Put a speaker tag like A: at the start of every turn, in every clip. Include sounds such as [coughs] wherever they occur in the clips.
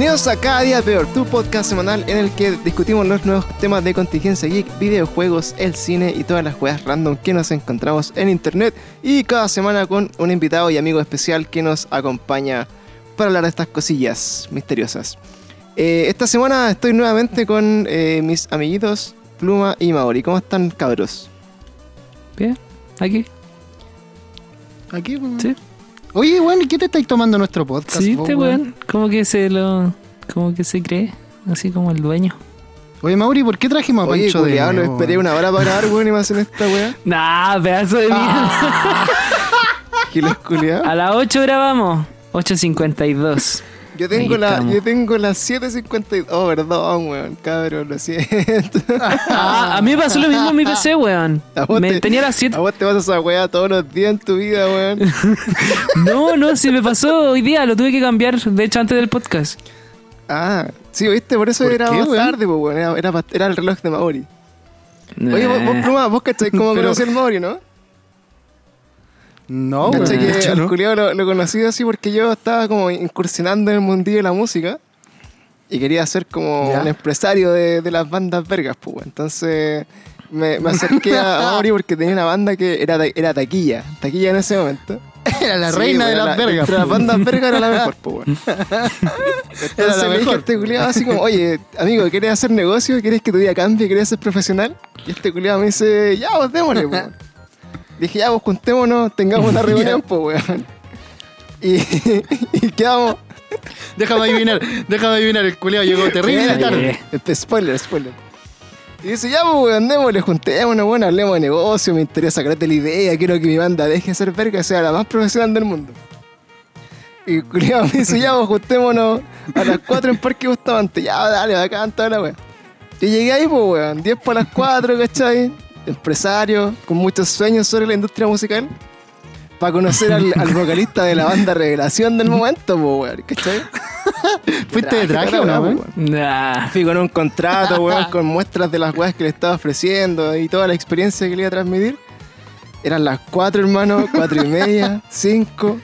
A: Bienvenidos a Cada Día Peor, tu podcast semanal en el que discutimos los nuevos temas de contingencia geek, videojuegos, el cine y todas las weas random que nos encontramos en internet. Y cada semana con un invitado y amigo especial que nos acompaña para hablar de estas cosillas misteriosas. Eh, esta semana estoy nuevamente con eh, mis amiguitos Pluma y Maori. ¿Cómo están, cabros?
B: Bien, aquí.
C: Aquí, weón.
B: Sí.
C: Oye, weón, ¿y qué te estáis tomando nuestro podcast?
B: Sí,
C: vos,
B: este weón, como que se lo. Como que se cree, así como el dueño.
C: Oye, Mauri, ¿por qué trajimos a
A: Oye,
C: Pancho de
A: lo esperé una hora para grabar, weón, y me hacen esta wea. [laughs]
B: Nah, pedazo de mierda. [laughs]
A: Giles culiao.
B: A las 8 grabamos. 8.52.
A: Yo tengo,
B: Ahí
A: la,
B: estamos.
A: yo tengo las 7.52. Oh, perdón, weón, cabrón, lo siento. [laughs]
B: Ah, a mí me pasó lo mismo en mi PC, weón.
A: A vos
B: Me,
A: te-
B: tenía las
A: A
B: 7.
A: vos te vas a esa weá todos los días en tu vida, weón. [laughs]
B: No, no, si me pasó hoy día, lo tuve que cambiar, de hecho, antes del podcast.
A: Ah, sí, viste, por eso
C: ¿Por
A: era
C: qué,
A: más
C: weón?
A: tarde, weón. Era, era, el reloj de Maori. Oye, vos, vos. Pluma, vos cachai cómo
C: Pero-
A: conocí al Maori, ¿no?
C: No, weón.
A: ¿Cachai
B: weón,
A: que al culiao lo, lo conocí así porque yo estaba como incursionando en el mundillo de la música y quería ser como
C: Ya.
A: un empresario de, de las bandas vergas, pues. Entonces me, me acerqué a [laughs] Maori porque tenía una banda que era, era taquilla, taquilla en ese momento.
C: Era la
A: Sí,
C: reina de las
A: la-
C: vergas.
A: Entre las bandas vergas era la [laughs] mejor, pues. Entonces
C: la
A: dije
C: mejor.
A: a este culiado así como, oye, amigo, ¿quieres hacer negocio? ¿Quieres que tu vida cambie? ¿Quieres ser profesional? Y este culiado me dice, ya, pues démosle, pues. Dije, ya, pues juntémonos, tengamos una [laughs] reunión, pues, weón. Y, [laughs] y quedamos.
C: Déjame adivinar, déjame adivinar, el culiao llegó terrible tarde.
A: Espe- Spoiler, spoiler. Y dice, ya, pues, weón, démosle, juntémonos, bueno, hablemos de negocio, me interesa crearte la idea, quiero que mi banda deje de ser verga sea la más profesional del mundo. Y el culiado me dice, ya, pues, juntémonos a las 4 en Parque Bustamante. Ya, dale, bacán, toda la weá. Y llegué ahí, pues, weón, 10 para las 4, ¿cachai? Empresario, con muchos sueños sobre la industria musical. Para conocer al, al vocalista de la banda Revelación del momento, pues, weón, ¿cachai? [laughs]
C: ¿Fuiste de traje o no, weón?
A: weón.
B: Nah.
A: Fui con un contrato, weón, con muestras de las weas que le estaba ofreciendo y toda la experiencia que le iba a transmitir. Eran las cuatro, hermano, cuatro y media, cinco.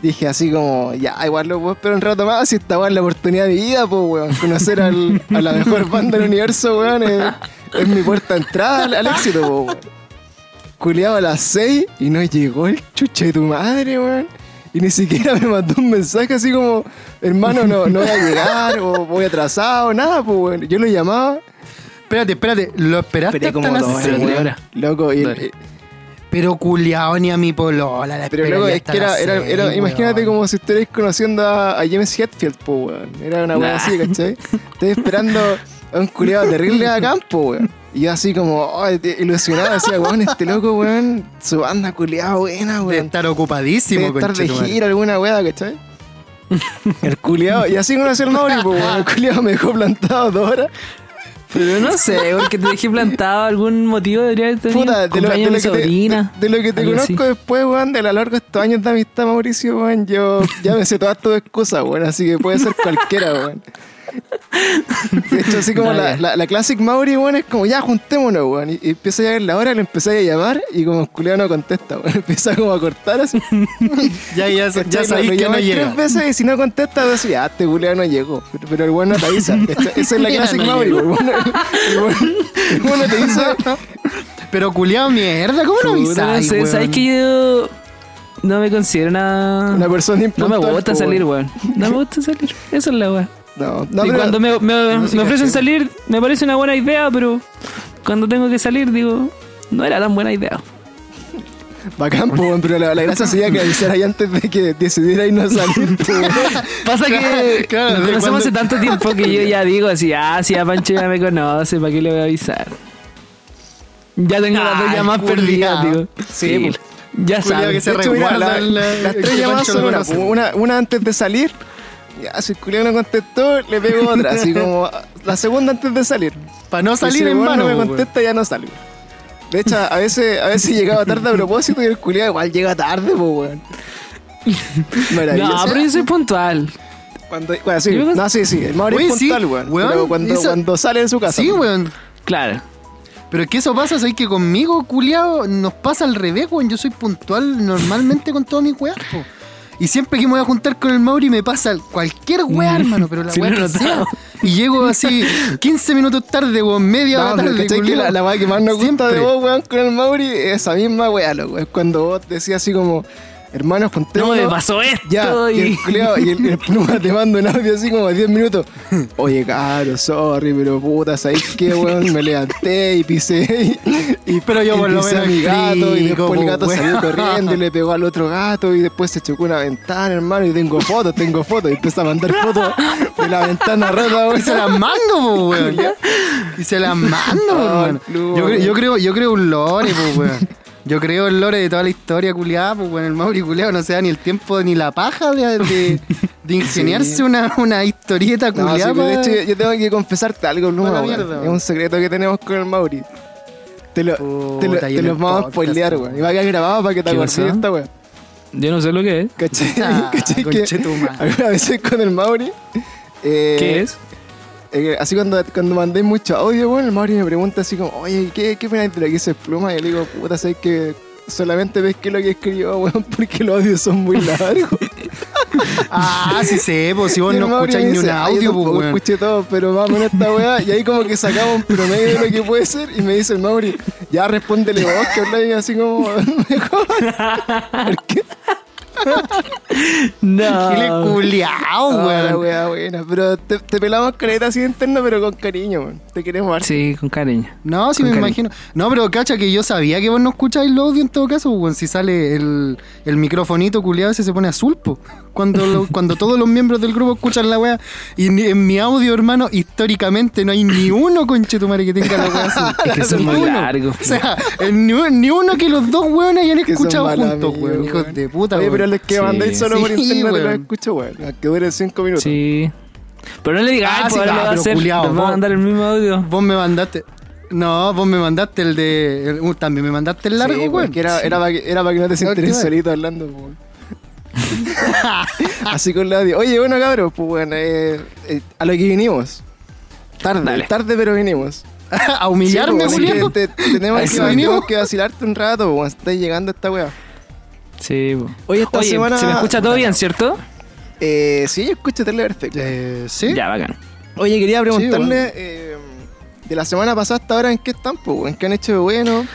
A: Dije así como, ya, igual lo puedo esperar un rato más, si esta weá es la oportunidad de mi vida, pues, weón. Conocer al- a la mejor banda del universo, weón, es, es mi puerta de entrada al, al éxito, pues, weón. Culeado a las seis y no llegó el chuche de tu madre, weón. Y ni siquiera me mandó un mensaje así como, hermano, no, no voy a llegar, o voy atrasado, nada, pues, weón. Yo lo llamaba,
C: Espérate, espérate, ¿lo esperaste
A: esperé
C: hasta
A: como
C: las
A: dos horas,
B: seis
A: weón.
B: horas.
A: Loco, y,
B: Dale.
A: y-
C: Pero culiao ni a mi polola la
A: pero loco, es
C: hasta
A: que era,
C: las
A: era,
C: seis,
A: era- imagínate como si estuvierais conociendo a, a James Hetfield, pues, weón. Era una weá
B: Nah.
A: así, ¿cachai? Estoy esperando un culiado [laughs] terrible a campo, weón. Y yo así como, te- ilusionado, decía, weón, este loco, weón, su banda culiada buena,
C: De
A: weón.
C: estar ocupadísimo,
A: Debe estar de gira alguna weá, ¿cachai? [laughs] El culiado, y así conocí al Mauri, pues, weón. El culiado me dejó plantado dos horas.
B: Pero no sé, porque te dejé plantado algún motivo debería haber tenido.
A: Puta, de lo, de lo
B: de
A: que te, de, de lo que te conozco
B: así.
A: después, weón, de a lo largo de estos años de amistad, Mauricio, weón, yo ya me sé todas tus excusas, weón, así que puede ser cualquiera, weón. De hecho, así como la,
B: Dale.
A: la, la Classic Mauri, weón, es como ya juntémonos, weón. Y, y empieza a llegar la hora, le empecé a llamar y como el no contesta, weón. [laughs] Empieza como a cortar así. [laughs]
C: Ya, ya, ya
A: ¿cachai?
C: sabéis que no llega.
A: tres veces y si no contesta, decís, ah, este culiao no llegó. Pero, pero el weón no te avisa. [laughs] Esa, esa es la
C: Ya
A: Classic
C: no
A: Mauri, weón. El weón- weón no te dice.
C: Pero culiao mierda, ¿cómo no
B: Puta, no
C: avisáis,
B: sé,
C: weón?
B: ¿sabes que yo no me considero una...
A: Una persona
B: No
A: impuntual.
B: me gusta salir,
A: weón.
B: weón. No me gusta salir. Esa es la weá.
A: No, no,
B: y
A: pero-
B: cuando me, me-
A: no sé
B: me ofrecen salir, me parece una buena idea, pero cuando tengo que salir, digo, no era tan buena idea. [laughs]
A: Bacán, po, pero la, la gracia sería que avisaras ahí antes de que decidierais no salir. po, weón. [laughs]
B: Pasa que
C: claro,
B: nos conocemos
C: cuando-
B: hace tanto tiempo que yo ya digo así, ah, si a Pancho ya me conoce, ¿para qué le voy a avisar? Ya tengo las dos
C: Ay,
B: llamadas perdidas, digo.
A: Sí, pues.
B: ya sabes.
C: que se
A: hecho, mira, la-
C: la-
A: las tres llamadas son una, una, una antes de salir. Ya, si el culiao no contestó, le pego otra. Así [laughs] como la segunda antes de salir.
C: Para no salir
A: si
C: en vano,
A: no me contesta, ya no salgo. De hecho, a veces, a veces llegaba tarde a propósito y el culiao igual llega tarde, po, weón. [laughs] Maravilloso.
B: No, pero yo soy puntual.
A: Cuando, bueno, sí,
B: Yo me-
A: no, sí, sí, el Mauri es
C: sí,
A: puntual, weón.
C: weón,
A: Pero cuando, sale de su casa.
C: Sí, weón.
B: Claro.
C: Pero es que eso pasa, ¿sabes? Que conmigo, culiao, nos pasa al revés, weón. Yo soy puntual normalmente con todas mis weas, po. Y siempre que me voy a juntar con el Mauri me pasa cualquier weá, hermano, pero la
B: Sí,
C: weá
B: he
C: que sea. Y llego así [laughs] 15 minutos tarde, weón, media
A: No,
C: hora tarde.
A: ¿cachai que la, la weá que más nos gusta de
C: Siempre.
A: vos, weón, con el Mauri, es esa misma weá, loco. Es cuando vos decías así como, hermanos,
B: No
A: juntémonos.
B: me pasó esto.
A: Ya, y el, culiao- y el, el pluma te manda un audio así como de 10 minutos. Oye, caro, sorry, pero puta, ¿sabes qué, weón? Me levanté y pisé y, y-
C: Pero yo
A: y
C: por lo
A: pisé a
C: menos
A: mi gato y después el gato
C: weón.
A: salió corriendo y le pegó al otro gato y después se chocó una ventana, hermano, y tengo fotos, tengo fotos. Y empieza a mandar fotos de la ventana rota, weón.
C: Y se las mando, weón. Y se las mando,
A: pluma,
C: Yo, yo
A: weón.
C: creo, yo creo un lore, weón. Yo creo el lore de toda la historia culiada, pues bueno, el Mauri culiado no se da ni el tiempo ni la paja de, de, [laughs] de ingeniarse
A: Sí.
C: una, una historieta
A: No, sí,
C: culiada.
A: pero de hecho, yo- yo tengo que confesarte algo,
C: mierda,
A: Es un secreto que tenemos con el Mauri. Te lo, te lo, te vamos a spoilear, weón. Y va a quedar grabado para que te
B: ¿Qué
A: acuerdes de esta weón.
B: Yo no sé lo que es.
A: ¿Cachai?
C: Ah, [laughs]
A: ¿Cachai? Que algunas veces con el Mauri. eh,
B: ¿Qué es?
A: Eh, así cuando, cuando mandé mucho audio, weón, el Mauri me pregunta así como, oye, ¿qué, qué opinas de lo que dice Pluma? Y yo le digo, puta, sabes que solamente ves que lo que escribió, weón, [laughs] porque los audios son muy largos. [laughs]
C: Ah, sí sé, pues si vos
A: Y
C: no escucháis ni un
A: "Ah,
C: audio, pues weón.
A: escuché todo, pero vamos en esta weá. Y ahí como que sacamos un promedio de lo que puede ser. Y me dice el Mauri, ya respóndele vos que habláis así como [laughs] mejor. ¿Por qué?
B: No.
C: Gile culiao,
A: Ah,
C: weón.
A: buena. Pero te, te pelamos careta así interna, pero con cariño, weón. Te queremos harto.
B: Sí, con cariño.
C: No, sí
B: Con
C: me
B: cariño.
C: imagino. No, pero cacha que yo sabía que vos no escucháis los audios en todo caso, weón. Si sale el, el microfonito culiado ese se pone azul, po. Cuando, lo- [laughs] cuando todos los miembros del grupo escuchan la weá. Y en mi audio, hermano, históricamente no hay ni uno conchetumare que tenga la weá azul.
B: Es que son muy
C: uno.
B: largos,
C: O sea, ni, un- ni uno que los dos weones hayan escuchado juntos, weón. Hijos de puta,
A: Oye,
C: weón.
A: pero que
B: Sí.
A: mandáis solo por
C: Sí,
A: internet los escucho, weón. Que duren cinco minutos.
B: Sí. Pero no le digas,
C: Ah, sí,
B: pues ahora
C: ah,
B: va a hacer.
C: culiao,
B: va a
C: vos-
B: mandar el mismo audio.
C: Vos me mandaste. No, vos me mandaste el de. el- uh, también me mandaste el largo,
A: sí,
C: weón.
A: Que era, era para que, era pa' que no te sintieras solito hablando, weón. [laughs] Así con la audio. Oye, bueno, cabros, pues bueno, eh, eh, a lo que vinimos. Tarde,
B: Dale.
A: tarde, pero vinimos. [laughs]
C: a humillarme,
A: Sí, pues, tenemos, que, tenemos que vacilarte un rato, pues, estás llegando a esta weá.
B: Sí.
A: Oye, esta
B: Oye,
A: semana-
B: se me escucha todo bien, ¿cierto?
A: Eh, sí, yo escucho tele perfecto.
C: Eh, ¿Sí?
B: Ya, bacán.
A: Oye, quería preguntarle
C: bueno.
A: eh, de la semana pasada hasta ahora en qué están, pues, weón? ¿Qué han hecho de bueno?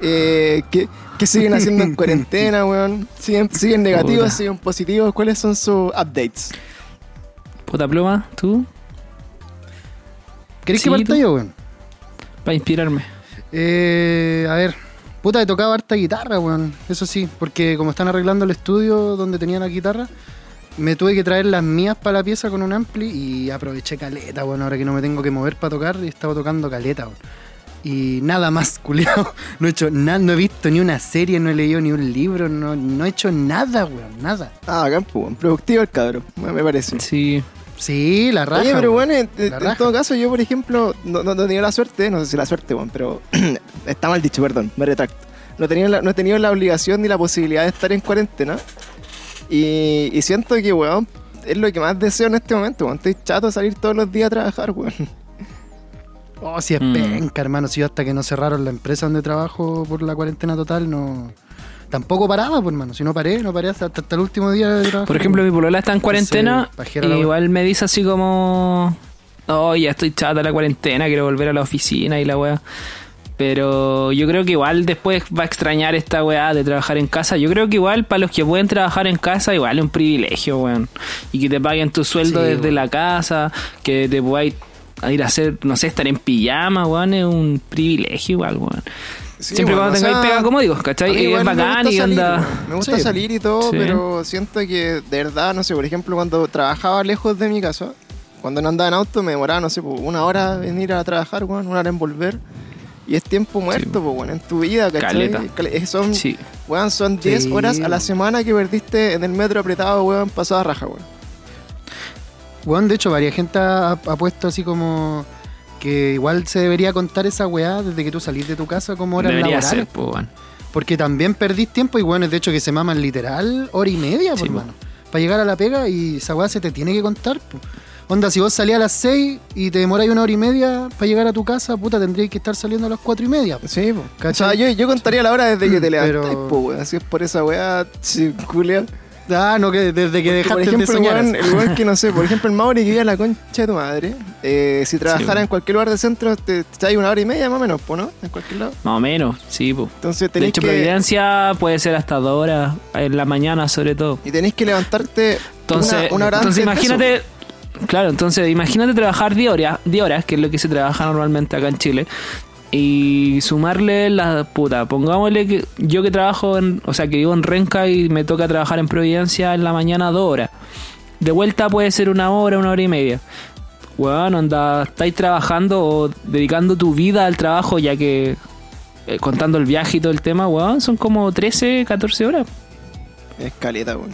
A: Eh, ¿qué, qué siguen haciendo en [laughs] cuarentena, weón? ¿Siguen, siguen negativos,
B: Puta.
A: siguen positivos? ¿Cuáles son sus updates?
B: Puta pluma, tú,
C: ¿Querés
B: Sí,
C: que parta
B: tú.
C: yo, weón?
B: para inspirarme.
C: Eh, a ver, puta, he tocado harta guitarra, weón. Eso sí, porque como están arreglando el estudio donde tenía la guitarra, me tuve que traer las mías para la pieza con un ampli y aproveché caleta, weón. Ahora que no me tengo que mover para tocar, y estaba tocando caleta, weón. Y nada más, [laughs] culiao. No he hecho nada, no he visto ni una serie, no he leído ni un libro, no, no he hecho nada, weón, nada.
A: Ah, acá, pues, weón. Productivo el cabro, me me parece.
B: Sí.
C: Sí, la raja.
A: Oye, pero bueno, en, en- todo caso, yo, por ejemplo, no, no, no he tenido la suerte, no sé si la suerte, weón, pero [clears throat] está mal dicho, perdón, me retracto. No he, tenido la, no he tenido la obligación ni la posibilidad de estar en cuarentena. Y, y siento que, weón, es lo que más deseo en este momento, weón. Estoy chato de salir todos los días a trabajar, weón.
C: Oh, si es
B: Mm.
C: penca, hermano. Si yo hasta que no cerraron la empresa donde trabajo por la cuarentena total, no. Tampoco paraba, pues, hermano. Si no paré, no paré hasta, hasta el último día de trabajo.
B: Por ejemplo, mi polola está en cuarentena y igual me dice así como... Oh, ya estoy chata de la cuarentena, quiero volver a la oficina y la weá. Pero yo creo que igual después va a extrañar esta weá de trabajar en casa. Yo creo que igual para los que pueden trabajar en casa, igual es un privilegio, weón. Y que te paguen tu sueldo
C: Sí,
B: desde
C: weón.
B: la casa, que te puedas ir a hacer, no sé, estar en pijama, weón, es un privilegio igual, weón.
A: Sí,
B: Siempre cuando
A: o
B: tengáis
A: sea,
B: pega, como digo, ¿cachai? es
A: me
B: bacán
A: gusta
B: y
A: salir,
B: anda...
A: Me gusta
C: Sí.
A: salir y todo,
B: Sí.
A: pero siento que de verdad, no sé, por ejemplo, cuando trabajaba lejos de mi casa, cuando no andaba en auto, me demoraba, no sé, una hora en ir a trabajar, weón, una hora en volver. Y es tiempo muerto, pues, weón, en tu vida, ¿cachai?
B: Caleta.
A: Cale- eh, Son,
B: Sí.
A: weón, son 10
C: Sí,
A: horas a la semana que perdiste en el metro apretado, weón, pasada raja, weón.
C: Weón, de hecho, varias gente ha, ha puesto así como. Que igual se debería contar esa weá desde que tú salís de tu casa como horas
B: Debería
C: laborales.
B: ser.
C: Porque también perdís tiempo y bueno, de hecho que se maman literal hora y media, por
B: po.
C: mano. Para llegar a la pega y esa weá se te tiene que contar. po. Onda, si vos salías a las 6 y te demoráis una hora y media para llegar a tu casa, puta, tendríais que estar saliendo a las 4 y media. po.
A: Sí, pues. O sea, yo, yo contaría la hora desde que te
C: Pero-
A: levantáis, pues, weón. Si es por esa weá, sí, Julia.
C: Ah, no, que desde que dejaste
A: por ejemplo,
C: de
A: el
C: soñar.
A: el weón que no sé, por [laughs] ejemplo, el Mauri que vive a la concha de tu madre, eh, si trabajara en cualquier lugar del centro, te, te hay una hora y media más o menos, po, ¿no? En cualquier lado.
B: Más o menos, sí, po.
A: Entonces
B: De
A: tenéis
B: hecho,
A: que.
B: Providencia puede ser hasta dos horas, en la mañana sobre todo.
A: Y tenéis que levantarte
B: Entonces,
A: una, una hora
B: entonces
A: antes de
B: imagínate, claro, entonces imagínate trabajar 10 horas, 10 horas, que es lo que se trabaja normalmente acá en Chile, y sumarle la puta, pongámosle que yo que trabajo en, o sea, que vivo en Renca y me toca trabajar en Providencia en la mañana 2 horas. De vuelta puede ser una hora, una hora y media. Bueno, anda, estáis trabajando o dedicando tu vida al trabajo, ya que eh, contando el viaje y todo el tema, weón, son como 13, 14 horas.
A: eso. Escaleta, weón.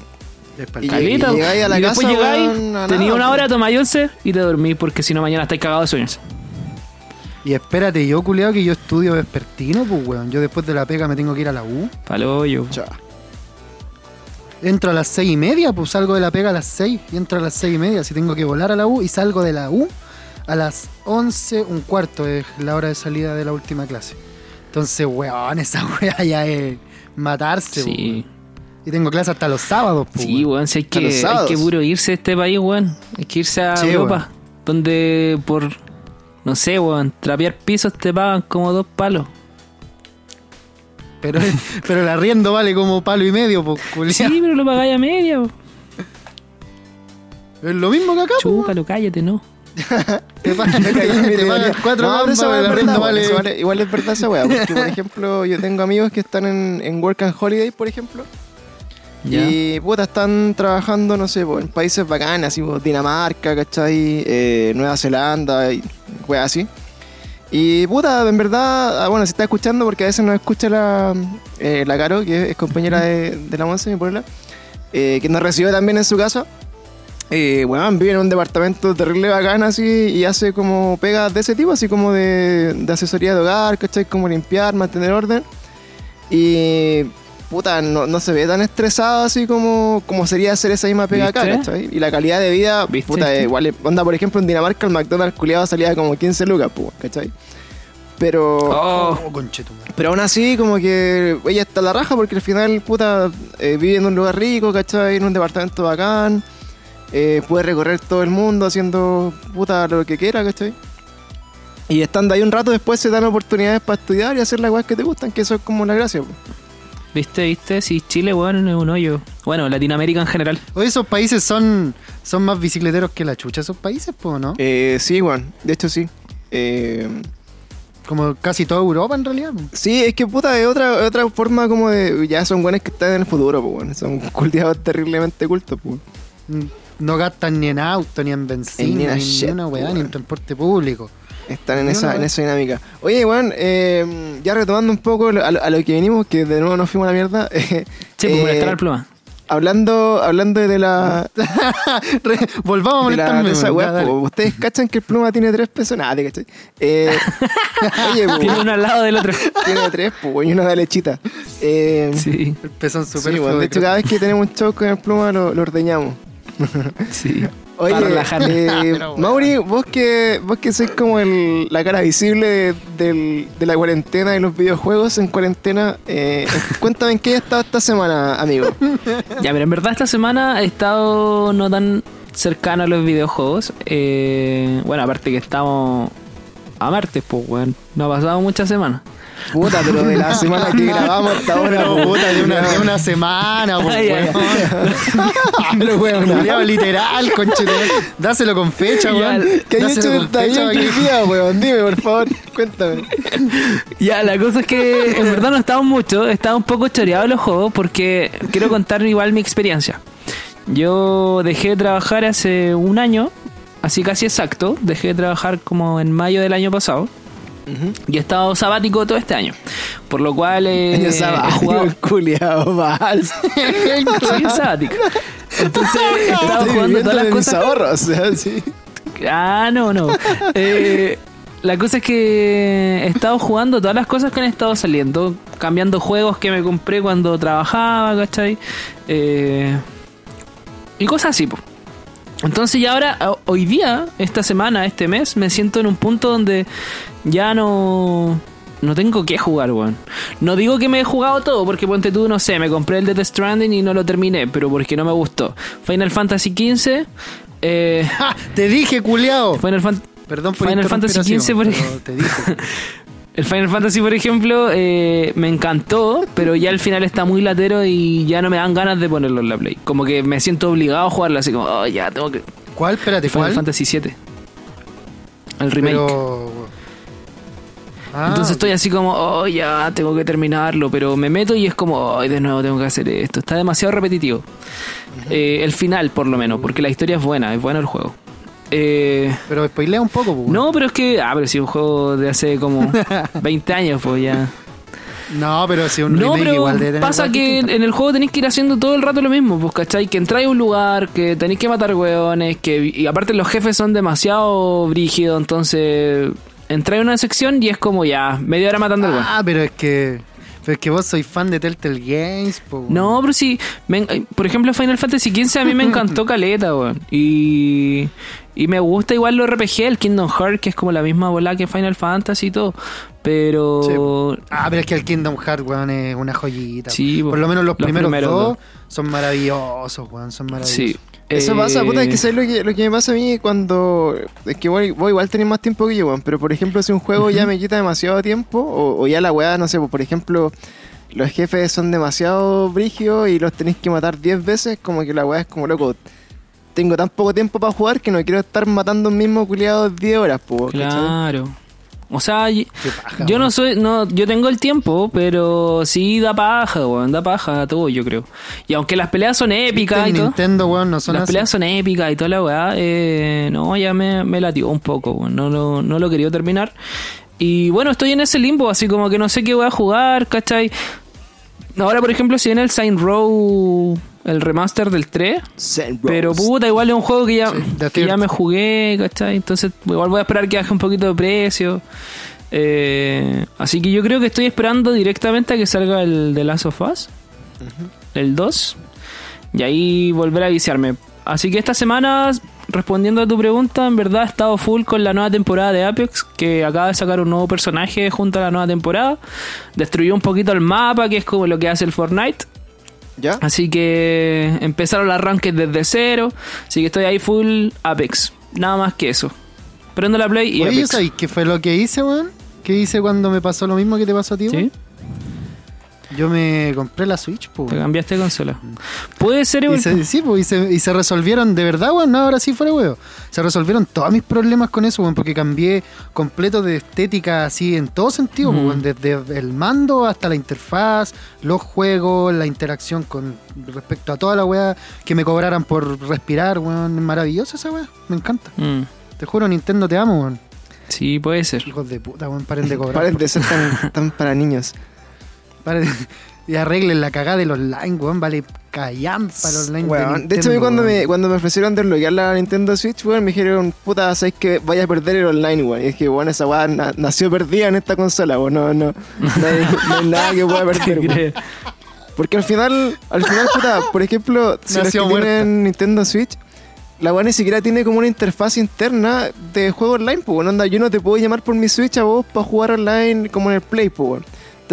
C: Es pa'l
A: Y-.
B: Caleta,
A: y llegáis a la
B: y después
A: casa,
B: llegáis,
A: weón, a
B: tenéis
A: nada,
B: una hora, tomáis once y te dormís porque si no mañana estáis cagados de sueños.
C: Y espérate, yo culeado que yo estudio vespertino, pues weón. Yo después de la pega me tengo que ir a la U.
B: Palo hoyo.
A: Chao.
C: Entro a las seis y media, pues salgo de la pega a las seis y entro a las seis y media. Si tengo que volar a la U y salgo de la U a las once, un cuarto es la hora de salida de la última clase. Entonces, weón, esa [laughs] weá ya es matarse,
B: Sí.
C: weón. Y tengo clase hasta los sábados, pues.
B: Sí, weón, si hay que, hay que puro irse de este país, weón. Hay que irse a
C: Sí,
B: Europa. Donde por, no sé, weón, trapear pisos te pagan como dos palos.
C: Pero, [laughs] pero el arriendo vale como palo y medio, pues.
B: Sí, pero lo pagáis a media. po.
C: Es lo mismo que acá.
B: Chúcalo, cállate, ¿no? [laughs]
C: Te pagan, te pagan cuatro
A: No,
C: gambas, el arriendo vale...
A: Igual es verdad esa weá. Porque, por ejemplo, yo tengo amigos que están en, en Work and Holiday, por ejemplo. Y puta, están trabajando, no sé, po, en países bacanas, así, po, Dinamarca, ¿cachai? Eh, Nueva Zelanda y weas así. Y puta, en verdad, ah, bueno, se está escuchando porque a veces nos escucha la, eh, la Caro, que es compañera de, de la Monse, mi polola, eh, que nos recibió también en su casa. Eh, weón, vive en un departamento terrible bacán así y hace como pegas de ese tipo, así como de, de asesoría de hogar, ¿cachai? Como limpiar, mantener orden. Y puta, no, no se ve tan estresado así como, como sería hacer esa misma pega acá,
B: ¿Viste?
A: ¿cachai? Y la calidad de vida,
B: ¿Viste?
A: puta, es igual. Onda, por ejemplo, en Dinamarca el McDonald's culiado salía como 15 lucas, pues, ¿cachai? Pero...
B: Oh,
C: Oh.
A: Pero aún así, como que ella está a la raja porque al final, puta, eh, vive en un lugar rico, ¿cachai? En un departamento bacán. eh, puede recorrer todo el mundo haciendo, puta, lo que quiera, ¿cachai? Y estando ahí un rato después se dan oportunidades para estudiar y hacer las cosas que te gustan, que eso es como la gracia. po.
B: ¿Viste, viste? Si Chile, weón, es un hoyo. Bueno, Latinoamérica en general.
C: Oye, esos países son, son más bicicleteros que la chucha, esos países, pues, ¿no?
A: Eh, sí, bueno, de hecho sí. Eh,
C: Como casi toda Europa en realidad. po.
A: sí, es que puta, es otra, otra forma como de. Ya son buenos que están en el futuro, pues, bueno. Son [laughs] cultivados terriblemente cultos, pues.
C: No gastan ni en auto, ni en
A: En ni
C: benzina,
A: en
C: ni
A: shit,
C: en una weá,
A: po,
C: ni en
A: weón.
C: transporte público.
A: Están en esa, en esa dinámica. Oye, weón, eh, ya retomando un poco a lo, a lo que venimos, que de nuevo nos fuimos a la mierda. [laughs] eh,
B: Sí, pues,
A: eh,
B: escalar pluma.
A: hablando, hablando de la. [laughs]
C: Re- Volvamos a
A: la po. Ustedes cachan que el pluma tiene tres pesos. Nada, te cachai. Eh, [laughs] oye, po,
B: Tiene uno al lado del otro.
A: tiene tres, pues, y una de lechita. Eh,
B: Sí,
C: El pezón
A: sí,
C: super
A: weón, de hecho, cada vez que tenemos un show con el pluma lo, lo ordeñamos.
B: sí.
A: Oye, eh. [laughs] Mauri, vos que, vos que sois como el- la cara visible de, la cuarentena y los videojuegos en cuarentena, eh, [laughs] cuéntame en qué has estado esta semana, amigo. [laughs]
B: Ya, pero en verdad esta semana he estado no tan cercano a los videojuegos. Eh, bueno, aparte que estamos a martes, pues, weón. No ha pasado muchas semanas.
A: Puta, pero de la semana que [laughs] grabamos hasta ahora,
C: puta, de una, de una semana,
B: ay,
C: weón. [laughs]
A: Pero,
C: literal, conchetumare. Dáselo con fecha, weón.
A: ¿Qué
C: Dáselo
A: hecho esta
C: fecha,
A: bien
C: que-
A: día, weón? Dime, por favor, cuéntame.
B: Ya, la cosa es que en verdad no estamos mucho, estaba un poco choreado los juegos porque quiero contar igual mi experiencia. Yo dejé de trabajar hace un año, así casi exacto, dejé de trabajar como en mayo del año pasado y he estado sabático todo este año. Por lo cual eh,
A: Año
B: he
A: sabático,
B: jugado...
A: el [laughs] culiao, [laughs]
B: es sabático. Entonces he estado
A: Estoy
B: jugando todas las cosas...
A: ahorros, sí.
B: Ah, no, no. Eh, la cosa es que he estado jugando todas las cosas que han estado saliendo, cambiando juegos que me compré cuando trabajaba, ¿cachai? Eh, y cosas así, po. Entonces ya ahora, ho- hoy día, esta semana, este mes, me siento en un punto donde ya no, no tengo que jugar, weón. No digo que me he jugado todo, porque ponte tú, no sé, me compré el de The Stranding y no lo terminé, pero porque no me gustó. Final Fantasy XV, eh, [laughs]
C: ¡Ja! Te dije, culiao.
B: Final Fan-
C: Perdón por
B: Final Fantasy XV, por ejemplo.
C: Te dije. [laughs]
B: El Final Fantasy, por ejemplo, eh, me encantó, pero ya al final está muy latero y ya no me dan ganas de ponerlo en la Play. Como que me siento obligado a jugarlo, así como, oh, ya, tengo que.
C: ¿Cuál? Espérate,
B: Final
C: ¿cuál?
B: Fantasy VII. El remake.
C: Pero... Ah,
B: Entonces estoy así como, oh, ya, tengo que terminarlo, pero me meto y es como, oh, de nuevo tengo que hacer esto. Está demasiado repetitivo. Eh, el final, por lo menos, porque la historia es buena, es bueno el juego. Eh,
C: Pero spoilea un poco, pues.
B: no, pero es que, ah, pero si es un juego de hace como [laughs] 20 años, pues ya.
C: No, pero si un
B: No, pero
C: igual de tener
B: pasa que en el juego tenéis que ir haciendo todo el rato lo mismo, pues, ¿cachai? Que entráis a un lugar, que tenéis que matar hueones, que y aparte los jefes son demasiado brígidos, entonces entráis a una sección y es como ya, media hora matando al.
C: Ah, pero es que... Pero es que vos sois fan de Telltale Games, po.
B: No, pero sí, me en- por ejemplo Final Fantasy XV a mí me [laughs] encantó Caleta, weón. Y, y me gusta igual lo RPG, el Kingdom Hearts, que es como la misma bola que Final Fantasy y todo. Pero...
C: Ah, pero es que el Kingdom Hearts, weón, es una joyita.
B: Sí,
C: Por
B: po.
C: lo menos los,
B: Los
C: primeros, dos. son maravillosos, weón, son maravillosos.
B: Sí.
A: Eso
B: Eh,
A: pasa, puta, es que sabes lo que, lo que me pasa a mí cuando. Es que igual, vos igual tenés más tiempo que yo, weón. Pero por ejemplo, si un juego ya me quita demasiado tiempo, o, o ya la weá, no sé, pues, por ejemplo, los jefes son demasiado brígidos y los tenéis que matar 10 veces, como que la weá es como loco. Tengo tan poco tiempo para jugar que no quiero estar matando un mismo culiado 10 horas, pues.
B: Claro. O sea,
C: paja,
B: yo no soy, no, yo tengo el tiempo, pero sí da paja, weón, da paja a todo, yo creo. Y aunque las peleas son épicas y
C: En
B: todo,
C: Nintendo, weón, no son
B: las
C: así.
B: peleas son épicas y toda la weá, eh, no, ya me, me latió un poco, weón, no, lo- no lo quería terminar. Y bueno, estoy en ese limbo, así como que no sé qué voy a jugar, ¿cachai? Ahora, por ejemplo, si viene el Saint Row, el remaster del 3,
A: Zen
B: pero
A: Rose.
B: puta, igual es un juego que ya,
C: Sí,
B: que ya me jugué, ¿cachai? Entonces igual voy a esperar que baje un poquito de precio. Eh, así que yo creo que estoy esperando directamente a que salga el de Last of Us, el 2, y ahí volver a viciarme. Así que esta semana, respondiendo a tu pregunta, en verdad he estado full con la nueva temporada de Apex, que acaba de sacar un nuevo personaje junto a la nueva temporada. Destruyó un poquito el mapa, que es como lo que hace el Fortnite.
A: ¿Ya?
B: Así que empezaron las rankings desde cero. Así que estoy ahí full Apex. Nada más que eso. Prendo la play y
C: Oye,
B: Apex.
C: ¿sabes qué fue lo que hice, weón? ¿Qué hice cuando me pasó lo mismo que te pasó a ti,
B: ¿Sí?
C: Yo me compré la Switch, po.
B: Te cambiaste de consola. Puede ser
C: Y se, sí, po, y, se, y se resolvieron, de verdad, weón, no, ahora sí fuera weón. Se resolvieron todos mis problemas con eso, weón, porque cambié completo de estética así en todo sentido,
B: Mm.
C: weón, desde el mando hasta la interfaz, los juegos, la interacción con respecto a toda la weá que me cobraran por respirar, weón. Maravillosa esa weá, me encanta.
B: Mm,
C: Te juro, Nintendo, te amo, weón.
B: Sí, puede ser.
C: Hijos de puta, weón, paren de [laughs] cobrar.
A: Paren de ser tan, tan para niños. [laughs]
C: Y arreglen la cagada del online, weón, vale callan para el online.
A: Weón, de hecho, a mí cuando me, cuando me ofrecieron desbloquear la Nintendo Switch, weón, me dijeron, puta, sabes que vaya a perder el online, weón. Y es que, weón, esa weá na- nació perdida en esta consola, weón. No, no, no, hay, no hay nada que pueda [laughs] perder, weón. Porque al final, al final, puta, por ejemplo, si los que
C: Nació muerta.
A: tienen Nintendo Switch, la weá ni siquiera tiene como una interfaz interna de juego online, pues, weón. Onda, yo no te puedo llamar por mi Switch a vos para jugar online como en el Play, pues, weón.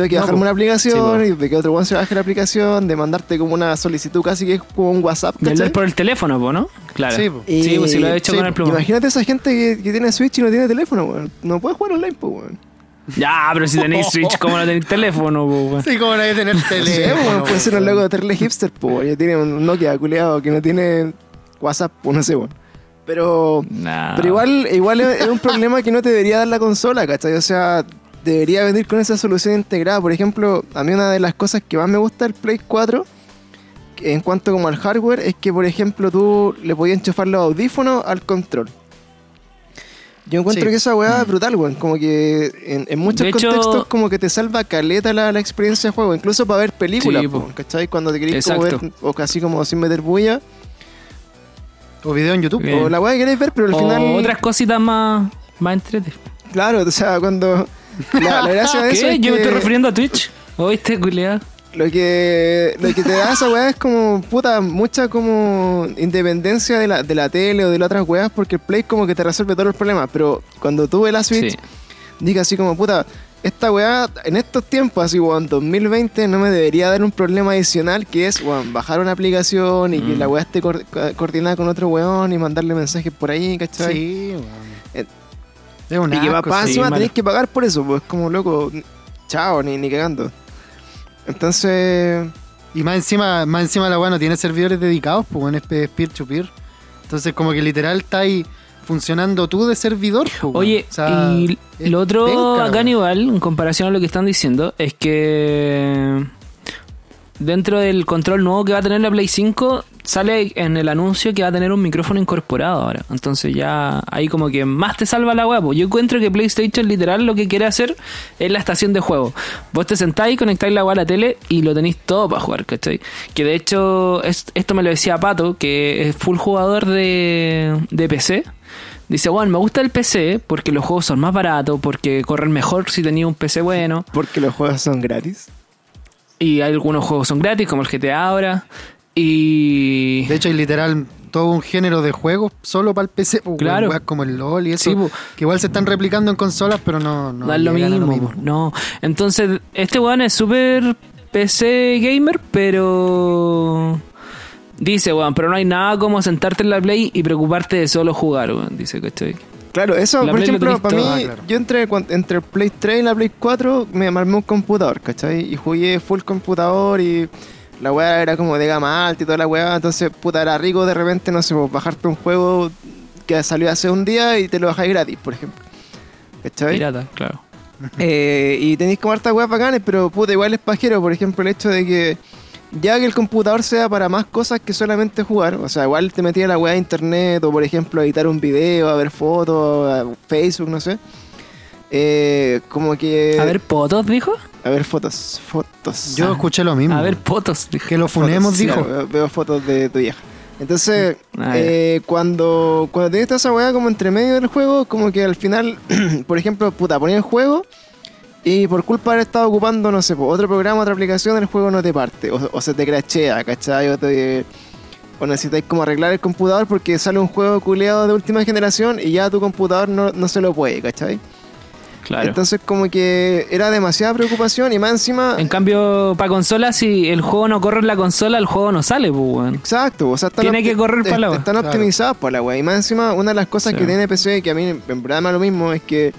A: Tengo que
C: No,
A: bajarme
C: po.
A: una aplicación
B: Sí,
A: y de que otro weón se baje la aplicación, de mandarte como una solicitud casi que es como un WhatsApp, ¿cachai?
B: por el teléfono, po, ¿no? Claro.
C: Sí, po.
B: Sí, pues si lo he hecho
A: sí,
B: con el plumón.
A: Imagínate esa gente que, que tiene Switch y no tiene teléfono, weón. No puede jugar online, pues, weón.
B: Ya, pero si tenéis Switch, ¿cómo no tenéis teléfono, po, weón?
C: Sí, como no hay que tener [laughs] teléfono.
A: puede ser un loco de terle hipster, pues, weón. Ya tiene un Nokia culeado que no tiene WhatsApp, pues, no sé, weón. Pero,
B: Nah.
A: pero igual, igual es es un problema que no te debería dar la consola, ¿cachai? O sea, debería venir con esa solución integrada. Por ejemplo, a mí una de las cosas que más me gusta del Play 4, en cuanto como al hardware, es que, por ejemplo, tú le podías enchufar los audífonos al control. Yo encuentro
C: Sí.
A: que esa weá es brutal, weón. Como que en, en muchos
B: De hecho-
A: contextos como que te salva caleta la, la experiencia de juego. Incluso para ver películas,
B: Sí,
A: po. ¿cachai? Cuando te querés como ver, o casi como sin meter bulla.
C: O video en YouTube.
B: Bien.
A: O la weá que queréis ver, pero al
B: O
A: final...
B: otras cositas más, más entretenidas.
A: Claro, o sea, cuando... La, la gracia de eso
B: ¿Qué?
A: es
B: Yo me
A: que
B: estoy refiriendo a Twitch. ¿Oíste, culiado?
A: lo que, lo que te da esa weá es como, puta, mucha como independencia de la, de la tele o de las otras weas, porque el Play como que te resuelve todos los problemas, pero cuando tú ves la Switch,
B: Sí.
A: diga así como, puta, esta weá, en estos tiempos, así, weón, 2020, no me debería dar un problema adicional que es, weón, bajar una aplicación y que
B: Mm.
A: la weá esté coordinada con otro weón y mandarle mensajes por ahí, ¿cachai?
C: Sí, weón. Es un
A: Y que
C: asco,
A: más
C: sí.
A: encima
B: malo.
A: tenéis que pagar por eso, pues como loco, chao, ni, ni cagando. Entonces,
C: Y más encima, más encima la weá no tiene servidores dedicados, pues bueno, es pe- peer to peer. Entonces como que literal está ahí funcionando tú de servidor. pues.
B: Oye,
C: O sea,
B: y lo otro
C: penca,
B: acá igual, en comparación a lo que están diciendo, es que dentro del control nuevo que va a tener la Play 5, sale en el anuncio que va a tener un micrófono incorporado ahora. Entonces ya ahí como que más te salva la web. Yo encuentro que PlayStation literal lo que quiere hacer es la estación de juego. Vos te sentáis, conectáis la web a la tele y lo tenéis todo para jugar, ¿cachai? Que de hecho, es- esto me lo decía Pato, que es full jugador de, de PC. Dice, bueno, me gusta el PC porque los juegos son más baratos, porque corren mejor si tenía un PC bueno. [laughs]
A: porque los juegos son gratis.
B: Y hay algunos juegos son gratis, como el GTA ahora. Y.
C: De hecho hay literal todo un género de juegos solo para el PC,
B: Claro.
C: weas como el LOL y eso.
B: Sí,
C: que igual se están replicando en consolas, pero no, no
B: da lo mismo, No. Entonces, este weón es súper PC gamer, pero. Dice, weón, pero no hay nada como sentarte en la Play y preocuparte de solo jugar, weón. Dice, ¿cachai?
A: Claro, eso,
B: La
A: por
B: Play
A: ejemplo, para mí.
C: Ah, claro.
A: yo entre, entre el Play 3 y la Play 4 me armé un computador, ¿cachai? Y jugué full computador y la weá era como de gama alta y toda la weá, entonces, puta, era rico de repente, no sé, pues, bajarte un juego que salió hace un día y te lo bajáis gratis, por ejemplo. ¿Cachai?
B: Pirata, claro. [laughs]
A: Eh, y tenéis como hartas weas bacanes, pero puta, igual es pajero, por ejemplo, el hecho de que ya que el computador sea para más cosas que solamente jugar, o sea, igual te metía la wea de internet, o por ejemplo, editar un video, a ver fotos, a Facebook, no sé. Eh, como que.
B: A ver, potos, dijo.
A: a ver fotos, fotos.
C: Yo escuché lo mismo.
B: A ver, potos, dijo.
C: que lo
A: Fotos,
C: funemos,
A: sí,
C: dijo.
A: veo, veo fotos de tu vieja. Entonces,
B: Ah,
A: eh, cuando, cuando tenés toda esa weá como entre medio del juego, como que al final, [clears throat] por ejemplo, puta, ponía el juego y por culpa de haber estado ocupando, no sé, otro programa, otra aplicación, el juego no te parte. O, o se te crashea, ¿cachai? O, te, o necesitáis como arreglar el computador porque sale un juego culeado de última generación y ya tu computador no, no se lo puede, ¿cachai?
B: Claro.
A: Entonces como que era demasiada preocupación y más encima...
B: En cambio, para consola, si el juego no corre en la consola, el juego no sale, pues, weón.
A: Exacto, o sea, están
B: Tiene que correr pa' la wea.
A: Están
C: Claro.
A: optimizados para la wea. Y más encima, una de las cosas
B: Sí.
A: que tiene PC, que a mí en verdad me da lo mismo, es que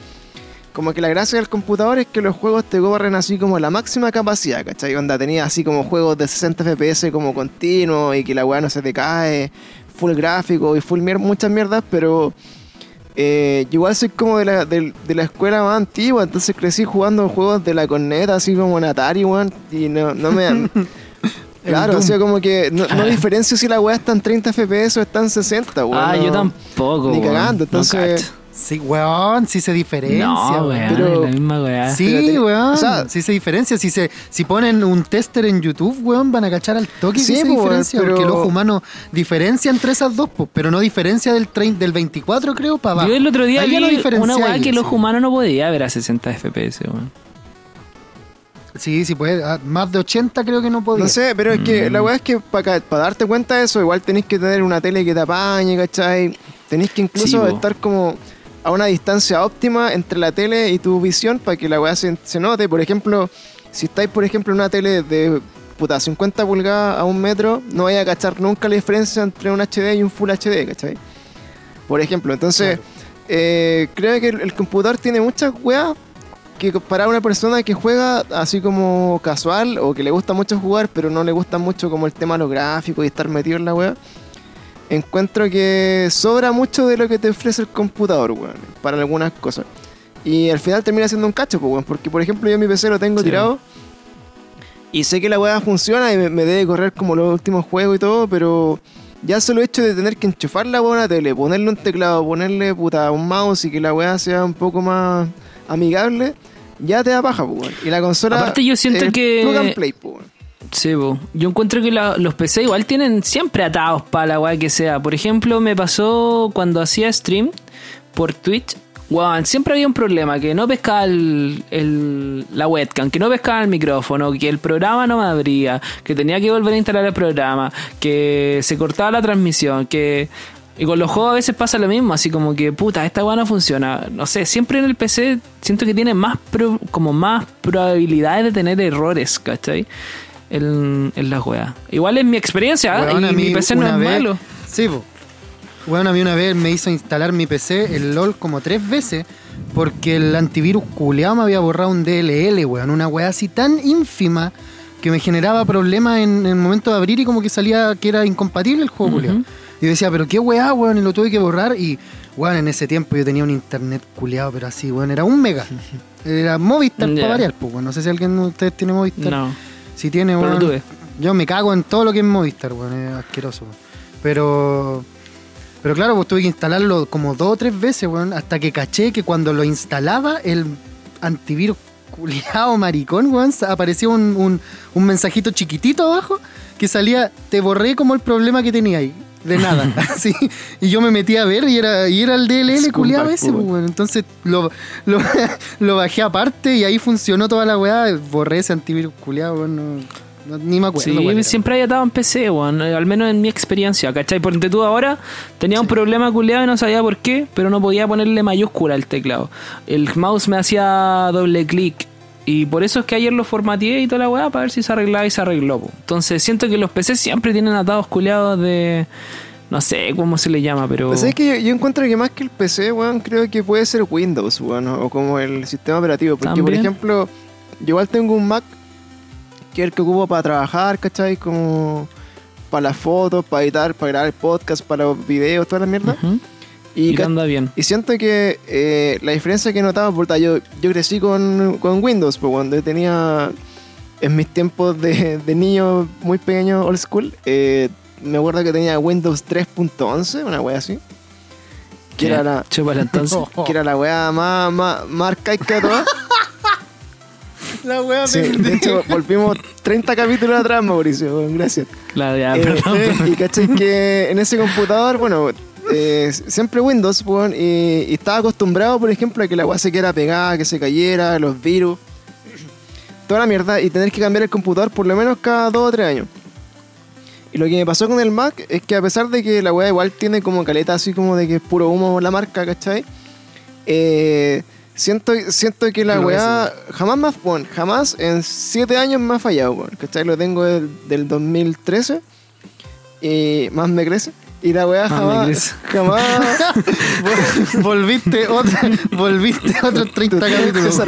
A: como que la gracia del computador es que los juegos te corren así como la máxima capacidad, ¿cachai? Onda, tenía así como juegos de 60 FPS como continuo y que la weá no se te cae, full gráfico y full mier muchas mierdas, pero eh, igual soy como de la, de la escuela más antigua, entonces crecí jugando juegos de la corneta, así como en Atari, weón, y no, no me... [laughs] Claro, o sea, como que no, no diferencio si la weá está en 30 FPS o está en 60, weón.
B: ah,
A: no-
B: yo tampoco,
A: Ni cagando, entonces-.
C: Sí, weón, sí se diferencia.
B: No,
C: weón.
A: Pero-
B: es la misma weá.
C: Sí, weón.
A: o sea-
C: sí se diferencia. Si, se, si ponen un tester en YouTube, weón, van a cachar al toque
A: Sí,
C: que se
A: weón,
C: diferencia.
A: pero-
C: Porque el ojo humano diferencia entre esas dos, pero no diferencia del, 30 del 24, creo, para abajo.
B: Yo el otro día
C: Ahí
B: vi
C: no diferencia
B: una weá que el
C: sí.
B: ojo humano no podía ver a 60 FPS, weón.
C: Sí, sí puede. Ah, Más de 80 creo que no podía.
A: No sé, pero es que
B: Mm.
A: la weá es que para darte cuenta de eso, igual tenéis que tener una tele que te apañe, ¿cachai? Tenéis que incluso
B: Sí,
A: estar como a una distancia óptima entre la tele y tu visión para que la weá se, se note. Por ejemplo, si estáis, por ejemplo, en una tele de puta 50 pulgadas a un metro, no vais a cachar nunca la diferencia entre un HD y un Full HD, ¿cachai? Por ejemplo, entonces, eh, creo que el, el computador tiene muchas weas que para una persona que juega así como casual o que le gusta mucho jugar, pero no le gusta mucho como el tema de los gráficos y estar metido en la wea, encuentro que sobra mucho de lo que te ofrece el computador, weón, para algunas cosas. Y al final termina siendo un cacho, pues, weón, porque por ejemplo yo mi PC lo tengo
B: Sí.
A: tirado y sé que la weá funciona y me, me debe correr como los últimos juegos y todo, pero ya solo hecho de tener que enchufar la weá a una tele, ponerle un teclado, ponerle puta un mouse y que la weá sea un poco más amigable, ya te da paja, pues, weón. Y la consola.
B: Aparte, yo siento
A: es
B: que-
A: plug and play, weón.
B: Sí, po. yo encuentro que los PC igual tienen siempre atados para la weá que sea. Por ejemplo, me pasó cuando hacía stream por Twitch. Weón, siempre había un problema, que no pescaba el- la webcam, que no pescaba el micrófono, que el programa no me abría, que tenía que volver a instalar el programa, que se cortaba la transmisión, que Y con los juegos a veces pasa lo mismo, así como que, puta, esta weá no funciona. No sé, siempre en el PC siento que tiene más pro- como más probabilidades de tener errores, ¿cachai? En, en las weas. Igual es mi experiencia.
C: Weón, a
B: y mi PC no es
C: vez-
B: malo.
C: Sí, po. Bueno, a mí una vez me hizo instalar mi PC, el LOL, como tres veces, porque el antivirus culeado me había borrado un DLL, weón. Una weá así tan ínfima que me generaba problemas en, en el momento de abrir y como que salía que era incompatible el juego culeado.
B: Ujú.
C: Y yo decía, pero qué weá, weón, y lo tuve que borrar. Y, weón, en ese tiempo yo tenía un internet culeado, pero así, weón, era un mega. [laughs] Era Movistar
B: Ya.
C: para variar, pues, weón. No sé si alguien de ustedes tiene Movistar.
B: No.
C: Si tiene,
B: Pero lo tuve.
C: Yo me cago en todo lo que es Movistar, weón. Es asqueroso. Pero. Pero claro, pues tuve que instalarlo como dos o tres veces, weón. Hasta que caché que cuando lo instalaba, el antivirus culiado maricón, weón, aparecía un, un, un mensajito chiquitito abajo que salía, te borré como el problema que tenía ahí. De nada. [laughs] Así. Y yo me metí a ver y era, y era el DLL culiado ese, pues. Entonces lo, lo, [laughs] lo bajé aparte y ahí funcionó toda la weá. Borré ese antivirus culiado, weón. no- ni me acuerdo.
B: Sí, siempre hay atado en PC, weón. eh, Al menos en mi experiencia, ¿cachai? Porque tú ahora tenía un problema culeado y no sabía por qué, pero no podía ponerle mayúscula al teclado. El mouse me hacía doble clic. Y por eso es que ayer lo formateé y toda la weá para ver si se arreglaba y se arregló. po. Entonces siento que los PC siempre tienen atados culeados de. No sé cómo se le llama, pero.
A: Pues es que yo, yo encuentro que más que el PC, weón, creo que puede ser Windows, weón, o como el sistema operativo. Porque, por ejemplo, yo igual tengo un Mac que es el que ocupo para trabajar, ¿cachai? Como para las fotos, para editar, para grabar podcast, para los videos, toda la mierda. Y,
B: anda bien.
A: y siento que eh, la diferencia que he notado, puta, yo, yo crecí con, con Windows, pues cuando tenía en mis tiempos de, de niño muy pequeño, old school, eh, me acuerdo que tenía Windows 3.11, una wea así. Que era la,
B: entonces. [laughs]
A: que era la wea más, más, más arcaica de todas. [laughs]
C: La wea
A: Sí, de hecho, volvimos 30 capítulos atrás, Mauricio, gracias.
B: Claro, ya, [laughs]
A: Eh,
B: perdón, perdón.
A: y caché que en ese computador, bueno, eh, siempre Windows, weón, y, y estaba acostumbrado, por ejemplo, a que la weá se quedara pegada, que se cayera, los virus, toda la mierda, y tener que cambiar el computador por lo menos cada dos o tres años. Y lo que me pasó con el Mac es que a pesar de que la weá igual tiene como caleta así como de que es puro humo la marca, ¿cachai? Eh, siento, siento que la
C: Lo
A: weá jamás más, bueno, jamás en siete años me ha fallado, weón, ¿cachai? Lo tengo del, del 2013 y más me crece. Y la weá
B: me
A: jamás, jamás [laughs]
C: Vol- volviste otra, volviste otros 30 capítulos.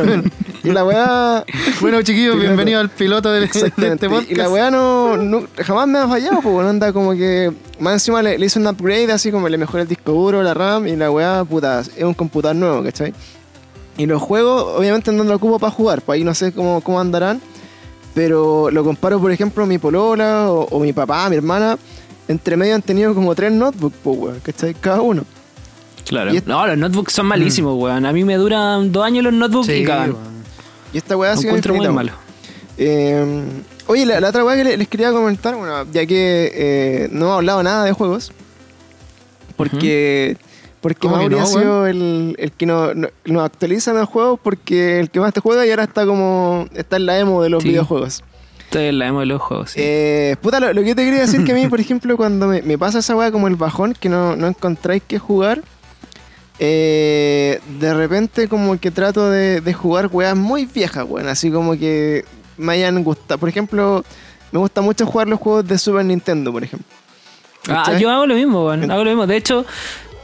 A: Y la weá
C: Bueno, chiquillos,
A: Piloto.
C: bienvenido al piloto de, de
A: Exactamente.
C: este podcast.
A: y la weá no, no- jamás me ha fallado, pues bueno, anda como que. Más encima le, le hice un upgrade así como le mejoré el disco duro, la RAM y la weá, puta, es un computador nuevo, ¿cachai? Y los juegos, obviamente no lo ocupo para jugar, pues ahí no sé cómo, cómo andarán. Pero lo comparo, por ejemplo, mi polola o, o mi papá, mi hermana. Entre medio han tenido como tres notebooks, pues weón, ¿cachai? Cada uno.
B: Claro. No, los notebooks son malísimos, weón. A mí me duran dos años los notebooks
C: Sí,
B: y cagan.
A: Y esta weá ha sido
B: encuentro muy
A: infinita,
B: malo.
A: Eh, oye, la, la otra weá que le- les quería comentar, bueno, ya que eh, no hemos hablado nada de juegos, porque, porque
C: ¿Cómo que
A: Mauri
C: no,
A: ha sido el, el que nos no, nos actualiza en los juegos porque el que más te juega y ahora está como está en la emo de los
B: Sí.
A: videojuegos.
B: Estoy en la emo sí.
A: Eh, puta, lo, lo que yo te quería decir que a mí, por [laughs] ejemplo, cuando me, me pasa esa weá como el bajón, que no, no encontráis que jugar, eh, de repente como que trato de, de jugar weas muy viejas, weón. Así como que me hayan gustado. Por ejemplo, me gusta mucho jugar los juegos de Super Nintendo, por ejemplo.
B: Ah, yo hago lo mismo, weón. Hago lo mismo. De hecho,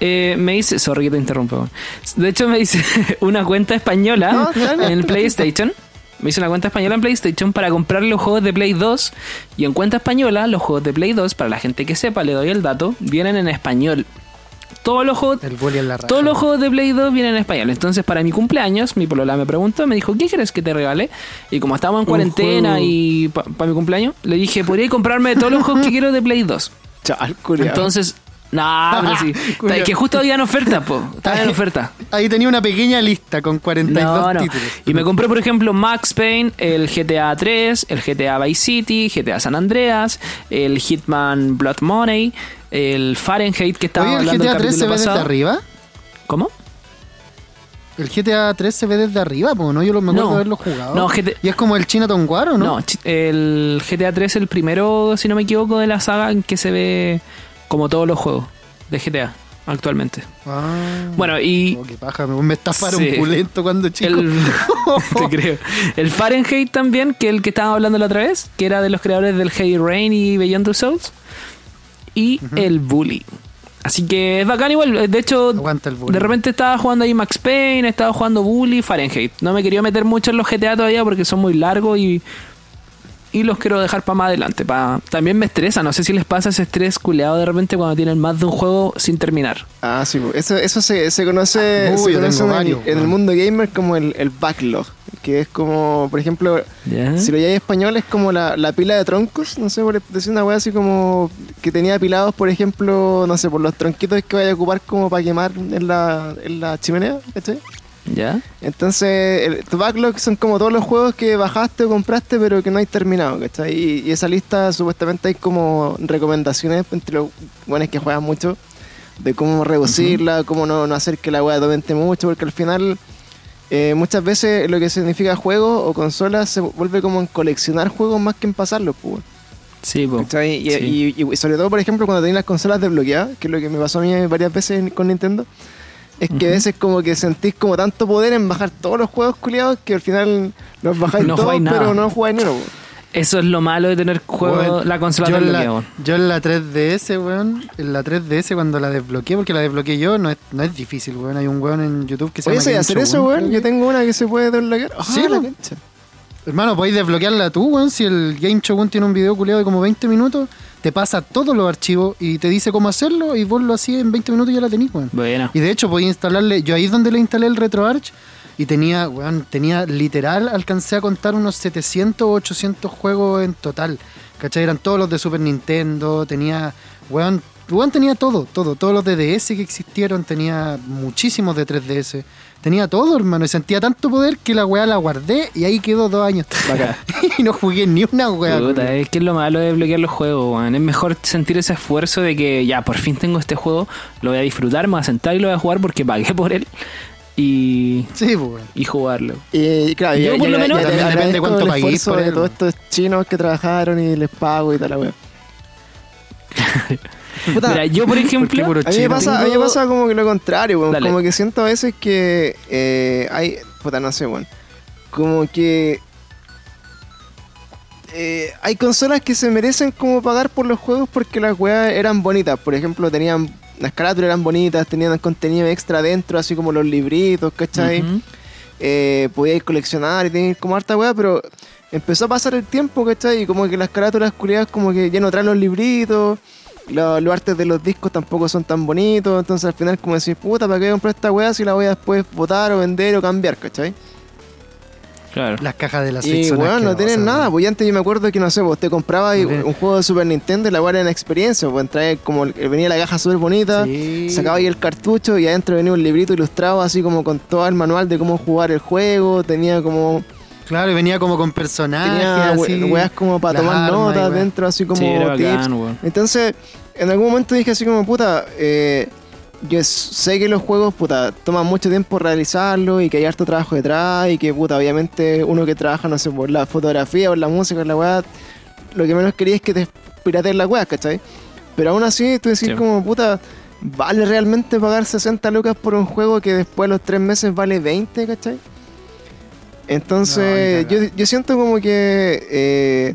B: eh, me hice. Sorry que te interrumpo, weón. De hecho, me hice [laughs] una cuenta española
A: No,
B: en PlayStation. Me hice una cuenta española en PlayStation para comprar los juegos de Play 2. Y en cuenta española, los juegos de Play 2, para la gente que sepa, le doy el dato, vienen en español. Todos los juegos. Todos los juegos de Play 2 vienen en español. Entonces, para mi cumpleaños, mi polola me preguntó, me dijo, ¿qué quieres que te regale? Y como estábamos en cuarentena y para mi cumpleaños, le dije, ¿podría comprarme todos los juegos que quiero de Play 2?
A: Chal.
B: Entonces, no, pero sí. [laughs] Que justo había en oferta, po. Estaba en oferta.
C: Ahí tenía una pequeña lista con 42
B: No, no.
C: títulos.
B: Y me compré, por ejemplo, Max Payne, el GTA 3, el GTA Vice City, GTA San Andreas, el Hitman Blood Money, el Fahrenheit que estaba
C: Oye, ¿el
B: hablando
C: GTA
B: el
C: 3 se ve desde arriba?
B: ¿Cómo?
C: El GTA 3 se ve desde arriba, po, ¿no? Yo lo, me acuerdo
B: No.
C: de haberlo jugado.
B: No, GT
C: Y es como el Chinatown War, ¿o no?
B: No, el GTA 3 es el primero, si no me equivoco, de la saga en que se ve como todos los juegos. de GTA actualmente.
C: Ah.
B: Bueno, y
C: Oh, qué paja, me, estafaron
B: Sí.
C: pulento cuando chico.
B: el, [laughs] te creo. El Fahrenheit también, que el que estábamos hablando la otra vez, que era de los creadores del Heavy Rain y Beyond the Souls. Y el Bully. Así que es bacán igual. De hecho, de repente estaba jugando ahí Max Payne, estaba jugando Bully, Fahrenheit. No me quería meter mucho en los GTA todavía porque son muy largos y, y los quiero dejar para más adelante. Pa... También me estresa, no sé si les pasa ese estrés culeado de repente cuando tienen más de un juego sin terminar.
A: Ah, sí, po. eso, eso se, se conoce,
C: Ah, uy,
A: se
C: yo
A: conoce
C: tengo
A: en, el-
C: varios,
A: en el
C: weón.
A: mundo gamer como el, el backlog, que es como, por ejemplo, si lo hay en español es como la, la pila de troncos, no sé, por decir una wea así como que tenía apilados, por ejemplo, no sé, por los tronquitos que vaya a ocupar como para quemar en la, en la chimenea, ¿cachai?
B: ¿Ya?
A: Entonces, el, tu backlog son como todos los juegos que bajaste o compraste, pero que no hay terminado, ¿cachai? Y, y esa lista supuestamente hay como recomendaciones entre los buenos que juegan mucho de cómo reducirla, cómo no, no hacer que la wea aumente mucho, porque al final eh, muchas veces lo que significa juego o consola se vuelve como en coleccionar juegos más que en pasarlos, pues.
B: Sí.
A: Y,
B: Sí.
A: y- y sobre todo, por ejemplo, cuando tenés las consolas desbloqueadas, que es lo que me pasó a mí varias veces con Nintendo, es que a veces como que sentís como tanto poder en bajar todos los juegos culiados que al final los bajáis
B: No
A: todos,
B: nada.
A: pero no jugáis uno. po.
B: Eso es lo malo de tener juegos,
C: Weón,
B: la consola
C: yo en la, yo en la 3DS, weón, en la 3DS cuando la desbloqueé, porque la desbloqueé yo, no es, no es difícil, weón. Hay un weón en YouTube que se
A: Oye,
C: llama
A: ¿sabes
C: Game
A: hacer eso, weón? Yo
C: que-
A: tengo una que se puede desbloquear. Ah,
C: Sí,
A: la
C: po.
A: concha.
C: Hermano, podéis desbloquearla tú, weón. Si el Game Shogun tiene un video culeado de como 20 minutos, te pasa todos los archivos y te dice cómo hacerlo y vos lo así en 20 minutos y ya la tenís, weón.
B: Bueno.
C: Y de hecho podía instalarle, yo ahí es donde le instalé el RetroArch y tenía, weón, tenía literal, alcancé a contar unos 700 o 800 juegos en total. ¿Cachai? Eran todos los de Super Nintendo, tenía, weón, weón tenía todo, todo, todos los de DS que existieron, tenía muchísimos de 3DS. Tenía todo, hermano, y sentía tanto poder que la weá la guardé y ahí quedó dos años.
A: Bacán. [laughs]
C: y no jugué ni una weá.
B: Puta, es que es lo malo de bloquear los juegos, weón. Es mejor sentir ese esfuerzo de que ya, por fin tengo este juego, lo voy a disfrutar, me voy a sentar y lo voy a jugar porque pagué por él. Y,
C: Sí, pues,
B: y jugarlo.
A: Y claro,
B: Yo,
A: ya-
B: por
A: ya-
B: lo menos-
A: ya te
C: También depende cuánto
A: esfuerzo
C: por
A: de todos estos chinos que trabajaron y les pago y tal la wea. [laughs]
B: Mira, yo por
C: ¿Por
B: ejemplo,
C: puro
A: A mí, me pasa, a mí me pasa como que lo contrario.
B: Dale.
A: Como que siento a veces que eh, hay. Puta, no sé, weón. Como que. eh, hay consolas que se merecen como pagar por los juegos porque las weas eran bonitas. Por ejemplo, tenían. Las carátulas eran bonitas, tenían contenido extra dentro, así como los libritos, ¿cachai?
B: Ujú.
A: eh, podíais coleccionar y tener como harta weá, pero empezó a pasar el tiempo, ¿cachai? Y como que las carátulas culiadas como que ya no traen los libritos, lo- los artes de los discos tampoco son tan bonitos, entonces al final como decir, puta, ¿para qué comprar esta weá si la voy a después botar o vender o cambiar, ¿cachai?
B: Claro.
C: Las cajas de la
A: Y weón, no tienen nada, pues antes yo me acuerdo que no sé, pues te comprabas
C: No
A: un juego de Super Nintendo y la weá era una experiencia, pues trae como venía la caja súper bonita,
C: Sí.
A: sacaba ahí el cartucho y adentro venía un librito ilustrado así como con todo el manual de cómo jugar el juego, tenía como
C: Claro, y venía como con personajes,
A: tenía
C: así.
A: weas como para tomar notas dentro, así como
B: Sí, era
A: tips.
B: bacán.
A: Entonces, en algún momento dije así como, puta, eh, yo sé que los juegos, puta, toman mucho tiempo realizarlo y que hay harto trabajo detrás y que, puta, obviamente uno que trabaja, no sé, por la fotografía o la música o la weá, lo que menos quería es que te pirateen las weas, ¿cachai? Pero aún así, tú decís
B: Sí.
A: como, puta, ¿vale realmente pagar 60 lucas por un juego que después de los 3 meses vale 20, ¿cachai? Entonces,
C: No,
A: yo, yo siento como que... eh,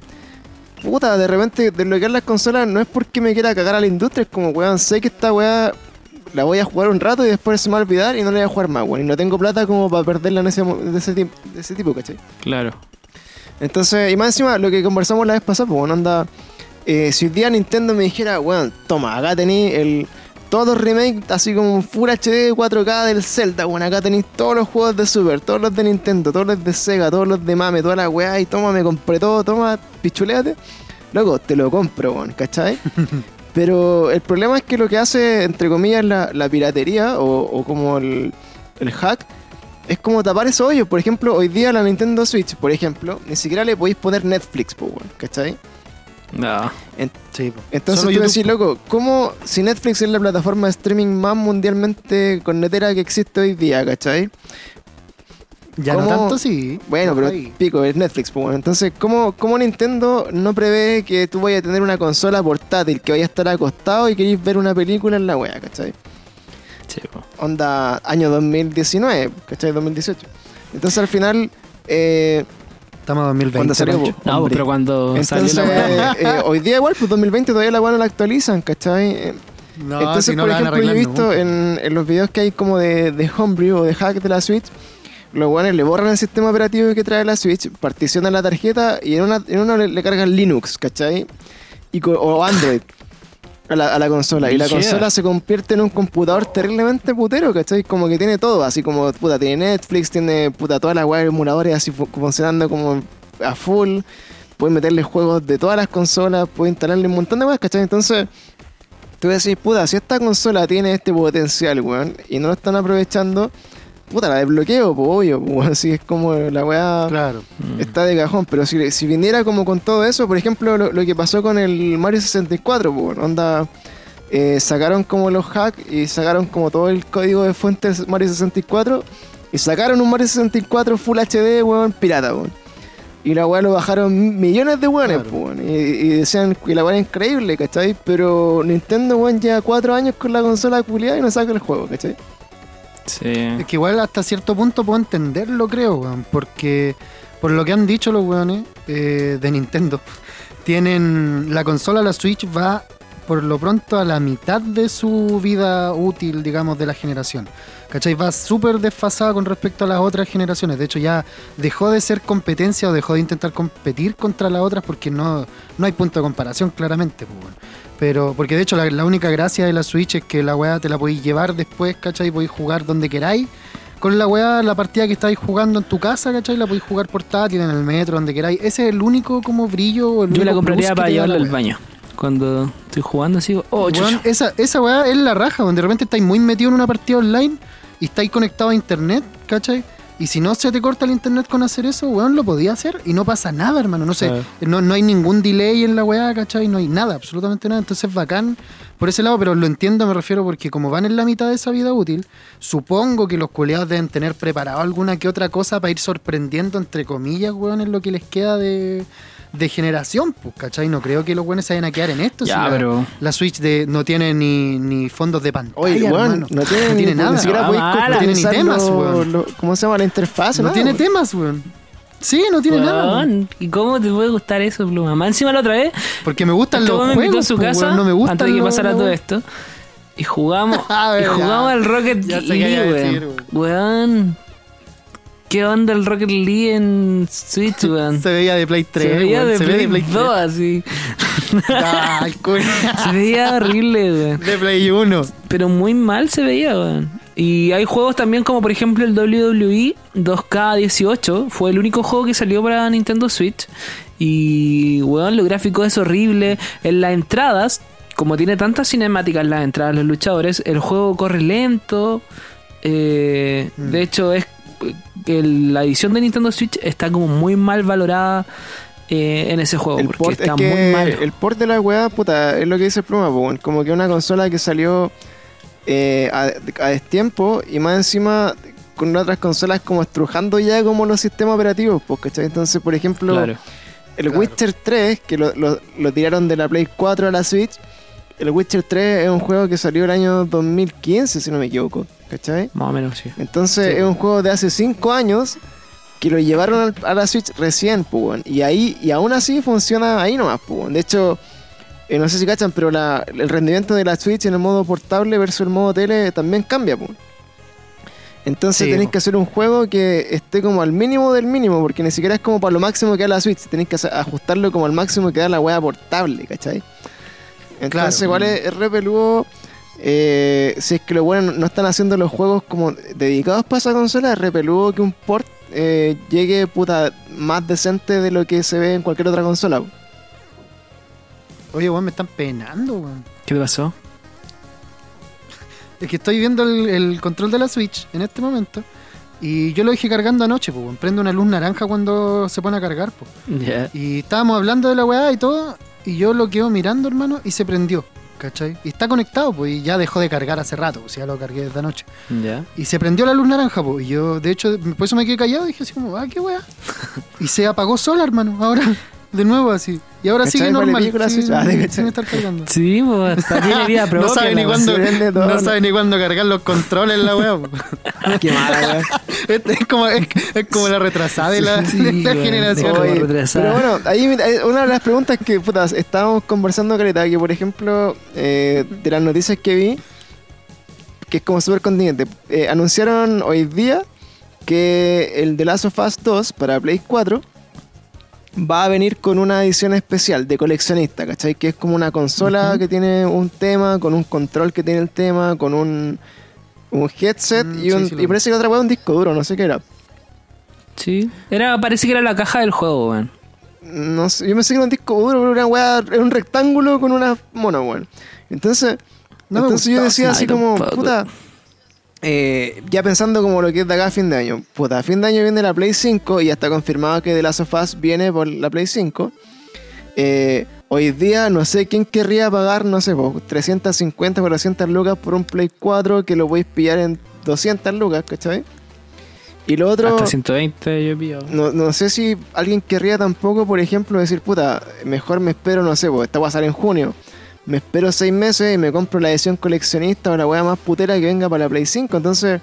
A: puta, de repente desbloquear las consolas no es porque me quiera cagar a la industria, es como, weón, sé que esta weá la voy a jugar un rato y después se me va a olvidar y no la voy a jugar más, weón. Y no tengo plata como para perderla en ese, de, ese, de ese tipo, ¿cachai?
B: Claro.
A: Entonces, y más encima, lo que conversamos la vez pasada, pues, bueno, anda. eh, si hoy día Nintendo me dijera, weón, toma, acá tenéis el. Todos los remakes, así como Full HD 4K del Zelda, weón, acá tenéis todos los juegos de Super, todos los de Nintendo, todos los de Sega, todos los de Mame, toda la weá, y toma, me compré todo, toma, pichuleate. Loco, te lo compro, weón, ¿cachai? [laughs] Pero el problema es que lo que hace, entre comillas, la, la piratería o, o como el, el hack, es como tapar esos hoyos. Por ejemplo, hoy día la Nintendo Switch, por ejemplo, ni siquiera le podéis poner Netflix, ¿cachai?
B: No.
C: Sí.
A: Entonces tú decís, loco, ¿cómo si Netflix es la plataforma de streaming más mundialmente cornetera que existe hoy día, ¿cachai?
C: Ya no
A: ¿Cómo-
C: tanto, sí.
A: Bueno, pero
C: ahí.
A: pico, es Netflix, pues bueno. Entonces, ¿cómo, ¿cómo Nintendo no prevé que tú vayas a tener una consola portátil, que vaya a estar acostado y queréis ver una película en la wea, ¿cachai?
B: Sí, po.
A: Onda año 2019, ¿cachai? 2018. Entonces al final, eh,
C: Estamos en 2020.
A: cuando salió,
C: Pancho.
A: po,
B: No,
A: hombre.
B: pero cuando
A: Entonces,
B: salió la weá.
A: eh, hoy día igual, pues 2020 todavía la no la actualizan, ¿cachai? Eh,
C: No,
A: Entonces,
C: si no
A: por
C: la
A: ejemplo, yo he visto en, en los videos que hay como de, de homebrew o de hack de la Switch, los guanes le borran el sistema operativo que trae la Switch, particionan la tarjeta y en una, en una le, le cargan Linux, ¿cachai? Y o Android a la, a la consola. Y la consola se convierte en un computador terriblemente putero, ¿cachai? Como que tiene todo, así como, puta, tiene Netflix, tiene, puta, todas las weas emuladores así fu- funcionando como a full. Puedes meterle juegos de todas las consolas, puedes instalarle un montón de weas, ¿cachai? Entonces, tú decís, puta, si esta consola tiene este potencial, weón, y no lo están aprovechando, puta, la desbloqueo, pues obvio, pues, así es como la weá
C: Claro.
A: Está de cajón, pero si, si viniera como con todo eso, por ejemplo, lo, lo que pasó con el Mario 64, pues, onda, eh, sacaron como los hacks y sacaron como todo el código de fuentes Mario 64 y sacaron un Mario 64 Full HD, weón, pirata, weón. Y la weá lo bajaron millones de weones,
C: Claro.
A: weón, y, y decían que la weá era increíble, ¿cachai? Pero Nintendo, weón, lleva cuatro años con la consola culiada y no saca el juego, ¿cachai?
C: Es que igual hasta cierto punto puedo entenderlo, creo, weón. Porque por lo que han dicho los weones eh, de Nintendo, [laughs] tienen la consola, la Switch, va por lo pronto a la mitad de su vida útil, digamos, de la generación. ¿Cachai? Va súper desfasada con respecto a las otras generaciones. De hecho, ya dejó de ser competencia o dejó de intentar competir contra las otras porque no, no hay punto de comparación, claramente. pues, weón. Pero, porque de hecho, la, la única gracia de la Switch es que la weá te la podéis llevar después, ¿cachai? Podéis jugar donde queráis. Con la weá, la partida que estáis jugando en tu casa, ¿cachai? La podéis jugar portátil, en el metro, donde queráis. Ese es el único como brillo. el
B: Yo la compraría para llevarla
C: la
B: al baño. Cuando estoy jugando así, digo, oh,
C: Weón, esa, esa weá es la raja, donde de repente estáis muy metido en una partida online y estáis conectado a internet, ¿cachai? Y si no se te corta el internet con hacer eso, weón, lo podía hacer y no pasa nada, hermano. No sé, no, no hay ningún delay en la weá, ¿cachai? No hay nada, absolutamente nada. Entonces bacán por ese lado, pero lo entiendo, me refiero, porque como van en la mitad de esa vida útil, supongo que los culeados deben tener preparado alguna que otra cosa para ir sorprendiendo, entre comillas, weón, en lo que les queda de, de generación, pues, ¿cachai? No creo que los weones se vayan a quedar en esto.
B: Ya,
C: si la-
B: pero-
C: la Switch de, no tiene ni, ni fondos de pantalla.
A: Oye, weón,
C: hermano.
A: no tiene,
C: No tiene
A: ni,
C: nada.
A: Ni siquiera
B: Ah.
C: No tiene ni temas,
A: lo-
C: weón.
A: lo- ¿Cómo se llama? La interfaz,
C: no
A: nada,
C: tiene
A: weón.
C: temas, weón. Sí, no tiene nada. weón.
B: ¿Y cómo te puede gustar eso, Pluma? Más encima la otra vez,
C: Porque me gustan
B: este
C: los
B: me invitó a
C: juegos,
B: su
C: pues,
B: casa
C: weón, no me gustan
B: antes de que
C: los-
B: pasara
C: los-
B: todo esto. Y jugamos, [laughs]
C: ver,
B: y jugamos al Rocket
C: Ya
B: League, weón. ¿Qué onda el Rocket League en Switch, [laughs] weón?
C: Se veía de Play 3.
B: Se veía de
C: se
B: Play,
C: de Play
B: 2 así.
C: 3. Ay, coño. [laughs]
B: Se veía horrible, weón.
C: de Play 1.
B: Pero muy mal se veía, weón. Y hay juegos también como por ejemplo el WWE 2K18. Fue el único juego que salió para Nintendo Switch. Y, weón, los gráficos es horrible. En las entradas, como tiene tantas cinemáticas en las entradas los luchadores, el juego corre lento. Eh,
C: Mm.
B: De hecho, es el- la edición de Nintendo Switch está como muy mal valorada eh, en ese juego.
A: El
B: porque
A: port, es
B: está
A: que
B: muy mal.
A: el port de la weá, puta, es lo que dice el Pluma, como que una consola que salió eh, a, a destiempo y más encima con otras consolas como estrujando ya como los sistemas operativos, pues, ¿cachai? Entonces, por ejemplo,
B: Claro.
A: el
C: Claro.
A: Witcher 3, que lo, lo- lo tiraron de la Play 4 a la Switch, el Witcher 3 es un juego que salió el año 2015, si no me equivoco, ¿cachai?
B: Más o menos, sí.
A: Entonces
C: Sí.
A: es un juego de hace 5 años que lo llevaron a la Switch recién, pues. Y ahí, y aún así funciona ahí nomás, pues. De hecho, eh, no sé si cachan, pero la- el rendimiento de la Switch en el modo portable versus el modo tele también cambia. Entonces
C: Sí,
A: tenéis que hacer un juego que esté como al mínimo del mínimo, porque ni siquiera es como para lo máximo que da la Switch, tenéis que ajustarlo como al máximo que da la wea portable, ¿cachai? Entonces
C: Claro.
A: igual es, es re peludo, eh, si es que lo bueno no están haciendo los juegos como dedicados para esa consola, es re peludo que un port eh, llegue puta más decente de lo que se ve en cualquier otra consola. po.
C: Oye, weón, me están penando, weón.
B: ¿Qué te pasó?
C: Es que estoy viendo el, el control de la Switch en este momento. Y yo lo dejé cargando anoche, pues, weón. Prende una luz naranja cuando se pone a cargar, pues.
B: Ya.
C: Y estábamos hablando de la weá y todo. Y yo lo quedo mirando, hermano, y se prendió. ¿cachai? Y está conectado, pues, y ya dejó de cargar hace rato, pues, ya lo cargué desde anoche.
B: Ya.
C: Y se prendió la luz naranja, pues, y yo, de hecho, por eso me quedé callado y dije así como, ah, qué weá. [laughs] y se apagó sola, hermano, ahora, de nuevo así. Y ahora sigue
A: Vale
C: normal, sin, estar cargando.
B: Sí, pues [laughs] hasta tiene vida
C: No sabe, ni
B: la
C: cuándo, no sabe ni cuándo cargar los controles la weá. pues. [laughs]
A: Qué mala, weón. [laughs]
C: Este es, como, es, es como la retrasada de la,
B: Sí,
C: de la
B: weón,
C: generación.
A: Oye, pero bueno, ahí una de las preguntas que putas, estábamos conversando, Caleta, que por ejemplo, eh, de las noticias que vi, que es como súper contingente, eh, anunciaron hoy día que el The Last of Us 2 para Play 4 va a venir con una edición especial de coleccionista, ¿cachai? Que es como una consola que tiene un tema, con un control que tiene el tema, con un, un headset
C: Mm,
A: y,
C: sí,
A: un,
C: sí
A: y parece que otra weá un disco duro, no sé qué era.
B: Sí. Era, parece que era la caja del juego, weón.
A: No sé, yo me sé que era un disco duro, pero era una weá, era un rectángulo con una mono, weón. Entonces,
C: No
A: entonces yo decía
B: sí.
A: así como, puta, eh, ya pensando como lo que es de acá a fin de año. Puta, a fin de año viene la Play 5 y ya está confirmado que The Last of Us viene por la Play 5. Eh, hoy día no sé quién querría pagar, no sé, po, 350 o 400 lucas por un Play 4 que lo podéis pillar en 200 lucas, ¿cachai? Y lo otro...
B: Hasta 120 yo.
A: No, no sé si alguien querría tampoco, por ejemplo, decir, puta, mejor me espero, no sé, porque esta va a salir en junio. Me espero seis meses y me compro la edición coleccionista o la weá más putera que venga para la Play 5. Entonces,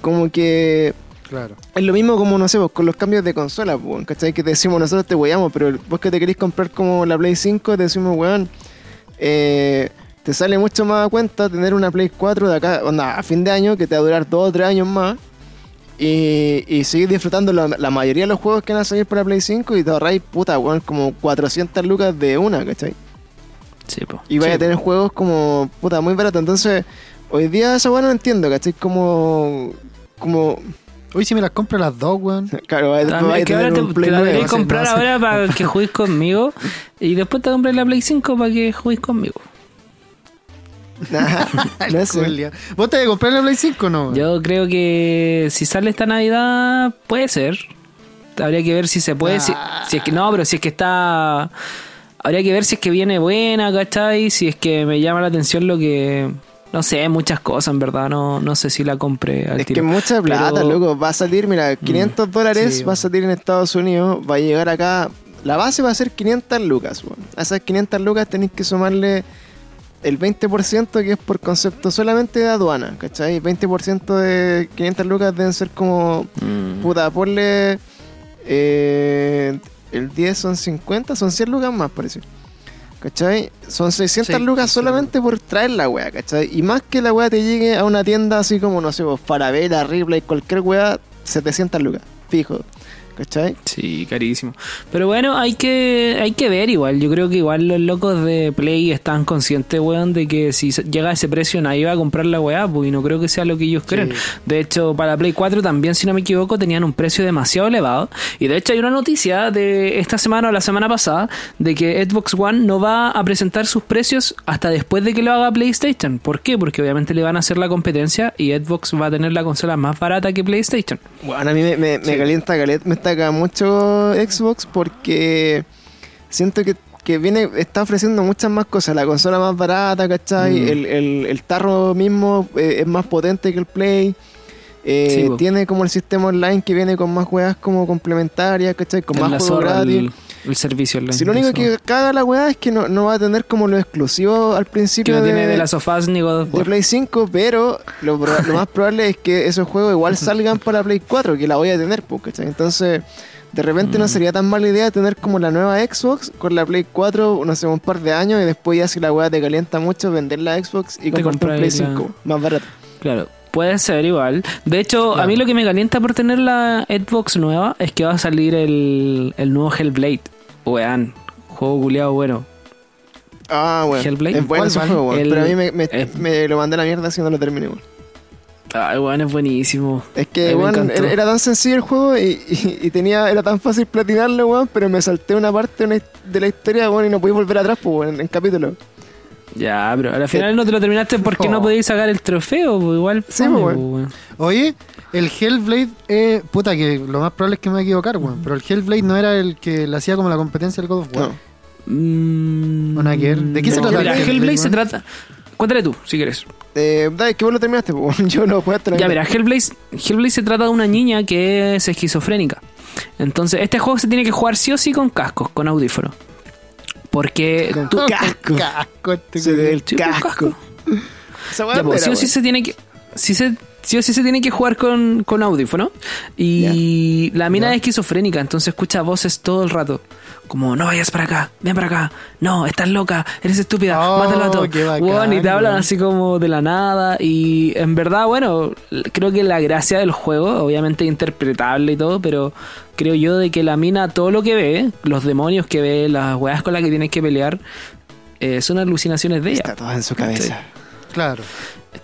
A: como que
C: Claro.
A: es lo mismo como, no sé, pues, con los cambios de consola, pues, ¿cachai? Que te decimos nosotros te weyamos, pero vos que te queréis comprar como la Play 5, te decimos, weón, eh, te sale mucho más a cuenta tener una Play 4 de acá, onda, a fin de año, que te va a durar dos o tres años más. Y, y seguir disfrutando la, la mayoría de los juegos que van a salir para Play 5 y te ahorráis, puta, weón, como 400 lucas de una, ¿cachai?
B: Sí, po.
A: Y vaya
C: Sí,
A: a tener juegos como, puta, muy barato. Entonces, hoy día esa weón no entiendo, ¿cachai? Como, como,
C: Hoy si me las compro las dos, weón. [laughs]
A: claro, vaya,
B: También,
A: vaya
B: es que
A: a
B: ahora
A: tener
B: te,
A: un
B: te la comprar
C: no
B: ahora para que juegues conmigo y después te compres la Play 5 para que juegues conmigo. [laughs]
A: Nah, [laughs] no sé.
C: ¿Vos te vas a comprar la Play 5 o no? weón?
B: Yo creo que si sale esta Navidad, puede ser. Habría que ver si se puede. Si,
C: Ah.
B: si es que no, pero si es que está. Habría que ver si es que viene buena, ¿cachai? Si es que me llama la atención lo que. No sé, muchas cosas, en verdad. No, no sé si la compré al
A: Es que mucha plata,
B: Pero-
A: loco. Va a salir, mira, 500 dólares
C: Sí,
A: va a salir en Estados Unidos, va a llegar acá. La base va a ser 500 lucas, weón. A esas 500 lucas tenéis que sumarle el 20% que es por concepto solamente de aduana, ¿cachai? 20% de 500 lucas deben ser como,
B: Mm.
A: puta, ponle. eh, el 10 son 50, son 100 lucas más, parece. ¿Cachai? Son 600
C: Sí,
A: lucas
C: sí,
A: solamente por traer la wea, ¿cachai? Y más que la wea te llegue a una tienda así como, no sé, Farabela, Ripley, cualquier wea, 700 lucas, fijo. ¿Cachai?
B: Sí, carísimo. Pero bueno, hay que, hay que ver igual. Yo creo que igual los locos de Play están conscientes, weón, de que si llega a ese precio nadie va a comprar la weá, pues y no creo que sea lo que ellos creen. De hecho, para Play 4 también, si no me equivoco, tenían un precio demasiado elevado. Y de hecho hay una noticia de esta semana o la semana pasada de que Xbox One no va a presentar sus precios hasta después de que lo haga PlayStation. ¿Por qué? Porque obviamente le van a hacer la competencia y Xbox va a tener la consola más barata que PlayStation.
A: Bueno, a mí me, me- me
C: Sí.
A: calienta me estaca mucho Xbox porque siento que, que viene, está ofreciendo muchas más cosas. La consola más barata, ¿cachai?
B: Mm.
A: El, el- el tarro mismo eh, es más potente que el Play. Eh,
B: Sí,
A: tiene como el sistema online que viene con más juegas como complementarias, ¿cachai? Con más juegos gratis.
B: el, el servicio online.
A: Si lo único que caga la weá es que no, no va a tener como lo exclusivo al
B: que
A: principio
B: no
A: de,
B: tiene de las sofás ni God of
A: de. Play 5, pero [laughs] lo, más probable es que esos juegos igual salgan para Play 4, que la voy a tener, ¿cachai? Entonces, de repente
B: Mm.
A: no sería tan mala idea tener como la nueva Xbox con la Play 4, no sé, un par de años y después ya si la weá te calienta mucho, vender la Xbox y comprar un Play
B: la-
A: 5 más barato.
B: Claro, puede ser igual. De hecho, a mí lo que me calienta por tener la Xbox nueva es que va a salir el, el nuevo Hellblade. Wean, juego culiado bueno.
A: Ah, bueno.
B: Hellblade.
A: Es bueno
C: ¿Cuál,
A: ese juego, weón,
B: El-
A: pero a mí me, me-
B: es-
A: me lo mandé a la mierda si no lo terminé, weón.
B: Ay, weón, es buenísimo.
A: Es que, weón, era, era tan sencillo el juego y, y- y tenía, era tan fácil platinarlo, weón, pero me salté una parte de la historia, weón, y no pude volver atrás, pues, weón, en, en capítulo.
B: Ya, pero al final no te lo terminaste porque no
C: Oh.
B: podías sacar el trofeo, pues igual.
A: Sí,
B: fome,
A: pues,
B: pues.
C: Oye, el Hellblade, eh, puta que lo más probable es que me voy a equivocar, weón. Pero el Hellblade no era el que le hacía como la competencia al God of War.
A: No.
B: Mm.
C: ¿De qué se trata
B: Mira,
C: Hellblade,
B: Hellblade se trata. Cuéntale tú, si quieres.
A: Eh, dale, que vos lo terminaste, po. [laughs] yo no puedo estar
B: Ya, mira, Hellblade, Hellblade se trata de una niña que es esquizofrénica. Entonces, este juego se tiene que jugar sí o sí con cascos, con audífonos. Porque
A: Con
B: tú.
A: casco.
C: Casco, este
A: Se ve el
B: Sí,
A: casco.
B: Sí o sí
A: weón.
B: se tiene que. Sí, se, sí o sí se tiene que jugar con, con audífono. Y la mina es esquizofrénica, entonces escucha voces todo el rato. Como, no vayas para acá, ven para acá. No, estás loca, eres estúpida,
C: Oh,
B: mátalo a todo.
C: bacán,
B: y te hablan así como de la nada. Y en verdad, bueno, creo que la gracia del juego, obviamente interpretable y todo, pero creo yo de que la mina todo lo que ve, los demonios que ve, las weas con las que tienes que pelear, eh, son alucinaciones de ella.
A: Está todo en su cabeza.
C: Claro.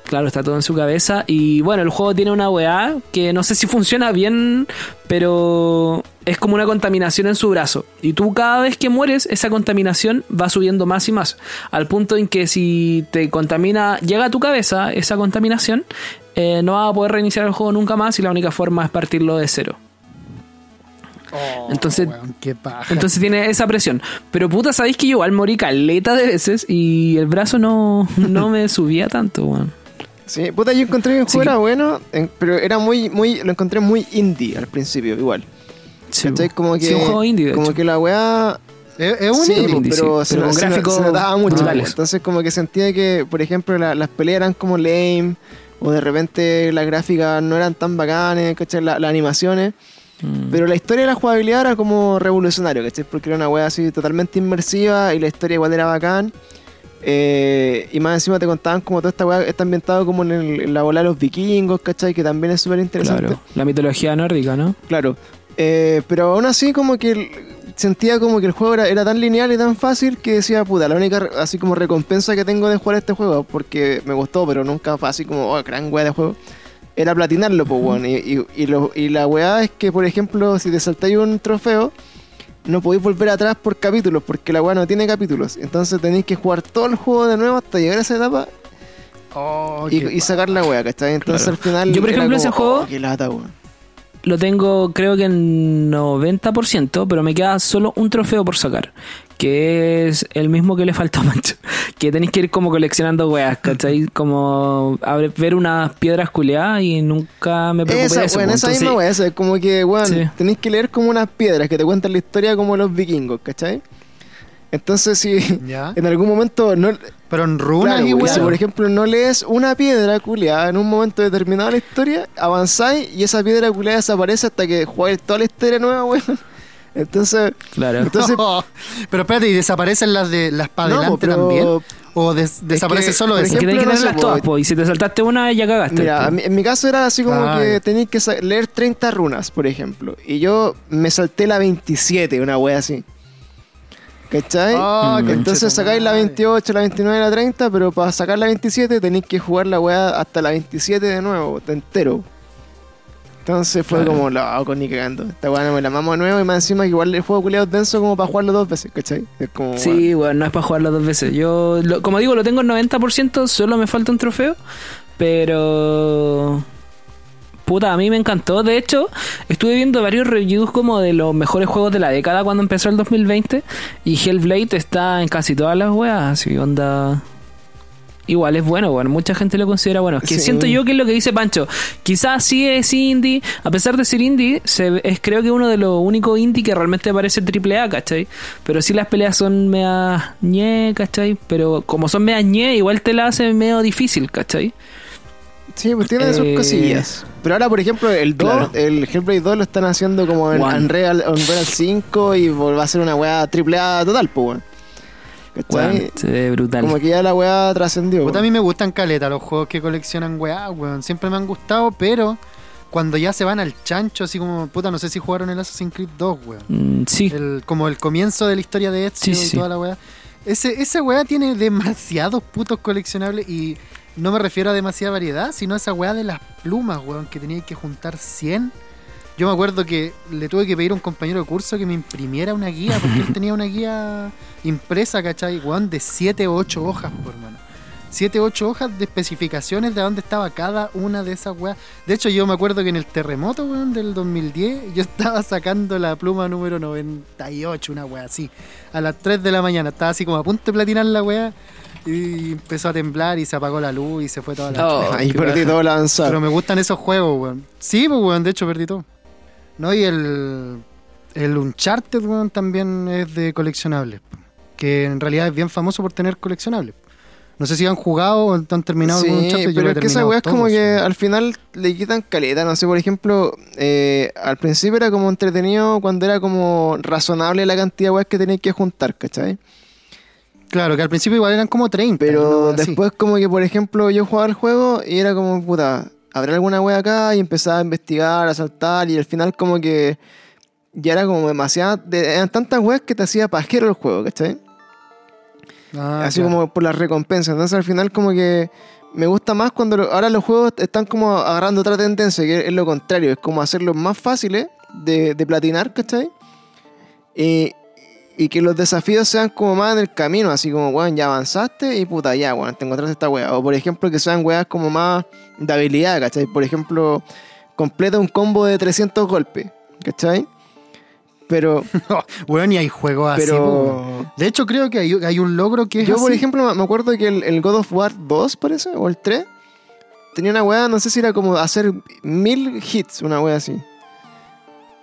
B: Claro, está todo en su cabeza. Y bueno, el juego tiene una weá que no sé si funciona bien, pero es como una contaminación en su brazo. Y tú cada vez que mueres, esa contaminación va subiendo más y más. Al punto en que si te contamina, llega a tu cabeza esa contaminación, eh, no vas a poder reiniciar el juego nunca más y la única forma es partirlo de cero.
C: Oh,
B: Entonces-
C: weón.
B: Entonces tiene esa presión. Pero puta, sabéis que yo igual morí caleta de veces y el brazo no, [laughs] no me subía tanto, weón.
A: Sí, puta, yo encontré que el
B: Sí.
A: juego era bueno, en- pero era muy, muy, lo encontré muy indie al principio, igual.
B: Sí,
A: ¿Cachai? Como que,
B: Sí, un juego indie, de
A: como
B: hecho.
A: que la weá
C: es, es un
A: sí,
C: indie.
B: indie,
A: pero,
B: sí,
A: se,
B: pero
A: se se notaba mucho.
B: brutales.
A: Entonces como que sentía que, por ejemplo, la- las peleas eran como lame, o de repente las gráficas no eran tan bacanes, ¿cachai? La- las animaciones.
B: Mm.
A: Pero la historia de la jugabilidad era como revolucionario, ¿cachai? Porque era una wea así totalmente inmersiva y la historia igual era bacán. Eh, y más encima te contaban como toda esta wea está ambientado como en, el- en la bola de los vikingos, ¿cachai? Que también es súper interesante.
B: Claro, la mitología nórdica, ¿no?
A: Claro. Eh, pero aún así como que sentía como que el juego era, era tan lineal y tan fácil que decía, puta, la única así como recompensa que tengo de jugar este juego, porque me gustó, pero nunca fue así como, oh, gran wea de juego, era platinarlo, pues, weón. Y, y, y lo- y la weá es que, por ejemplo, si te saltáis un trofeo, no podéis volver atrás por capítulos, porque la weá no tiene capítulos. Entonces tenéis que jugar todo el juego de nuevo hasta llegar a esa etapa
C: Oh,
A: y, sacar la weá, ¿cachai? Entonces
B: Claro.
A: al final.
B: Yo, por
A: era
B: ejemplo,
A: como,
B: ese juego-
A: oh, qué lata, weón.
B: Lo tengo creo que en 90%, pero me queda solo un trofeo por sacar. Que es el mismo que le faltó a Mancho. [laughs] Que tenéis que ir como coleccionando weas, ¿cachai? Como a ver, unas piedras culeadas y nunca me preocupé
A: Esa,
B: de eso.
A: weón,
B: pues.
A: esa misma weá, esa es como que, weón,
B: Sí.
A: tenéis que leer como unas piedras que te cuentan la historia como los vikingos, ¿cachai? Entonces, si
C: Ya. [laughs]
A: en algún momento no.
C: Pero en runas
A: Claro,
C: y
A: weón,
C: weón.
A: si por ejemplo no lees una piedra culeada en un momento determinado de la historia, avanzáis y esa piedra culeada desaparece hasta que jugáis toda la historia nueva, [laughs] weón. Entonces,
B: Claro.
A: entonces [laughs]
C: pero espérate, ¿y desaparecen las de las para
A: No,
C: adelante
A: pero-
C: también? ¿O des- desaparece
A: que,
C: solo
A: por
C: esa?
B: Es que
A: ejemplo,
B: tenés que
A: no sé,
B: tenerlas todas,
A: po,
B: y si te saltaste una, ya cagaste.
A: Mira, en mi caso era así como
C: Ah,
A: que tenéis que leer 30 runas, por ejemplo. Y yo me salté la 27, una wea así. ¿Cachai?
C: Oh,
B: Mm.
A: Entonces sacáis la 28, la 29, la 30, pero para sacar la 27 tenéis que jugar la wea hasta la 27 de nuevo, entero. Entonces fue
B: Claro.
A: como, loco, ni cagando. Esta weá no me la mamo de nuevo y más encima que igual el juego culiado es denso como para jugarlo dos veces, ¿cachai? Es como, weón.
B: Sí, bueno, no es para jugarlo dos veces. Yo, lo- como digo, lo tengo en 90%, solo me falta un trofeo. Pero. Puta, a mí me encantó. De hecho, estuve viendo varios reviews como de los mejores juegos de la década cuando empezó el 2020. Y Hellblade está en casi todas las weas. Así onda. Igual es bueno, bueno, mucha gente lo considera bueno. Que
A: Sí.
B: siento yo que es lo que dice Pancho. Quizás sí es indie, a pesar de ser indie, se, es creo que uno de los únicos indie que realmente parece triple A, ¿cachai? Pero sí las peleas son mea ñe, ¿cachai? Pero como son mea ñe, igual te la hacen medio difícil, ¿cachai?
A: Sí, pues tiene sus
B: Eh,
A: cosillas. Pero ahora, por ejemplo, el 2,
B: Claro.
A: el Hellblade 2 lo están haciendo como en. Unreal, Unreal 5 y va a ser una weá triple A total, pues, weón. ¿Cachai?
B: Weón, se ve brutal.
A: Como que ya la weá trascendió.
C: Puta, a
A: weón.
C: mí me gustan caleta los juegos que coleccionan weá, weón. Siempre me han gustado, pero cuando ya se van al chancho, así como, puta, no sé si jugaron el Assassin's Creed 2, weón.
B: Mm, sí,
C: El, como el comienzo de la historia de Ezio
B: Sí,
C: y
B: sí.
C: toda la weá. Ese, esa weá tiene demasiados putos coleccionables y no me refiero a demasiada variedad, sino a esa weá de las plumas, weón, que tenía que juntar 100. Yo me acuerdo que le tuve que pedir a un compañero de curso que me imprimiera una guía, porque él tenía una guía impresa, ¿cachai? Weón, de 7 o 8 hojas, por hermano. 7, 8 hojas de especificaciones de dónde estaba cada una de esas weas. De hecho, yo me acuerdo que en el terremoto, weón, del 2010, yo estaba sacando la pluma número 98, una wea así. A las 3 de la mañana, estaba así como a punto de platinar la wea. Y empezó a temblar y se apagó la luz y se fue toda la
B: Oh.
A: Ahí perdí todo el avanzado.
C: Pero me gustan esos juegos, weón. Sí, pues, weón, de hecho perdí todo. No, y el, el Uncharted, weón, también es de coleccionables. Que en realidad es bien famoso por tener coleccionables. No sé si han jugado o han terminado
A: Sí,
C: algún yo
A: pero es que esa weá es como que al final le quitan caleta. No sé, por ejemplo, eh, al principio era como entretenido cuando era como razonable la cantidad de weas que tenías que juntar, ¿cachai?
C: Claro, que al principio igual eran como 30.
A: Pero después como que, por ejemplo, yo jugaba el juego y era como, puta, ¿habrá alguna wea acá? Y empezaba a investigar, a saltar y al final como que ya era como demasiado... de- eran tantas weas que te hacía pajero el juego, ¿cachai?
C: Ah,
A: Así
C: claro.
A: como por las recompensas. Entonces al final como que me gusta más cuando lo- ahora los juegos están como agarrando otra tendencia, que es lo contrario, es como hacerlos más fáciles de, de platinar, ¿cachai? Y, y que los desafíos sean como más en el camino, así como, weón, ya avanzaste y puta, ya, weón, te encontraste esta wea. O por ejemplo que sean weas como más de habilidad, ¿cachai? Por ejemplo, completa un combo de 300 golpes, ¿cachai? Pero, [laughs]
C: Weón, y hay juegos así,
A: pero...
C: De hecho, creo que hay, hay un logro que es
A: Yo, por ejemplo, me acuerdo que el, el God of War 2, parece, o el 3, tenía una weá, no sé si era como hacer mil hits, una weá así.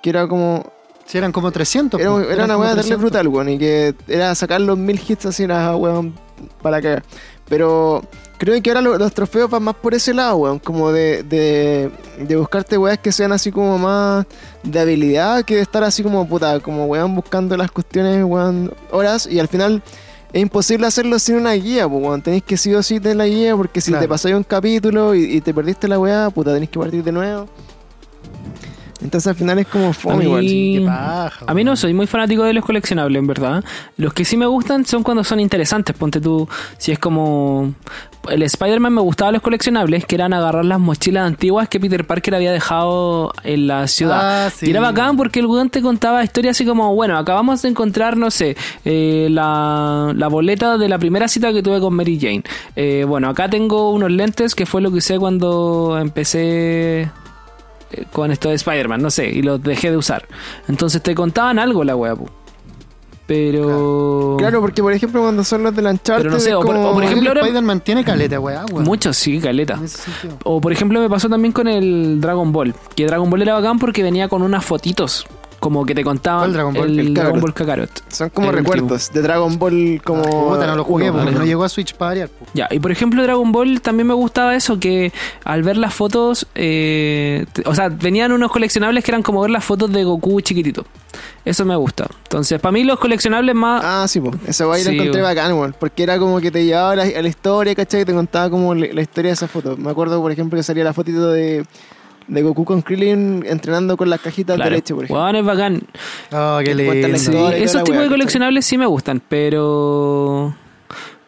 A: Que era como.
C: Sí, eran como 300.
A: Era,
C: po.
A: era
C: Eran
A: una weá darle
C: 300.
A: brutal, weón, y que era sacar los mil hits así, una weón, para cagar. Pero creo que ahora lo- los trofeos van más por ese lado, weón, como de, de, de buscarte weas que sean así como más de habilidad que de estar así como puta, como weón buscando las cuestiones, weón, horas y al final es imposible hacerlo sin una guía, pues weón, tenéis que sí o sí tener la guía porque si
C: Claro.
A: te pasáis un capítulo y, y te perdiste la weá, puta, tenéis que partir de nuevo. Entonces al final es como
B: A
A: fome
B: mí,
A: igual.
C: Qué paja,
B: a mí no soy muy fanático de los coleccionables, en verdad. Los que sí me gustan son cuando son interesantes. Ponte tú, si es como... El Spider-Man me gustaba los coleccionables, que eran agarrar las mochilas antiguas que Peter Parker había dejado en la ciudad.
C: Ah, sí.
B: Y era bacán porque el weón te contaba historias así como, bueno, acabamos de encontrar, no sé, eh, la, la boleta de la primera cita que tuve con Mary Jane. Eh, bueno, acá tengo unos lentes que fue lo que usé cuando empecé con esto de Spider-Man, no sé, y los dejé de usar. Entonces te contaban algo la wea, pu. Pero...
A: Claro, porque por ejemplo cuando son los de Uncharted
B: Pero no sé, o por-
A: como-
B: o por
C: Por
B: ejemplo, ahora-
C: Spider-Man tiene caleta, weá, weón.
B: Muchos, sí, caleta. O por ejemplo me pasó también con el Dragon Ball, que Dragon Ball era bacán porque venía con unas fotitos, como que te contaban
C: ¿Cuál Dragon Ball?
B: el,
A: El
B: Dragon. Ball Kakarot.
A: son como
B: el
A: recuerdos de Dragon Ball como...
C: Ah, puta, no lo jugué porque no llegó a Switch para variar.
B: Ya, y por ejemplo Dragon Ball también me gustaba eso, que al ver las fotos, eh, o sea, venían unos coleccionables que eran como ver las fotos de Goku chiquitito. Eso me gusta. Entonces, para mí los coleccionables más...
A: Ah, sí, pues. Esa guay la
B: Sí,
A: encontré
B: weón.
A: bacán. Porque era como que te llevaba a la, a la historia, ¿cachai? Que te contaba como la, la historia de esa foto. Me acuerdo, por ejemplo, que salía la fotito de, de Goku con Krillin entrenando con las cajitas
B: claro,
A: de leche, por ejemplo.
B: weón, es bacán.
C: Oh, qué lindo.
B: Sí, esos tipos
A: weá,
B: de coleccionables sí me gustan, pero...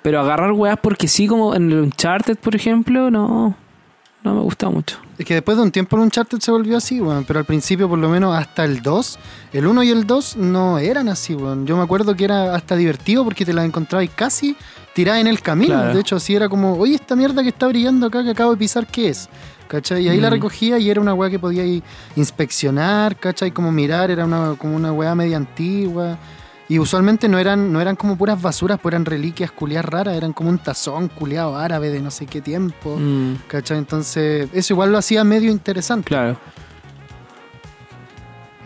B: Pero agarrar weas porque sí, como en el Uncharted, por ejemplo, no... No me gusta mucho.
C: Es que después de un tiempo el Uncharted se volvió así, weón. Pero al principio, por lo menos hasta el 2, el 1 y el 2 no eran así, weón. Yo me acuerdo que era hasta divertido porque te las encontrabas casi tiradas en el camino.
B: Claro.
C: De hecho, así era como, oye, esta mierda que está brillando acá que acabo de pisar, ¿qué es? ¿Cachai? Y ahí la
B: Mm.
C: recogía y era una weá que podía ir inspeccionar, ¿cachai? Como mirar, era una, como una weá media antigua. Y usualmente no eran, no eran como puras basuras, pues eran reliquias culiadas raras, eran como un tazón culiado árabe de no sé qué tiempo.
B: Mm,
C: ¿Cachai? Entonces, eso igual lo hacía medio interesante.
B: claro.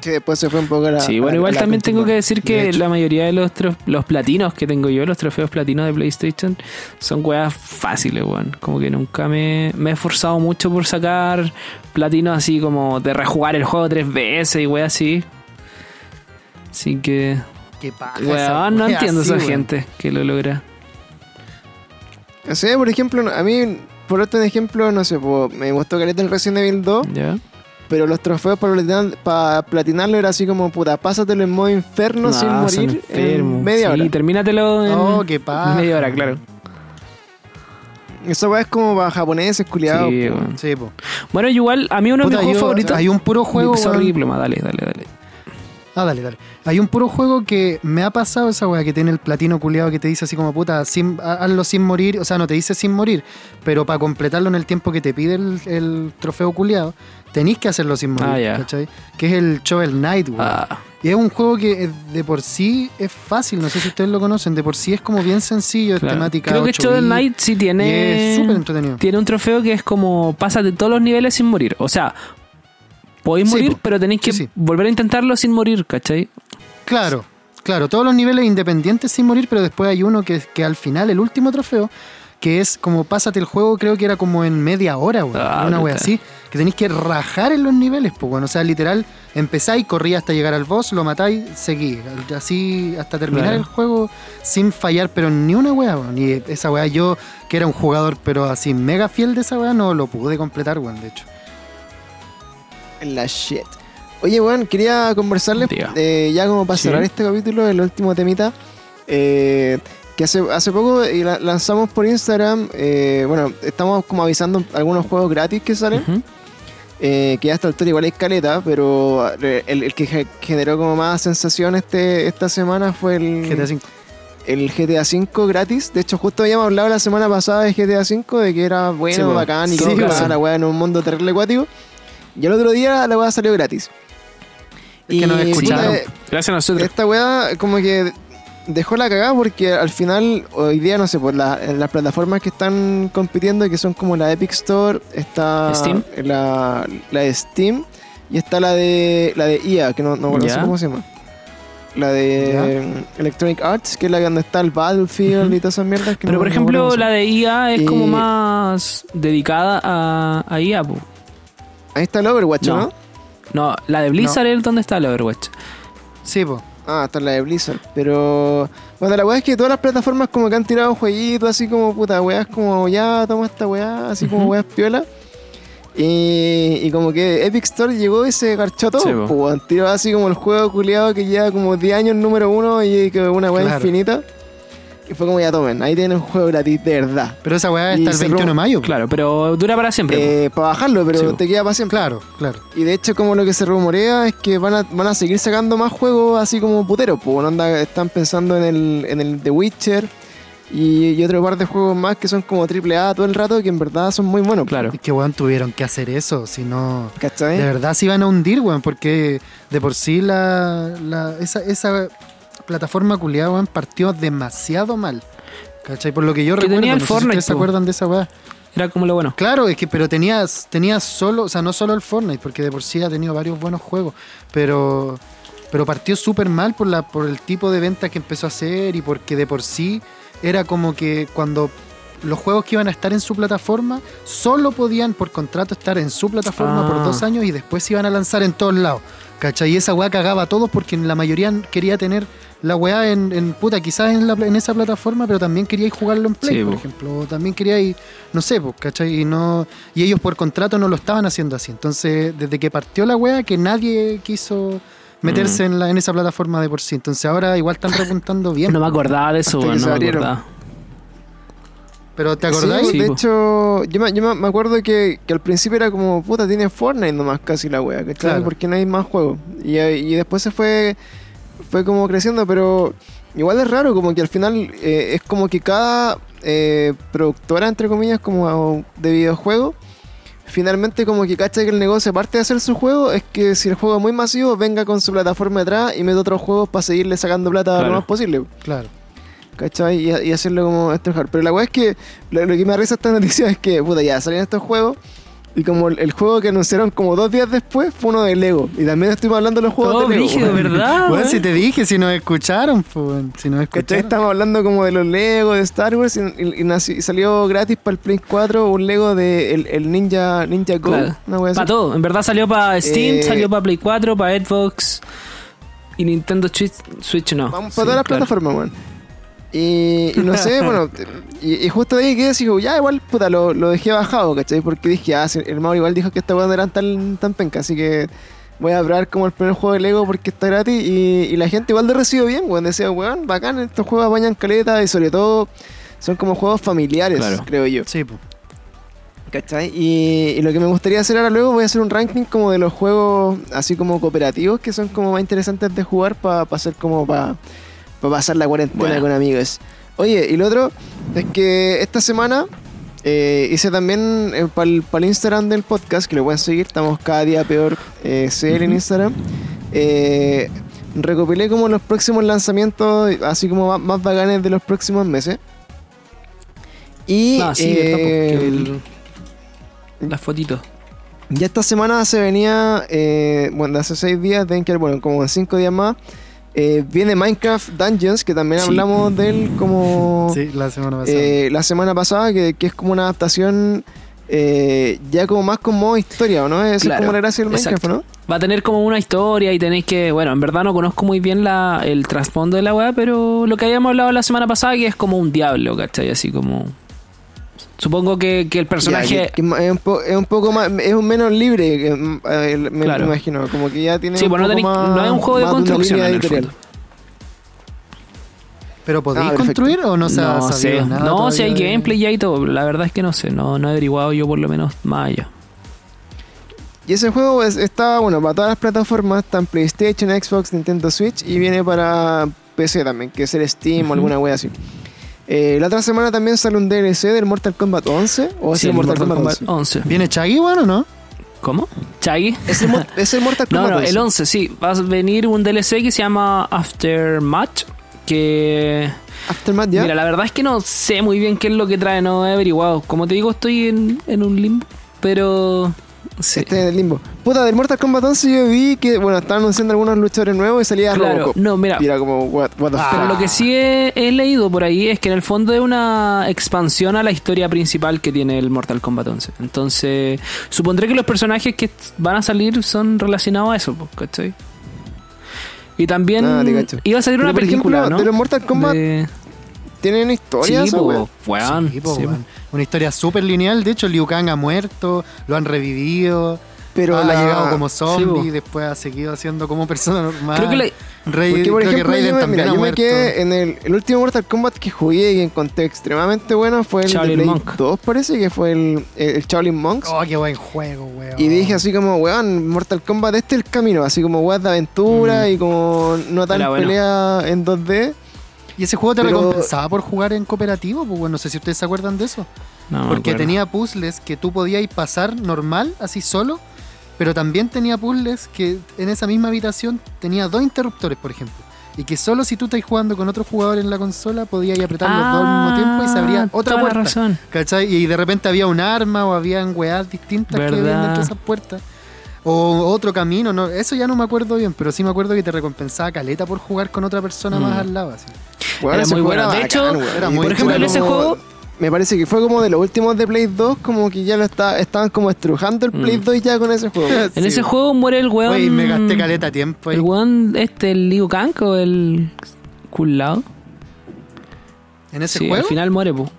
A: Sí, después se fue un poco a la.
B: Sí, bueno, igual también tengo que decir
C: de
B: que la mayoría de los, tro- los platinos que tengo yo, los trofeos platinos de PlayStation, son weas fáciles, weón. Como que nunca me, me he esforzado mucho por sacar platinos así como de rejugar el juego tres veces y weas así. Así que,
C: Qué paja esa
B: weón, no
C: wea
B: entiendo
C: así,
B: esa
C: weón.
B: gente que lo logra.
A: O sea, por ejemplo, a mí, por otro ejemplo, no sé, po, me gustó Caleta el Resident Evil 2,
B: ¿Ya?
A: Pero los trofeos para, platinar- para platinarlo era así como, puta, pásatelo en modo inferno sin
B: No,
A: morir en media
B: Sí,
A: hora.
B: termínatelo en
C: Oh, qué
B: media hora, claro.
A: Esa weá es como para japoneses, culiados.
B: Sí,
A: po.
B: weón.
C: Sí, po.
B: Bueno, igual, a mí uno de mis juegos favoritos.
C: hay un puro juego. [laughs]
B: Sorry, diploma, dale, dale, dale.
C: Ah, dale, dale. Hay un puro juego que me ha pasado esa weá que tiene el platino culiado que te dice así como puta, sin, ha- hazlo sin morir. O sea, no te dice sin morir, pero para completarlo en el tiempo que te pide el, el trofeo culiado, tenéis que hacerlo sin morir.
B: Ah.
C: ¿cachai? Que es el Shovel Knight.
B: Ah,
C: Y es un juego que de por sí es fácil, no sé si ustedes lo conocen, de por sí es como bien sencillo, es
B: claro.
C: temática.
B: Creo que
C: 8
B: Shovel Knight sí tiene.
C: es súper entretenido.
B: Tiene un trofeo que es como pásate todos los niveles sin morir. O sea, podéis
C: Sí,
B: morir,
C: po.
B: pero tenéis que
C: Sí, sí.
B: volver a intentarlo sin morir, ¿cachai?
C: Claro, claro, todos los niveles independientes sin morir, pero después hay uno que, que al final, el último trofeo, que es como pásate el juego, creo que era como en media hora, weón.
B: Ah,
C: una wea así, que tenéis que rajar en los niveles, pues, bueno, o sea, literal, empezáis, corrí hasta llegar al boss, lo matáis, seguí, así hasta terminar
B: Claro.
C: el juego sin fallar, pero ni una wea, weón. Y esa wea, yo, que era un jugador, pero así mega fiel de esa wea, no lo pude completar, weón, de hecho.
A: La shit. Oye, weón, quería conversarles, eh, ya como para
B: Sí.
A: cerrar este capítulo, el último temita, eh, que hace, hace poco eh, la- lanzamos por Instagram, eh, bueno, estamos como avisando algunos juegos gratis que salen, eh, que ya hasta el altura igual es caleta, pero el, el que ge- generó como más sensación este, esta semana fue el
C: GTA V.
A: el GTA V gratis. De hecho, justo habíamos hablado la semana pasada de GTA V, de que era bueno,
B: Sí,
A: bacán y
C: Sí,
A: que
C: po.
A: la weá en un mundo terrible acuático. Y el otro día la weá salió gratis.
C: Es que nos escucharon.
B: Gracias a nosotros.
A: esta weá como que dejó la cagada porque al final, hoy día, no sé, por la- en las plataformas que están compitiendo, que son como la Epic Store, está
B: Steam.
A: La, la de Steam y está la de la de EA, que no, no, no sé cómo se llama. La de Electronic Arts, que es la que donde está el Battlefield
B: Ujú.
A: y todas esas mierdas. que
B: Pero
A: no-
B: por ejemplo, la de IA es
A: Y-
B: como más dedicada a, a IA, po.
A: se llama. Ahí está el Overwatch,
B: No.
A: ¿no?
B: No, la de Blizzard es donde está el Overwatch.
C: Sí, pues.
A: Ah, está la de Blizzard. Pero. Bueno, la weá es que todas las plataformas como que han tirado jueguitos así como puta weas como ya toma esta weá, así como weas piola. Y, y como que Epic Store llegó y se garchó todo.
B: Sí,
A: pues, tiró así como el juego culiado que lleva como 10 años número uno y que una weá
C: Claro.
A: infinita. Y fue como ya tomen, ahí tienen un juego gratis de verdad.
C: Pero esa weá está el
A: cerró-
C: 21 de mayo.
B: Claro, pero dura para siempre.
A: Eh, para bajarlo, pero
B: Sí,
A: te queda para siempre.
C: Claro, claro.
A: Y de hecho, como lo que se rumorea es que van a, van a seguir sacando más juegos así como puteros. Pues, onda, están pensando en el, en el The Witcher y, y otro par de juegos más que son como triple A todo el rato, que en verdad son muy buenos.
B: Claro.
C: Es que, weón, tuvieron que hacer eso, si no...
A: ¿Cachai?
C: De verdad se iban a hundir, weón, porque de por sí la, la- esa, esa plataforma culiada, weón, partió demasiado mal. ¿Cachai? Por lo que yo
B: Que
C: recuerdo,
B: tenía el
C: no sé si
B: Fortnite,
C: ustedes se acuerdan de esa weá.
B: Era como lo bueno.
C: Claro, es que, pero tenías, tenías solo, o sea, no solo el Fortnite, porque de por sí ha tenido varios buenos juegos, pero, pero partió súper mal por, la, por el tipo de ventas que empezó a hacer y porque de por sí era como que cuando los juegos que iban a estar en su plataforma solo podían por contrato estar en su plataforma
B: Ah.
C: por dos años y después se iban a lanzar en todos lados. ¿Cachai? Y esa weá cagaba a todos porque la mayoría quería tener la weá en, en puta, quizás en, la, en esa plataforma, pero también queríais jugarlo en Play,
B: Sí,
C: por
B: po.
C: ejemplo. O también queríais, no sé, pues, ¿cachai? Y, no, y ellos por contrato no lo estaban haciendo así. Entonces, desde que partió la weá, que nadie quiso meterse en, la, en esa plataforma de por sí. Entonces ahora igual están repuntando bien.
B: No me acordaba de eso, no me acordaba.
C: Pero ¿te acordáis?
A: Sí, de
B: po.
A: hecho, yo, me, yo me- me acuerdo que, que al principio era como, puta, tiene Fortnite nomás casi la wea, ¿cachai?
C: Claro.
A: Porque no hay más juegos. Y, y después se fue, fue como creciendo, pero igual es raro, como que al final eh, es como que cada eh, productora, entre comillas, como de videojuegos, finalmente como que cacha que el negocio, aparte de hacer su juego, es que si el juego es muy masivo, venga con su plataforma detrás y mete otros juegos para seguirle sacando plata
B: Claro.
A: lo más posible.
C: Claro.
A: ¿Cachai? Y, y hacerlo como estrujar. Pero la weá es que lo, lo que me risa esta noticia es que, puta, ya salieron estos juegos. Y como el, el juego que anunciaron como dos días después fue uno de Lego. Y también estuvimos hablando de los juegos
B: Oh,
A: de Lego.
B: brígido,
A: weón.
B: ¿verdad?
C: Bueno, si te dije, si nos escucharon, pues, si nos escucharon.
A: Estamos hablando como de los Lego, de Star Wars. Y, y- y nació- y salió gratis para el Play 4 un Lego de el, el Ninja, Ninja Go.
B: Claro. Para todo. En verdad salió para Steam,
A: Eh,
B: salió para Play 4, para Xbox y Nintendo Switch, Switch no.
A: Vamos
B: Sí,
A: para todas las
B: claro.
A: plataformas, weón. Y, y no sé, [laughs] bueno, y, y justo de ahí que digo, ya igual, puta, lo, lo dejé bajado, ¿cachai? Porque dije, ah, si el Mauro igual dijo que esta weá no era tan, tan penca, así que voy a probar como el primer juego de Lego porque está gratis y, y la gente igual lo recibió bien, weón. Decía, weón, bacán, estos juegos apañan caleta y sobre todo son como juegos familiares,
B: Claro.
A: creo yo.
C: Sí, pues.
A: ¿Cachai? Y, y lo que me gustaría hacer ahora luego voy a hacer un ranking como de los juegos así como cooperativos que son como más interesantes de jugar para hacer como para pasar la cuarentena
B: Bueno.
A: con amigos. Oye, y lo otro es que esta semana eh, hice también para el, Instagram del podcast, que lo pueden seguir, estamos cada día peor eh, CL en. Instagram. Eh, recopilé como los próximos lanzamientos, así como más, más bacanes de los próximos meses. Y
B: Ah, sí,
A: eh,
B: el- las fotitos.
A: ya esta semana se venía, eh, bueno, de hace seis días, deben que bueno, como en cinco días más, eh, viene Minecraft Dungeons, que también
B: Sí.
A: hablamos de él como
C: Sí, la semana pasada.
A: eh, la semana pasada, que, que es como una adaptación eh, ya como más con modo historia, ¿o ¿no? Es
B: Claro,
A: como la gracia del Minecraft,
B: exacto.
A: ¿no?
B: Va a tener como una historia y tenéis que, bueno, en verdad no conozco muy bien la, el trasfondo de la weá, pero lo que habíamos hablado la semana pasada que es como un diablo, ¿cachai? Así como... Supongo que, que el personaje...
A: Ya, que- que es, un po- es un poco más, es un menos libre, que, eh, me,
B: Claro.
A: me imagino, como que ya tiene
B: sí,
A: un
B: pues no,
A: poco
B: tenéis-
A: más-
B: no es un juego de construcción
A: línea
B: en el
A: editorial.
B: fondo.
C: ¿Pero podéis
A: Ah,
C: construir o no se ha
B: No
C: sabido
B: sé,
C: nada
B: no, si hay
C: de-
B: gameplay ya y todo, la verdad es que no sé, no, no he averiguado yo por lo menos más allá.
A: Y ese juego es- está, bueno, para todas las plataformas, en PlayStation, Xbox, Nintendo Switch y viene para PC también, que es el Steam o alguna wea así. Eh, la otra semana también sale un DLC del Mortal Kombat 11 o es
B: Sí,
A: el
B: el
A: Mortal,
B: Mortal
A: Kombat,
B: Kombat 11.
C: ¿Viene Chaggy, bueno, o no?
B: ¿Cómo? ¿Chaggy?
A: 11? Es el, Mor- [laughs] es el Mortal
B: No,
A: Kombat
B: no, el 11, sí. Va a venir un DLC que se llama Aftermath. Que.
A: Aftermath ya.
B: Mira, la verdad es que no sé muy bien qué es lo que trae, no he averiguado. Como te digo, estoy en, en un limbo. Pero. Sí.
A: Este en el limbo. Puta, del Mortal Kombat 11 yo vi que, bueno, estaban anunciando algunos luchadores nuevos y salía
B: Claro,
A: Robocop.
B: no, mira.
A: Y era como, what, what the
C: Ah.
B: Pero
A: fuck.
B: lo que sí he, he leído por ahí es que en el fondo es una expansión a la historia principal que tiene el Mortal Kombat 11. Entonces, supondré que los personajes que van a salir son relacionados a eso, ¿cachai? Y también
A: Ah,
B: iba a salir
A: Pero,
B: una película,
A: ejemplo,
B: ¿no?
A: de los Mortal Kombat
B: De-
A: tienen historia,
B: Sí, po, weón,
C: Sí, po,
B: sí, po.
C: Una historia súper lineal. De hecho, Liu Kang ha muerto, lo han revivido.
A: Pero
C: ha
A: la-
C: llegado como
B: Sí,
C: zombie,
B: po.
C: después ha seguido siendo como persona normal.
B: Creo que la-
C: Rey-
A: Porque, por
C: creo
A: ejemplo,
C: que Raiden
A: yo, me,
C: también
A: mira,
C: ha
A: yo me quedé en el, el último Mortal Kombat que jugué y que encontré extremadamente bueno fue el
B: Shaolin
A: de Play
B: Monk.
A: 2, parece que fue el, el, el Shaolin Monks.
C: Oh, qué buen juego, weón.
A: Y dije así como, weón, Mortal Kombat, este es el camino, así como weón de aventura
B: Mm.
A: y como no tan
B: Era bueno.
A: pelea en 2D.
C: ¿Y ese juego te
A: Pero-
C: recompensaba por jugar en cooperativo? Pues bueno, no sé si ustedes se acuerdan de eso.
B: no
C: Porque tenía puzzles que tú podías pasar normal, así solo, pero también tenía puzzles que en esa misma habitación tenía dos interruptores, por ejemplo. Y que solo si tú estás jugando con otro jugador en la consola podías apretar los dos al mismo tiempo y se abría
B: Ah,
C: otra puerta.
B: razón.
C: ¿Cachai? Y de repente había un arma o habían weas distintas que habían dentro de esas puertas. O otro camino, no, eso ya no me acuerdo bien, pero sí me acuerdo que te recompensaba caleta por jugar con otra persona
B: Mm.
C: más al lado. Así.
B: Era muy bueno. De hecho,
C: era muy
B: Por ejemplo, en ese
A: como-
B: juego
A: Me parece que fue como de los últimos de Play 2, como que ya lo está, estaban como estrujando el Play
B: Mm.
A: 2 ya con ese juego. [laughs]
B: En
C: Sí,
B: ese juego muere el weón.
C: Oye, me gasté caleta tiempo ahí.
B: El weón, este, el Liu Kang o el Kulao.
C: En ese
B: Sí,
C: juego,
B: al final muere, po.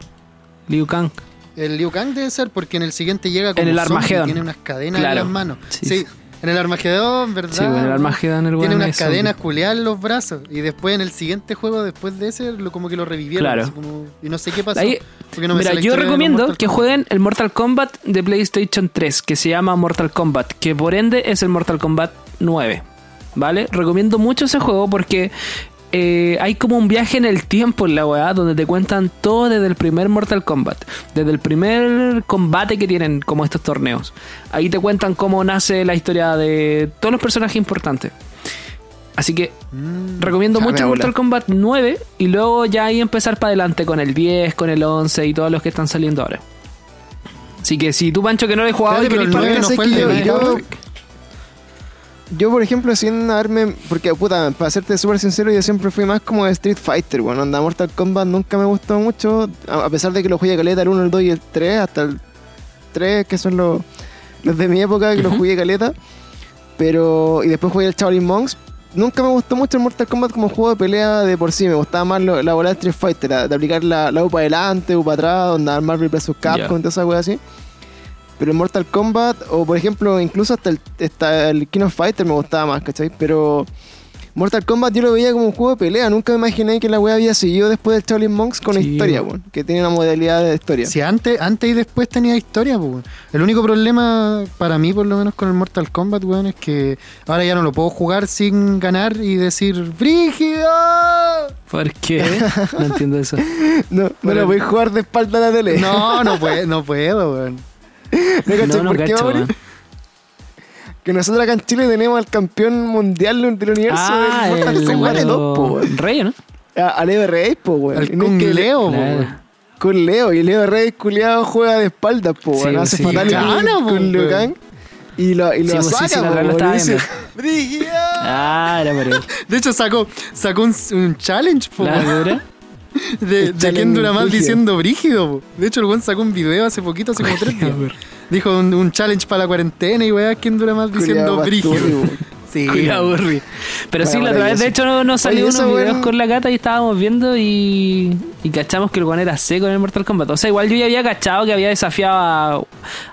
B: Liu Kang.
C: El Liu Kang debe ser porque en el siguiente llega como
B: En el Armagedón.
C: tiene unas cadenas
B: Claro.
C: en las manos.
B: Sí,
C: en el Armagedón, ¿verdad?
B: Sí, bueno, el Armagedón, el
C: Tiene unas cadenas culeadas en los brazos. Y después en el siguiente juego, después de ese, lo, como que lo revivieron.
B: Claro.
C: como- y no sé qué pasó.
B: Ahí-
C: no
B: Mira, yo recomiendo que jueguen el Mortal Kombat de PlayStation 3, que se llama Mortal Kombat, que por ende es el Mortal Kombat 9. ¿Vale? Recomiendo mucho ese juego porque eh, hay como un viaje en el tiempo en la weá, donde te cuentan todo desde el primer Mortal Kombat, desde el primer combate que tienen como estos torneos. Ahí te cuentan cómo nace la historia de todos los personajes importantes. Así que
C: Mm.
B: Recomiendo mucho. Mortal Kombat 9 y luego ya ahí empezar para adelante con el 10, con el 11 y todos los que están saliendo ahora. Así que si tú, Pancho, que no le he jugado y
C: pero el
B: partir-
C: nueve no
A: sé
C: fue el de
A: yo- por ejemplo, sin haberme. Porque, puta, para serte súper sincero, yo siempre fui más como de Street Fighter. Bueno, anda, Mortal Kombat nunca me gustó mucho. A a pesar de que lo jugué caleta, el 1, el 2 y el 3, hasta el 3, que son los, los de mi época, que los jugué caleta. Pero. Y después jugué el Shaolin Monks. Nunca me gustó mucho el Mortal Kombat como juego de pelea de por sí. Me gustaba más lo- la bola de Street Fighter, la- de aplicar la, la U para adelante, U para atrás, donde Marvel vs. Capcom,
B: Ya.
A: toda esa wea así. Pero el Mortal Kombat, o por ejemplo, incluso hasta el, hasta el King of Fighter me gustaba más, ¿cachai? Pero Mortal Kombat yo lo veía como un juego de pelea. Nunca me imaginé que la wea había seguido después del Shaolin Monks con
B: Sí,
A: historia,
B: weón.
A: Que tiene una modalidad de historia.
C: Si antes, antes y después tenía historia, weón. El único problema para mí, por lo menos con el Mortal Kombat, weón, es que ahora ya no lo puedo jugar sin ganar y decir ¡Brígido!
B: ¿Por qué? [laughs] No entiendo eso.
A: No, no
C: Pero-
A: lo voy a jugar de espalda a la tele.
C: No, no [laughs] puedo, no puedo, weón. [laughs]
A: ¿No cachai
B: No, no
A: por qué,
B: weón.
A: Que nosotros acá en Chile tenemos al campeón mundial del universo
B: Ah,
A: del Mortal
B: el
A: Kombat 2, po,
B: Leo
A: weón.
B: Rey, ¿no?
A: A- Al Leo Reyes, po, weón.
C: Kung
A: que-
C: Leo, po,
B: Claro.
A: Con Leo. Y Leo Reyes culiado juega de espaldas, po,
B: Sí,
A: weón. Hace
B: sí.
A: fatal
C: Gana, po,
A: con
C: weón.
A: Kang. Y lo, y lo
B: Sí, pues, sí,
A: saca,
B: sí,
A: po,
B: lo. Ah, era por él. [laughs]
C: De hecho, sacó, sacó un, un challenge, po,
B: La. [laughs] [laughs]
C: de, de quién dura más diciendo brígido. po. De hecho, el weón sacó un video hace poquito, hace como tres días. Dijo un, un challenge para la cuarentena y weá, ¿quién dura más diciendo brígido? [laughs] Sí.
B: Cuidado, Burri. Pero sí,
A: Bueno,
B: la otra vez, de hecho, no- nos salió unos videos
A: weón.
B: con la gata y estábamos viendo y, y cachamos que el guan era seco en el Mortal Kombat. O sea, igual yo ya había cachado que había desafiado a,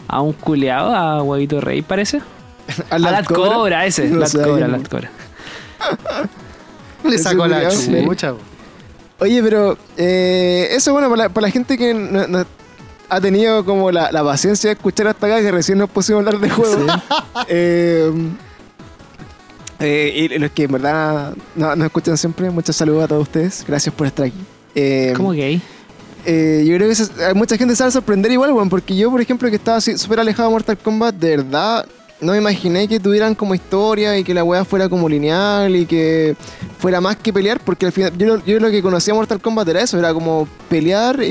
B: a un culeado, a Huevito Rey, parece. [laughs] A
A: Lat
B: Cobra, ese.
A: No sabía,
B: Cobra. Lat Cobra.
C: Le sacó la chucha.
A: Oye, pero eh, eso bueno para la, para la gente que no- no ha tenido como la, la paciencia de escuchar hasta acá, que recién nos pusimos a hablar de juegos. [laughs] Eh, eh, y los que en verdad no- nos escuchan siempre, muchos saludos a todos ustedes. Gracias por estar aquí. Eh,
B: ¿Cómo gay?
A: eh, yo creo que se- hay mucha gente se va a sorprender igual, weón, porque yo, por ejemplo, que estaba así súper alejado de Mortal Kombat, de verdad no me imaginé que tuvieran como historia y que la weá fuera como lineal y que fuera más que pelear, porque al final yo, lo- yo lo que conocía Mortal Kombat era eso, era como pelear y,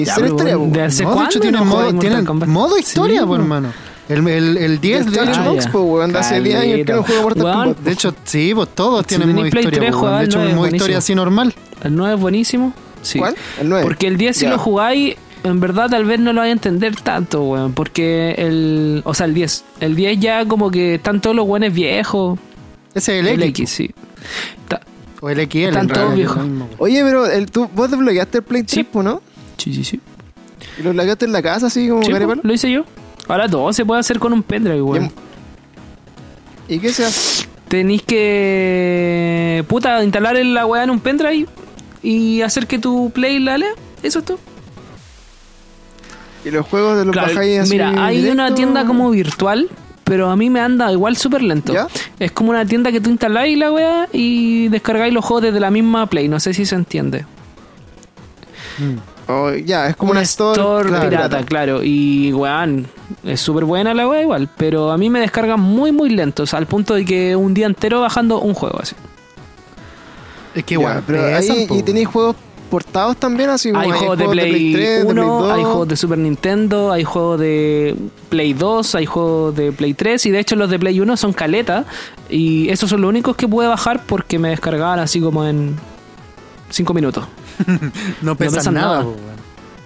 A: y
B: Ya,
A: ser historia,
B: weón. de hace
C: No, de hecho, tiene modo,
B: jugáis
C: tiene
B: Mortal Kombat?
C: modo historia,
B: Sí,
C: po,
B: po.
C: hermano. El, el, el 10, de hecho.
A: po, weón, de hace 10 años que no juego Mortal
B: Weón,
A: Kombat.
C: De hecho, sí, pues todos
B: Si
C: tienen modo historia.
B: 3,
C: po,
B: juega
C: weón. de hecho, un modo
B: buenísimo.
C: historia así normal.
B: El 9 es buenísimo. Sí.
A: ¿Cuál? El 9.
B: Porque el 10 si
A: Ya.
B: lo jugáis, en verdad tal vez no lo vais a entender tanto, weón. Porque el... O sea, el 10. El 10 ya como que están todos los buenos viejos.
C: Ese es
B: El,
C: el, X.
B: X, sí. Ta-
C: O el XL.
B: Están todos viejos.
A: Oye, pero el, tú, vos desbloqueaste el Play 3,
B: Sí.
A: po, ¿no?
B: Sí, sí, sí.
A: Y lo desbloqueaste en la casa, así como
B: Sí,
A: carepalo.
B: lo hice yo. Ahora todo se puede hacer con un pendrive, weón.
A: ¿Y qué se hace?
B: Tenéis que. Puta, instalar la weá en un pendrive y hacer que tu play la lea. Eso es todo.
A: ¿Y los juegos de los
B: Claro,
A: bajáis
B: mira, hay
A: directo?
B: una tienda como virtual, pero a mí me anda igual súper lento.
A: ¿Ya?
B: Es como una tienda que tú instaláis la weá y descargáis los juegos desde la misma Play. No sé si se entiende.
A: Oh, ya, es como una, store, claro,
B: pirata, claro. Y weón, es súper buena la weá igual. Pero a mí me descargan muy, muy lentos. Al punto de que un día entero bajando un juego así.
C: Es que igual.
A: pero ahí, y tenéis juegos portados también, así como
B: Hay juegos de Play,
A: 3,
B: 1,
A: de Play 2.
B: hay juegos de Super Nintendo, hay juegos de Play 2, hay juegos de Play 3 y de hecho los de Play 1 son caleta y esos son los únicos que pude bajar porque me descargaban así como en 5 minutos. [laughs]
C: No pesan,
B: pesan
C: nada,
B: nada.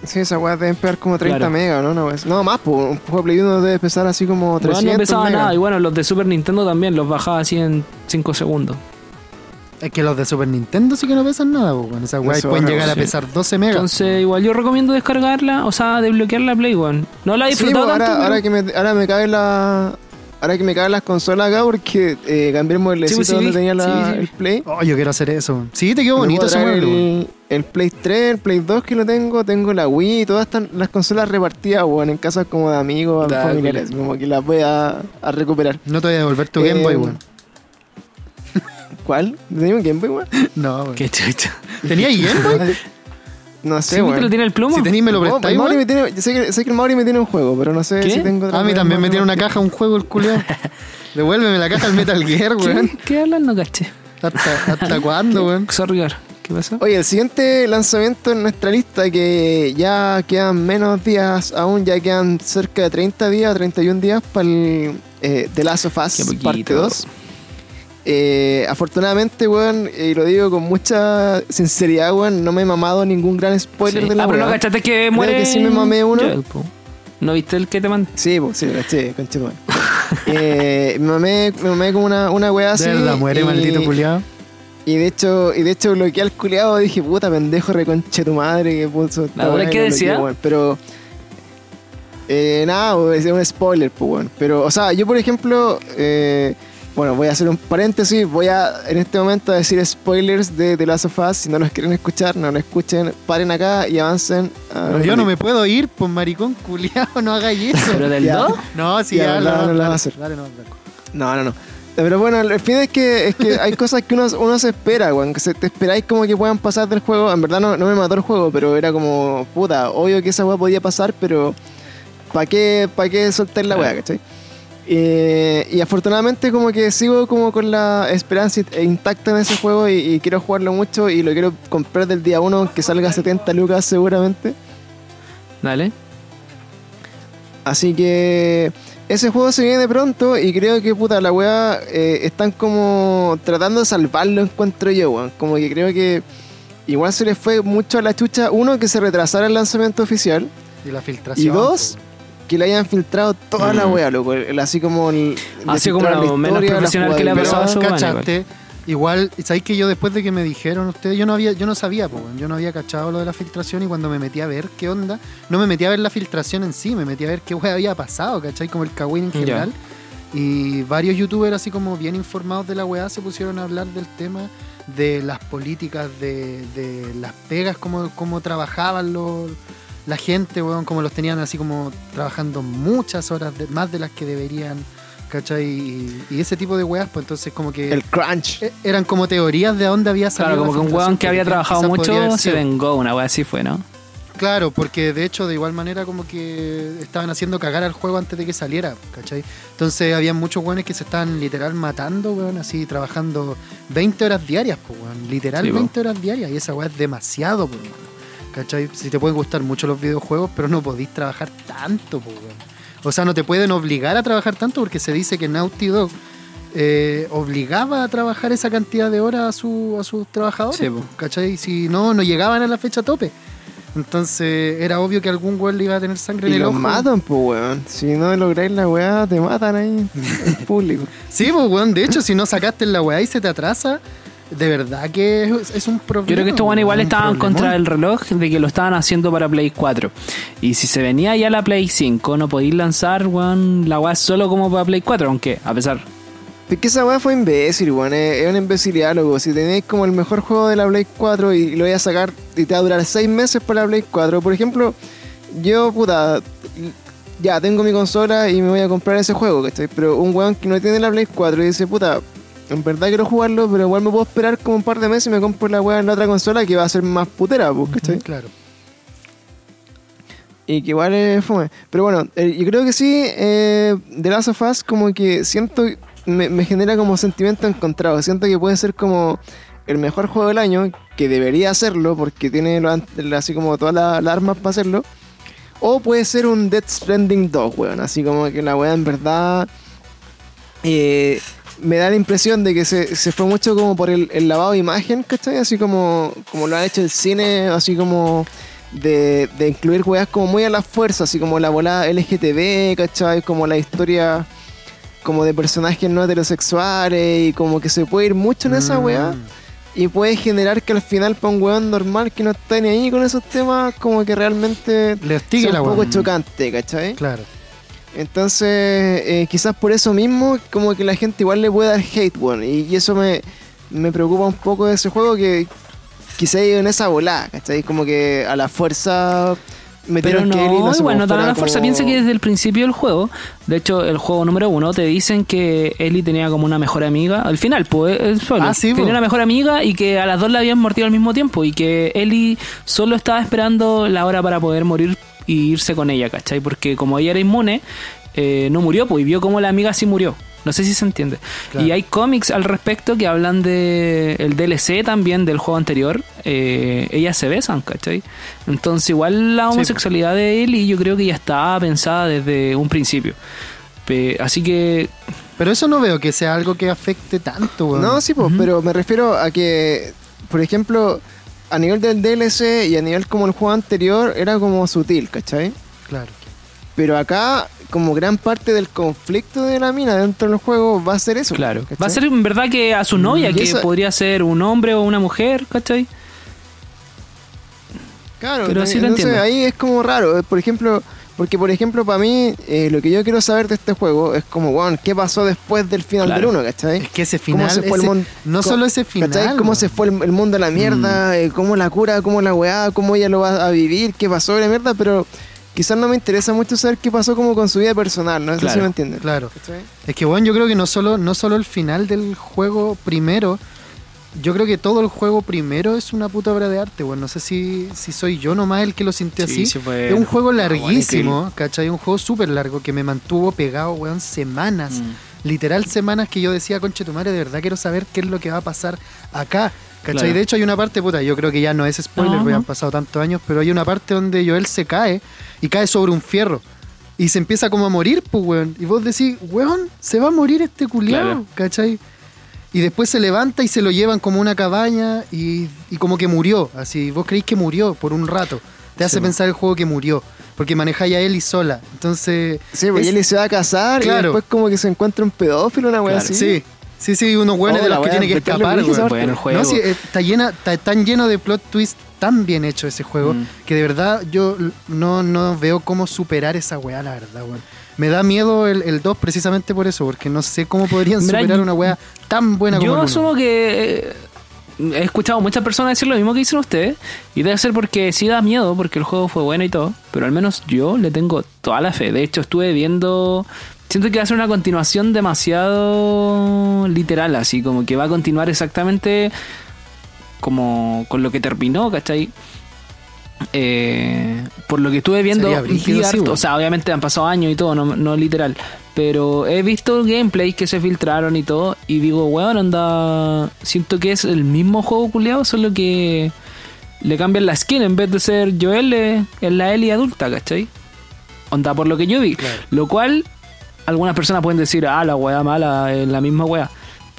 A: Sí, esa weá deben pegar como 30
B: Claro.
A: megas, ¿no? No, es- no más, pues un juego de Play 1 debe pesar así como
B: Bueno,
A: 300
B: no pesaba
A: megas.
B: nada y bueno, los de Super Nintendo también los bajaba así en 5 segundos.
C: Es que los de Super Nintendo sí que no pesan nada, po, weón. Esas weas pueden llegar a
B: sí.
C: pesar 12 megas.
B: Entonces igual yo recomiendo descargarla, o sea, desbloquear la Play One. No la he
A: Sí,
B: disfrutado
A: pues, ahora,
B: tanto.
A: ahora
B: pero-
A: que me, ahora me cae la... Ahora que me caen las consolas acá porque eh, cambié el mueblecito
B: pues, sí
A: donde tenía la-
B: Sí, sí.
A: el Play.
C: Oh, yo quiero hacer eso. Sí, te quedó bonito ese mueble,
A: el, el Play 3, el Play 2 que lo tengo, tengo la Wii, todas están las consolas repartidas, weón, en casas como de amigos,
B: Da,
A: familiares, como que las voy a, a recuperar.
C: No te voy a devolver tu
A: Eh,
C: Game Boy, weón.
A: ¿Cuál? ¿Tenía un Game Boy, weón? [laughs]
C: No, weón.
B: Qué chucha.
C: ¿Tenía [laughs] Game Boy?
A: No sé,
B: ¿Sí,
A: weón.
B: lo tiene el plomo?
C: Si tenéis, me lo prestáis, weón.
A: me tiene, yo sé que, sé que el Mauri me tiene un juego, pero no sé
B: ¿Qué?
A: si tengo otra
C: A mí también me tiene una caja, un juego, el culiao. [laughs] Devuélveme la caja al Metal Gear, weón.
B: ¿Qué, ¿Qué hablan? No caché.
C: ¿Hasta, hasta cuándo, weón?
B: Sorry. ¿Qué pasó?
A: Oye, el siguiente lanzamiento en nuestra lista, que ya quedan menos días aún, ya quedan cerca de 30 días, 31 días para el eh, The Last of Us
B: Qué poquito.
A: parte 2. Eh, afortunadamente, weón, y lo digo con mucha sinceridad, weón, no me he mamado ningún gran spoiler
B: Sí.
A: de la
B: ah, pero no cachaste que muere.
A: que sí me mamé uno.
B: Joel. ¿No viste el que te mandé?
A: Sí, pues sí, lo caché, conchetumare. eh, me mamé, me mamé como una, una weá así.
C: De verdad, muere,
A: y-
C: maldito culiao.
A: Y de hecho, y de hecho bloqueé al culiado, dije, puta pendejo reconche tu madre que puso
B: ¿La
A: y
B: qué
A: lo
B: decía?
A: bloqueé, weón. Pero eh, nada, weón, es un spoiler, pues weón. Pero, o sea, yo por ejemplo, eh, Bueno, voy a hacer un paréntesis. Voy a en este momento a decir spoilers de The Last of Us. Si no los quieren escuchar, no lo escuchen. Paren acá y avancen. a-
C: yo no me puedo ir, pues maricón culiado, no hagáis [laughs] eso.
B: Pero del
A: Ya.
B: 2,
C: No, sí,
A: Ya,
C: ya,
A: no, no
C: dale,
A: va a hacer.
C: Dale, no, Blanco.
A: No, no, no. Pero bueno, el fin es que, es que hay cosas que uno, uno se espera, weón. Que se, te esperáis como que puedan pasar del juego. En verdad no, no me mató el juego, pero era como, puta, obvio que esa weá podía pasar, pero ¿para qué, pa' qué soltar la weá, cachai? Eh, y afortunadamente como que sigo como con la esperanza in- intacta en ese juego y, y quiero jugarlo mucho y lo quiero comprar del día 1, que salga a 70 lucas seguramente.
B: dale.
A: Así que ese juego se viene pronto y creo que puta la weá eh, están como tratando de salvarlo encuentro yo, weón. Como que creo que igual se les fue mucho a la chucha, uno que se retrasara el lanzamiento oficial
C: Y la filtración.
A: y dos
C: pues,
A: que le hayan filtrado toda la
B: Mm.
A: weá, loco. Así como el,
B: Así como lo menos profesional que le ha
C: Pero,
B: pasado a su
C: ¿cachaste? Igual, ¿sabéis que yo después de que me dijeron ustedes, yo no había, yo no sabía, po, yo no había cachado lo de la filtración y cuando me metí a ver qué onda, no me metí a ver la filtración en sí, me metí a ver qué weá había pasado, ¿cachai? Como el Kawin en general. Y varios youtubers así como bien informados de la weá se pusieron a hablar del tema de las políticas, de, de las pegas, cómo, cómo trabajaban los, la gente, weón, como los tenían así como trabajando muchas horas, de- más de las que deberían, ¿cachai? Y, y ese tipo de weas, pues entonces como que...
A: El crunch.
C: E- Eran como teorías de dónde había salido.
B: Claro, como que un weón que había trabajado mucho se vengó, una weá así fue, ¿no?
C: Claro, porque de hecho de igual manera como que estaban haciendo cagar al juego antes de que saliera, ¿cachai? Entonces había muchos weones que se estaban literal matando, weón, así trabajando 20 horas diarias, pues, weón, literal
B: Sí, po.
C: 20 horas diarias y esa weá es demasiado, pues, weón, ¿cachai? Si te pueden gustar mucho los videojuegos, pero no podís trabajar tanto, pues, weón. O sea, no te pueden obligar a trabajar tanto porque se dice que Naughty Dog eh, obligaba a trabajar esa cantidad de horas a, su- a sus trabajadores,
B: Sí, po.
C: ¿cachai? Si no, no llegaban a la fecha tope. Entonces era obvio que algún weón le iba a tener sangre
A: Y
C: en el
A: los
C: ojo.
A: matan, pues, weón. Si no lográis la weá, te matan ahí [laughs] en público.
C: Sí, pues weón, de hecho, si no sacaste la weá y se te atrasa, de verdad que es, es un problema.
B: Yo creo que estos weones igual estaban
C: problemón.
B: contra el reloj de que lo estaban haciendo para Play 4. Y si se venía ya la Play 5, no podéis lanzar, weón, la weá solo como para Play 4, aunque, a pesar.
A: Es que esa weá fue imbécil, weón. Es, es una imbecilidad, loco. Si tenéis como el mejor juego de la Play 4 y lo voy a sacar y te va a durar 6 meses para la Play 4, por ejemplo, yo, puta, ya tengo mi consola y me voy a comprar ese juego, ¿cachai? Pero un weón que no tiene la Play 4 y dice, puta, en verdad quiero jugarlo, pero igual me puedo esperar como un par de meses y me compro la weá en la otra consola que va a ser más putera, pues, ¿cachai?
C: Claro.
A: Y que igual es fome. Pero bueno, eh, yo creo que sí, eh, The Last of Us como que siento, me, me genera como sentimiento encontrado. Siento que puede ser como el mejor juego del año, que debería hacerlo porque tiene lo así como todas las las armas para hacerlo. O puede ser un Death Stranding 2, weón. Así como que la weá en verdad eh, me da la impresión de que se, se fue mucho como por el, el lavado de imagen, ¿cachai? Así como, como lo ha hecho el cine, así como de, de incluir weas como muy a la fuerza, así como la volada LGTB, ¿cachai? Como la historia como de personajes no heterosexuales y como que se puede ir mucho en esa
C: Mm.
A: wea y puede generar que al final para un weón normal que no está ni ahí con esos temas como que realmente
C: Le
A: sea
C: la
A: un poco
C: weá.
A: chocante, ¿cachai?
C: Claro.
A: Entonces, eh, quizás por eso mismo, como que la gente igual le puede dar hate, weón. Y, y eso me, me preocupa un poco de ese juego que quizá ido en esa volada, ¿cachai? Como que a la fuerza
B: Pero
A: metieron
B: no,
A: Ellie, no
B: igual no la fuerza.
A: como-
B: Piensa que desde el principio del juego, de hecho, el juego número uno, te dicen que Ellie tenía como una mejor amiga. Al final, pues, solo.
C: Ah, sí,
B: tenía
C: po.
B: una mejor amiga y que a las dos la habían mordido al mismo tiempo. Y que Ellie solo estaba esperando la hora para poder morir y irse con ella, ¿cachai? Porque como ella era inmune, eh, no murió, pues, y vio como la amiga sí murió. No sé si se entiende.
C: Claro.
B: Y hay cómics al respecto que hablan de el DLC también del juego anterior. Eh, ellas se besan, ¿cachai? Entonces igual la
C: Sí.
B: homosexualidad de él y yo creo que ya estaba pensada desde un principio. Pe- así que
C: Pero eso no veo que sea algo que afecte tanto, weón.
A: No, sí, pues, pero me refiero a que, por ejemplo, a nivel del DLC y a nivel como el juego anterior, era como sutil, ¿cachai?
C: Claro.
A: Pero acá, como gran parte del conflicto de la mina dentro del juego, va a ser eso.
B: claro,
A: ¿cachai?
B: va a ser en verdad que a su novia,
A: Y
B: que
A: eso-
B: podría ser un hombre o una mujer, ¿cachai?
A: Claro,
B: Pero sí lo
A: entonces
B: entiendo.
A: ahí es como raro. Por ejemplo, porque por ejemplo, para mí, eh, lo que yo quiero saber de este juego es como, weón, ¿qué pasó después del final
B: Claro.
A: del 1, ¿cachai?
C: Es que ese
A: ¿Cómo
C: final.
A: se fue el
C: ese-
A: mon-
C: no solo ese final.
A: ¿Cachai? ¿Cómo se fue el, el mundo a la mierda?
B: Mm.
A: eh, ¿Cómo la cura? ¿Cómo la weá? ¿Cómo ella lo va a vivir? ¿Qué pasó de la mierda? Pero quizás no me interesa mucho saber qué pasó como con su vida personal, no si
B: Claro.
A: me entienden.
C: Claro.
A: ¿Cachai?
C: Es que bueno, yo creo que no solo, no solo el final del juego primero, yo creo que todo el juego primero es una puta obra de arte, bueno. No sé si, si soy yo nomás el que lo sintió
B: Sí,
C: así.
B: sí fue-
C: Es un juego
B: bueno,
C: larguísimo, ¿cachai? Un juego súper largo que me mantuvo pegado, weón, semanas.
B: Mm.
C: Literal semanas que yo decía, conche tu madre, de verdad quiero saber qué es lo que va a pasar acá. ¿Cachai?
B: Claro.
C: De hecho hay una parte, puta, yo creo que ya no es spoiler, porque
B: no.
C: han pasado tantos años, pero hay una parte donde Joel se cae y cae sobre un fierro. Y se empieza como a morir, pues, weón. Y vos decís, weón, se va a morir este culiao,
B: Claro.
C: ¿cachai? Y después se levanta y se lo llevan como una cabaña y, y como que murió. Así, vos creéis que murió por un rato. Te hace pensar el juego que murió. Porque manejáis a Ellie sola. Entonces.
A: Sí, porque
C: es-
A: Ellie se va a casar y después como que se encuentra un pedófilo, una weá
B: Claro.
A: así.
C: Sí, sí, sí, unos hueones
A: Oh,
C: de
A: la
C: los que tiene que escapar,
A: parte.
B: Bueno, el juego.
C: No, sí, eh, está, llena, está tan lleno de plot twist, tan bien hecho ese juego,
B: Mm.
C: que de verdad yo no, no veo cómo superar esa weá, la verdad, weón. Me da miedo el, el 2 precisamente por eso, porque no sé cómo podrían
B: Mira,
C: superar una weá tan buena como
B: Yo
C: el
B: asumo que eh, he escuchado a muchas personas decir lo mismo que dicen ustedes. Y debe ser porque sí da miedo, porque el juego fue bueno y todo. Pero al menos yo le tengo toda la fe. De hecho, estuve viendo. Siento que va a ser una continuación demasiado literal, así como que va a continuar exactamente como con lo que terminó, ¿cachai? Eh, por lo que estuve viendo,
C: brígido, sí,
B: o sea, obviamente han pasado años y todo, no, no literal. Pero he visto gameplays que se filtraron y todo. Y digo, weón, anda. Siento que es el mismo juego culiado, solo que le cambian la skin. En vez de ser Joel, es la Ellie adulta, ¿cachai? Onda por lo que yo vi.
C: Claro.
B: Lo cual, algunas personas pueden decir, ah, la weá mala es la misma weá.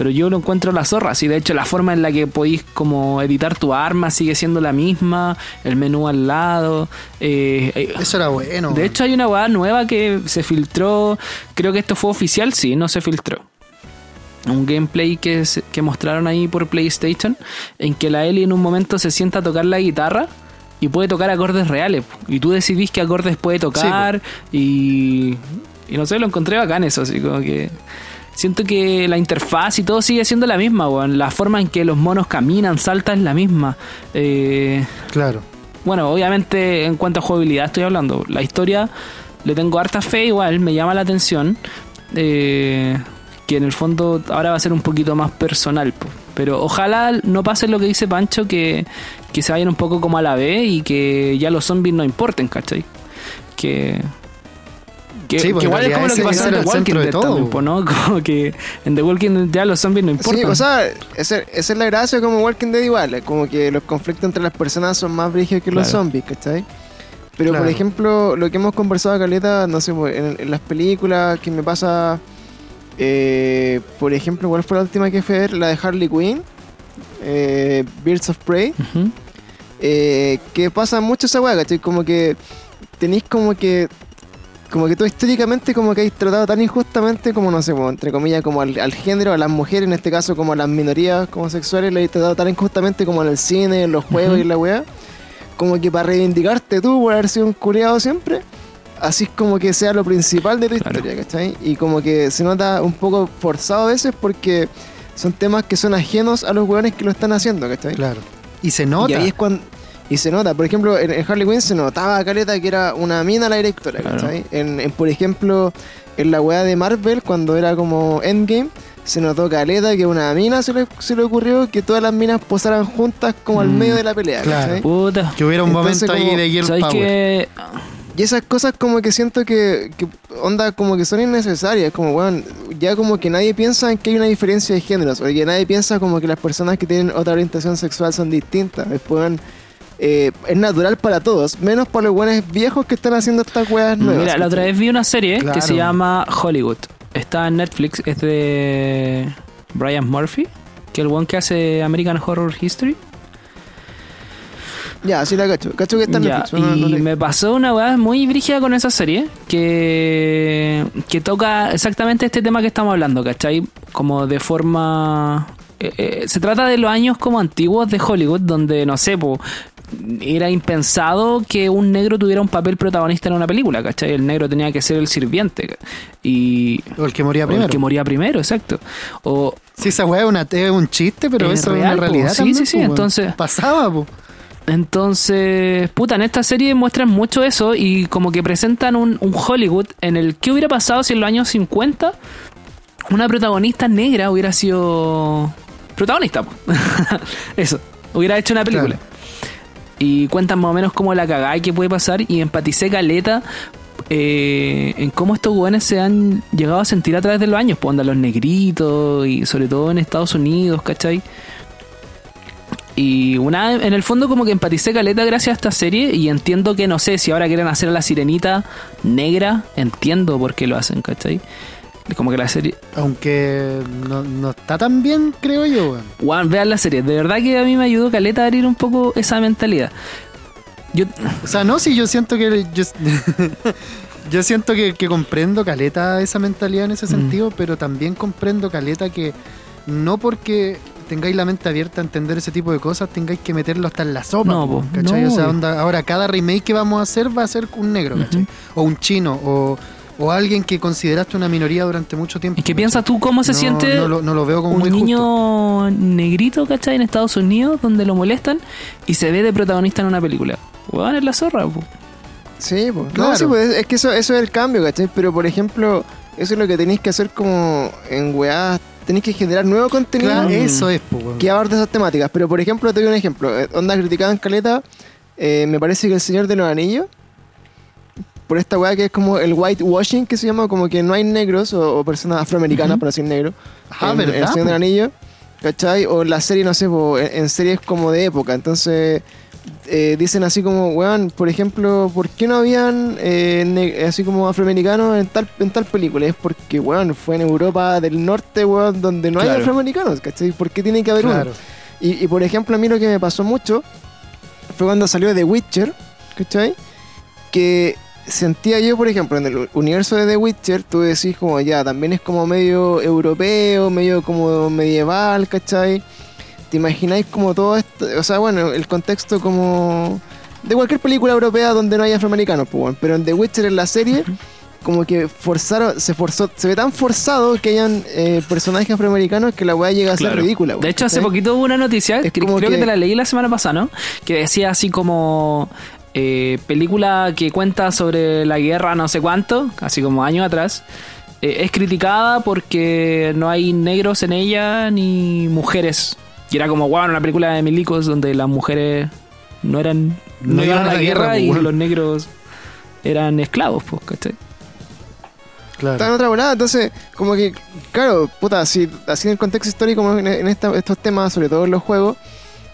B: Pero yo lo encuentro la zorra. Sí, de hecho, la forma en la que podéis como editar tu arma sigue siendo la misma. El menú al lado. eh, eh,
C: Eso era bueno.
B: de hecho, hay una weá nueva que se filtró. Creo que esto fue oficial, sí, no se filtró. Un gameplay que, se- que mostraron ahí por PlayStation. En que la Ellie en un momento se sienta a tocar la guitarra. Y puede tocar acordes reales. Y tú decidís qué acordes puede tocar. y, y no sé, lo encontré bacán eso. Así como que. Siento que la interfaz y todo sigue siendo la misma, weón. La forma en que los monos caminan, saltan es la misma. Eh,
C: Claro.
B: bueno, obviamente en cuanto a jugabilidad estoy hablando. La historia le tengo harta fe igual, me llama la atención. eh, que en el fondo ahora va a ser un poquito más personal. po. Pero ojalá no pase lo que dice Pancho, que, que se vayan un poco como a la B y que ya los zombies no importen, ¿cachai? Que... Que,
C: Sí, pues,
B: que igual es como lo que pasó
C: ese
B: en The
C: el
B: Walking
C: de
B: Dead
C: todo.
B: también, po, ¿no? [laughs] Como que en The Walking Dead ya los zombies no importan.
A: Sí, o sea, esa, esa es la gracia como Walking Dead igual, como que los conflictos entre las personas son más brígidos que los
B: Claro.
A: zombies, ¿cachai? Pero por ejemplo, lo que hemos conversado Caleta, no sé, pues, en, en las películas que me pasa, eh, por ejemplo, ¿cuál fue la última que fue ver? La de Harley Quinn, eh, Birds of Prey, eh, que pasa mucho esa weá, ¿cachai? Como que tenéis como que como que todo históricamente como que habéis tratado tan injustamente como no sé, como, entre comillas como al, al género, a las mujeres, en este caso como a las minorías como sexuales, le habéis tratado tan injustamente como en el cine, en los juegos
B: Ujú.
A: y en la weá. Como que para reivindicarte tú por haber sido un culiado siempre, así es como que sea lo principal de tu
B: Claro.
A: historia, ¿cachai? Y como que se nota un poco forzado a veces porque son temas que son ajenos a los weones que lo están haciendo, ¿cachai?
C: Claro. Y se nota.
A: Y ahí es cuando. Y se nota, por ejemplo, en, en Harley Quinn se notaba caleta que era una mina la directora,
B: Claro.
A: ¿cachai? En, en, por ejemplo, en la weá de Marvel, cuando era como Endgame, se notó caleta que una mina se le, se le ocurrió que todas las minas posaran juntas como al
B: Mm.
A: medio de la pelea,
C: Claro.
A: ¿cachai?
B: Puta.
C: Que hubiera un
A: Entonces,
C: momento ahí
A: como-
C: de Girl
B: ¿Sabes
C: Power.
B: que
A: Y esas cosas como que siento que, que onda como que son innecesarias, como weón, ya como que nadie piensa en que hay una diferencia de géneros, o que nadie piensa como que las personas que tienen otra orientación sexual son distintas, después weón, eh, es natural para todos, menos para los buenos viejos que están haciendo estas weas nuevas.
B: Mira, la otra vez vi una serie que se llama Hollywood. Está en Netflix, es de Brian Murphy, que es el one que hace American Horror History.
A: Ya, sí la cacho, cacho que está en
B: Ya,
A: Netflix, no-
B: y me pasó una weá muy brígida con esa serie que, que toca exactamente este tema que estamos hablando, ¿cachai? Como de forma... eh, eh, se trata de los años como antiguos de Hollywood, donde, no sé, po, era impensado que un negro tuviera un papel protagonista en una película, ¿cachai? El negro tenía que ser el sirviente. Y,
C: O el que moría primero.
B: el que moría primero, exacto. O,
C: Sí, esa weá es, una- es un chiste, pero
B: Es
C: eso
B: real,
C: es una
B: po.
C: realidad.
B: Sí,
C: también,
B: sí, sí,
C: po,
B: entonces-
C: Pasaba, po.
B: Entonces, puta, en esta serie muestran mucho eso y como que presentan un, un Hollywood en el que hubiera pasado si en los años 50 una protagonista negra hubiera sido protagonista. [laughs] eso, hubiera hecho una película.
C: Claro.
B: Y cuentan más o menos cómo la cagada y qué puede pasar y empaticé caleta eh, en cómo estos güeyes se han llegado a sentir a través de los años, pues onda los negritos y sobre todo en Estados Unidos, ¿cachai? Y una en el fondo como que empaticé caleta gracias a esta serie y entiendo que no sé si ahora quieren hacer a la sirenita negra, entiendo por qué lo hacen, ¿cachai? Como que la serie...
C: Aunque no, no está tan bien, creo yo, weón.
B: Vean la serie, de verdad que a mí me ayudó caleta a abrir un poco esa mentalidad. Yo,
C: O sea, no, si yo siento que. Yo, [laughs] yo siento que, que comprendo caleta esa mentalidad en ese
B: Mm.
C: sentido, pero también comprendo caleta que no porque tengáis la mente abierta a entender ese tipo de cosas, tengáis que meterlo hasta en la sopa.
B: No,
C: po, ¿cachai?
B: no,
C: o sea, onda, ahora cada remake que vamos a hacer va a ser un negro, ¿cachai? O un chino, o, o alguien que consideraste una minoría durante mucho tiempo.
B: ¿Y qué piensas tú cómo se
C: No,
B: siente
C: No, lo, no lo veo como
B: un
C: muy justo.
B: niño negrito, ¿cachai? En Estados Unidos, donde lo molestan y se ve de protagonista en una película. Weón, es la zorra, po.
A: Sí, pues.
C: Claro.
A: No, sí, pues, es que eso, eso es el cambio, ¿cachai? Pero, por ejemplo, eso es lo que tenéis que hacer como en weá. Tenéis que generar nuevo contenido
C: Claro, eso es, po, weón.
A: que abarde esas temáticas. Pero, por ejemplo, te doy un ejemplo. Eh, Onda criticada en Caleta, eh, me parece que El Señor de los Anillos, por esta weá que es como el whitewashing, que se llama como que no hay negros o, o personas afroamericanas,
B: Ujú.
A: por decir negro,
C: Ah,
A: en, en El
C: ¿verdad?
A: Señor del Anillo, ¿cachai? O la serie, no sé, po, en, en series como de época. Entonces, eh, dicen así como, weón, por ejemplo, ¿por qué no habían eh, así como afroamericanos en tal, en tal película? Es porque, weón, fue en Europa del Norte, weón, donde no hay afroamericanos, ¿cachai? ¿Por qué tiene que haber uno? Y, por ejemplo, a mí lo que me pasó mucho fue cuando salió The Witcher, ¿cachai? Que sentía yo, por ejemplo, en el universo de The Witcher, tú decís como ya, también es como medio europeo, medio como medieval, ¿cachai? ¿Te imagináis como todo esto? O sea, bueno, el contexto como de cualquier película europea donde no hay afroamericanos, pues, bueno. pero en The Witcher en la serie como que forzaron, se forzó, se ve tan forzado que hayan eh, personajes afroamericanos que la weá llega a ser
B: Claro.
A: ridícula.
B: De
A: weón,
B: hecho, hace poquito hubo una noticia,
A: Es
B: que creo que...
A: que-
B: te la leí la semana pasada, ¿no? Que decía así como eh, película que cuenta sobre la guerra no sé cuánto, así como años atrás. eh, es criticada porque no hay negros en ella ni mujeres. Y era como, wow, una película de milicos donde las mujeres no eran no, iban a la guerra, y
C: pues,
B: los negros eran esclavos, pues, ¿cachai?
C: Claro.
A: Está en otra volada, entonces, como que, claro, puta, si, así en el contexto histórico, como en, en esta- estos temas, sobre todo en los juegos,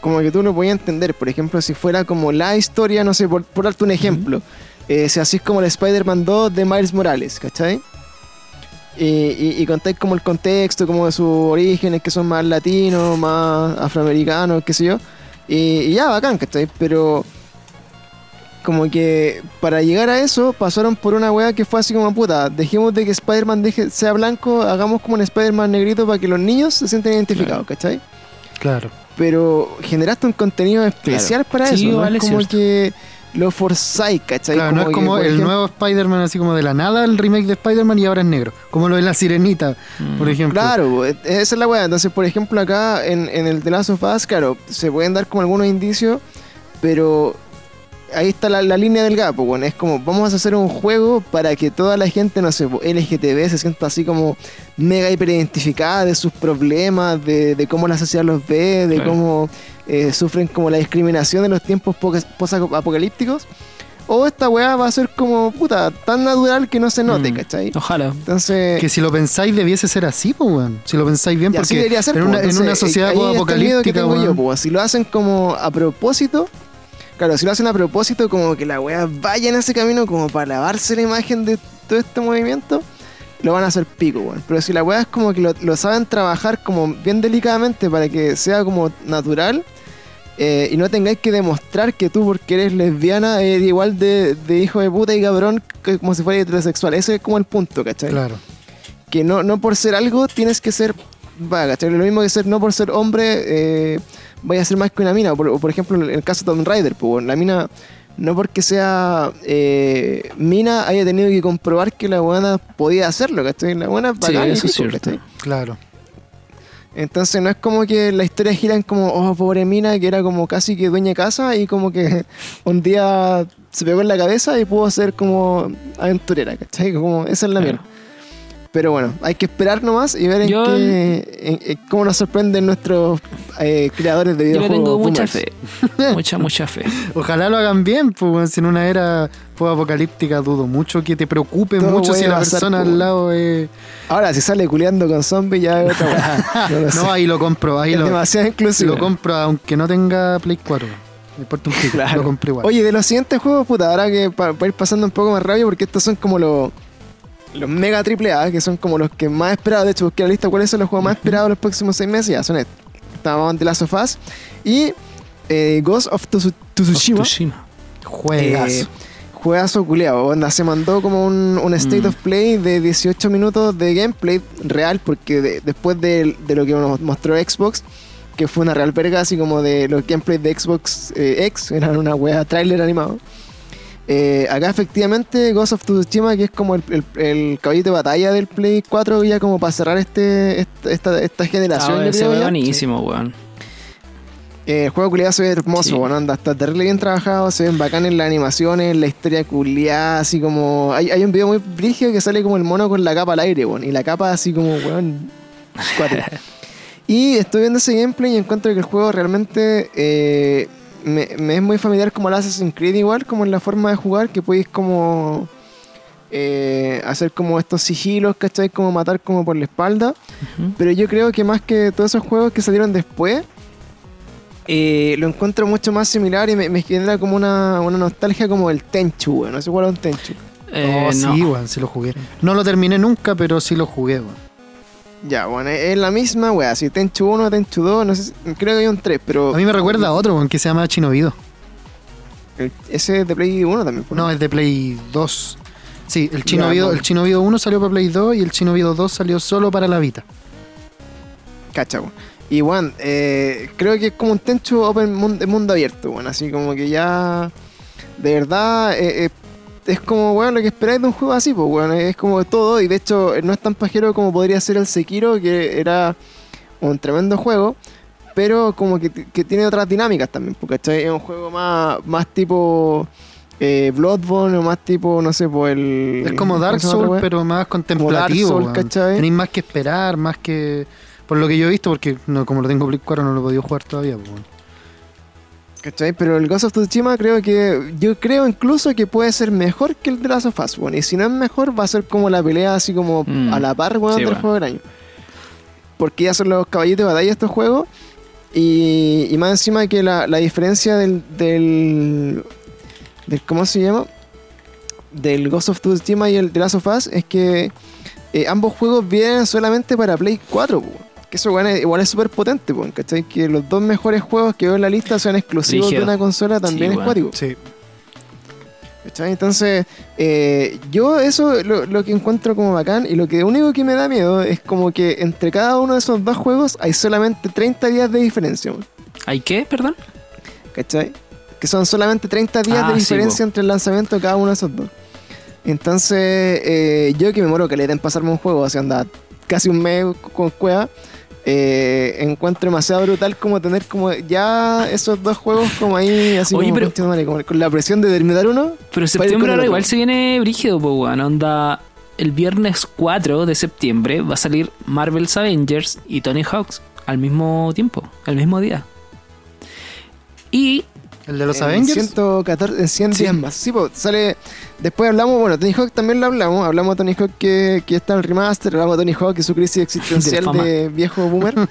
A: como que tú lo podías entender. Por ejemplo, si fuera como la historia, no sé, por, por darte un ejemplo, eh, si así es como el Spider-Man 2 de Miles Morales, ¿cachai? Y, y, y contáis como el contexto, como de sus orígenes, que son más latinos, más afroamericanos, qué sé yo. Y, y ya, bacán, ¿cachai? Pero como que para llegar a eso pasaron por una weá que fue así como puta, dejemos de que Spider-Man sea blanco, hagamos como un Spider-Man negrito para que los niños se sientan identificados, ¿cachai?
C: Claro.
A: Pero generaste un contenido especial para
B: Sí,
A: eso, no
B: vale,
A: es como
B: cierto.
A: que lo forzáis, ¿cachai?
C: Claro, no es como el
A: ejemplo-
C: nuevo Spider-Man, así como de la nada, el remake de Spider-Man y ahora es negro. Como lo de la sirenita, por ejemplo.
A: Claro, e- esa es la weá. Entonces, por ejemplo, acá en, en el The Last of Us, claro, se pueden dar como algunos indicios, pero ahí está la, la línea del gapo, bueno, es como vamos a hacer un juego para que toda la gente, no sé, LGTB se sienta así como mega hiperidentificada de sus problemas, de, de cómo la sociedad los ve, de
B: Claro.
A: cómo eh, sufren como la discriminación de los tiempos post-apocalípticos. O esta weá va a ser como, puta, tan natural que no se note,
B: Mm.
A: ¿cachai?
B: Ojalá.
A: Entonces...
C: Que si lo pensáis debiese ser así, pues, weón. Si lo pensáis bien,
A: Y así
C: porque
A: debería ser,
C: en, una, en
A: Entonces,
C: una sociedad
A: ahí está el miedo que
C: apocalíptica,
A: tengo yo,
C: weón.
A: po. Si lo hacen como a propósito, claro, si lo hacen a propósito, como que la wea vaya en ese camino como para lavarse la imagen de todo este movimiento, lo van a hacer pico, weón. Pero si la wea es como que lo, lo saben trabajar como bien delicadamente para que sea como natural. eh, y no tengáis que demostrar que tú, porque eres lesbiana, eres igual de, de hijo de puta y cabrón que como si fuera heterosexual. Ese es como el punto, ¿cachai?
C: Claro.
A: que no, no por ser algo tienes que ser va, ¿cachai? Lo mismo que ser, no por ser hombre, eh, vaya a ser más que una mina. O por, por ejemplo, en el caso de Tomb Raider, pues, bueno, la mina, no porque sea eh, mina, haya tenido que comprobar que la buena podía hacerlo, ¿cachai? La buena
B: Sí, eso es cierto.
A: ¿cachai?
C: Claro.
A: Entonces no es como que la historia gira en como, oh, pobre mina, que era como casi que dueña de casa y como que [laughs] un día se pegó en la cabeza y pudo ser como aventurera, ¿cachai? Como, esa es la
B: Claro.
A: Pero bueno, hay que esperar nomás y ver en
B: Yo-
A: qué, en- en cómo nos sorprenden nuestros eh, creadores de
B: Yo le
A: videojuegos.
B: tengo mucha
A: boomers.
B: fe. [laughs] Mucha, mucha fe.
C: Ojalá lo hagan bien, pues si en una era apocalíptica dudo mucho que te preocupe
A: Todo
C: mucho si la persona
A: pues,
C: al lado es...
A: Ahora, si sale culeando con zombies ya es otra. [laughs] No.
C: No, ahí lo compro, ahí
A: es
C: lo,
A: demasiado inclusivo.
C: lo compro aunque no tenga Play 4. Me importa un pico,
A: Claro.
C: lo compro igual.
A: Oye, de los siguientes juegos, puta, ahora que para ir pasando un poco más rápido, porque estos son como los los mega triple A, que son como los que más esperados. De hecho, busqué la lista cuáles son los juegos más esperados los próximos seis meses. Ya, son estos. Estábamos de Last of Us y eh, Ghost of Tsu- Tsushima.
B: Tsushima.
C: Juegas.
A: Eh, juegazo culeado. Onda, se mandó como un, un state
B: Mm.
A: of play de 18 minutos de gameplay real, porque de- después de, de lo que nos mostró Xbox, que fue una real verga, así como de los gameplays de Xbox eh, X, eran una wea trailer animado. Eh, acá efectivamente Ghost of Tsushima, que es como el, el- el caballito de batalla del Play 4, ya como para cerrar este, esta, esta, esta generación.
B: Ah,
A: creo
B: ve buenísimo, weón.
A: Eh, el juego culiado se ve hermoso,
B: Sí.
A: bueno, anda, está terrible bien trabajado, se ven bacanes las animaciones, la historia culiada, así como. Hay, hay un video muy brígido que sale como el mono con la capa al aire, bueno, y la capa así como, weón. cuático. [laughs] y estoy viendo ese gameplay y encuentro que el juego realmente eh, me, me es muy familiar como el Assassin's Creed, igual, como en la forma de jugar, que podéis como. eh, hacer como estos sigilos, ¿cachai? Como matar como por la espalda. Pero yo creo que más que todos esos juegos que salieron después, eh, lo encuentro mucho más similar y me, me genera como una, una nostalgia como el Tenchu, weón. No sé cuál es un Tenchu.
B: Eh,
C: oh,
B: no.
C: sí, weón, sí lo jugué. No lo terminé nunca, pero sí lo jugué, weón.
A: Ya, bueno, es la misma, weón. Si Tenchu 1, Tenchu 2, no sé, si- creo que hay un 3, pero.
C: A mí me recuerda a otro, weón, que se llama Chinovido.
A: ese es de Play 1 también, pues,
C: No, es de Play 2. Sí, el
A: Ya,
C: Chinovido,
A: no.
C: el Chinovido 1 salió para Play 2 y el Chinovido 2 salió solo para la Vita.
A: Cacha, weón. Y bueno, eh, creo que es como un Tenchu open mun- de mundo abierto, bueno, así como que ya. De verdad, eh, eh, es como, weón, lo que esperáis de un juego así, pues, weón. Es como todo, y de hecho, no es tan pajero como podría ser el Sekiro, que era un tremendo juego, pero como que, que tiene otras dinámicas también, porque es un juego más, más tipo. Eh, Bloodborne o más tipo, no sé, pues el.
C: Es como Dark
A: ¿cómo se llama la
C: Souls, pero más contemplativo. Tenéis más que esperar, más que. Por lo que yo he visto, porque no, como lo tengo Play 4 no lo he podido jugar todavía. pues.
A: ¿Cachai? Pero el Ghost of Tsushima creo que. Yo creo incluso que puede ser mejor que el de Last of Us. Y si no es mejor, va a ser como la pelea así como
B: Mm.
A: a la par, weón,
B: Sí,
A: del juego del año. Porque ya son los caballitos de batalla estos juegos. Y, y más encima que la, la diferencia del, del, del. ¿Cómo se llama? Del Ghost of Tsushima y el de Last of Us es que eh, ambos juegos vienen solamente para Play 4, weón. Que eso es- igual es súper potente, ¿cachai? Que los dos mejores juegos que veo en la lista sean exclusivos
B: Rígido.
A: de una consola también
B: Sí,
A: es cuático.
C: Sí.
A: ¿Cachai? Entonces, eh, yo eso lo, lo que encuentro como bacán y lo que único que me da miedo es como que entre cada uno de esos dos juegos hay solamente 30 días de diferencia,
B: ¿Hay qué, perdón?
A: ¿cachai? Que son solamente 30 días
B: Ah,
A: de
B: sí,
A: diferencia entre el lanzamiento de cada uno de esos dos. Entonces, eh, yo que me muero que le den pasarme un juego, así anda casi un mes con cueva, eh, encuentro demasiado brutal como tener como ya esos dos juegos como ahí, así
B: Oye,
A: como,
B: pero-
A: con la presión de terminar uno.
B: Pero septiembre ahora igual se viene brígido, pues. Onda, el viernes 4 de septiembre va a salir Marvel's Avengers y Tony Hawk's al mismo tiempo, al mismo día. Y
C: ¿El de los
A: en
C: Avengers?
A: 114, en 100
B: Sí.
A: días más. Sí, pues sale. Después hablamos, bueno, Tony Hawk también lo hablamos. Hablamos de Tony Hawk que, que está en el remaster. Hablamos de Tony Hawk y su crisis existencial [laughs]
B: De
A: viejo boomer. [laughs]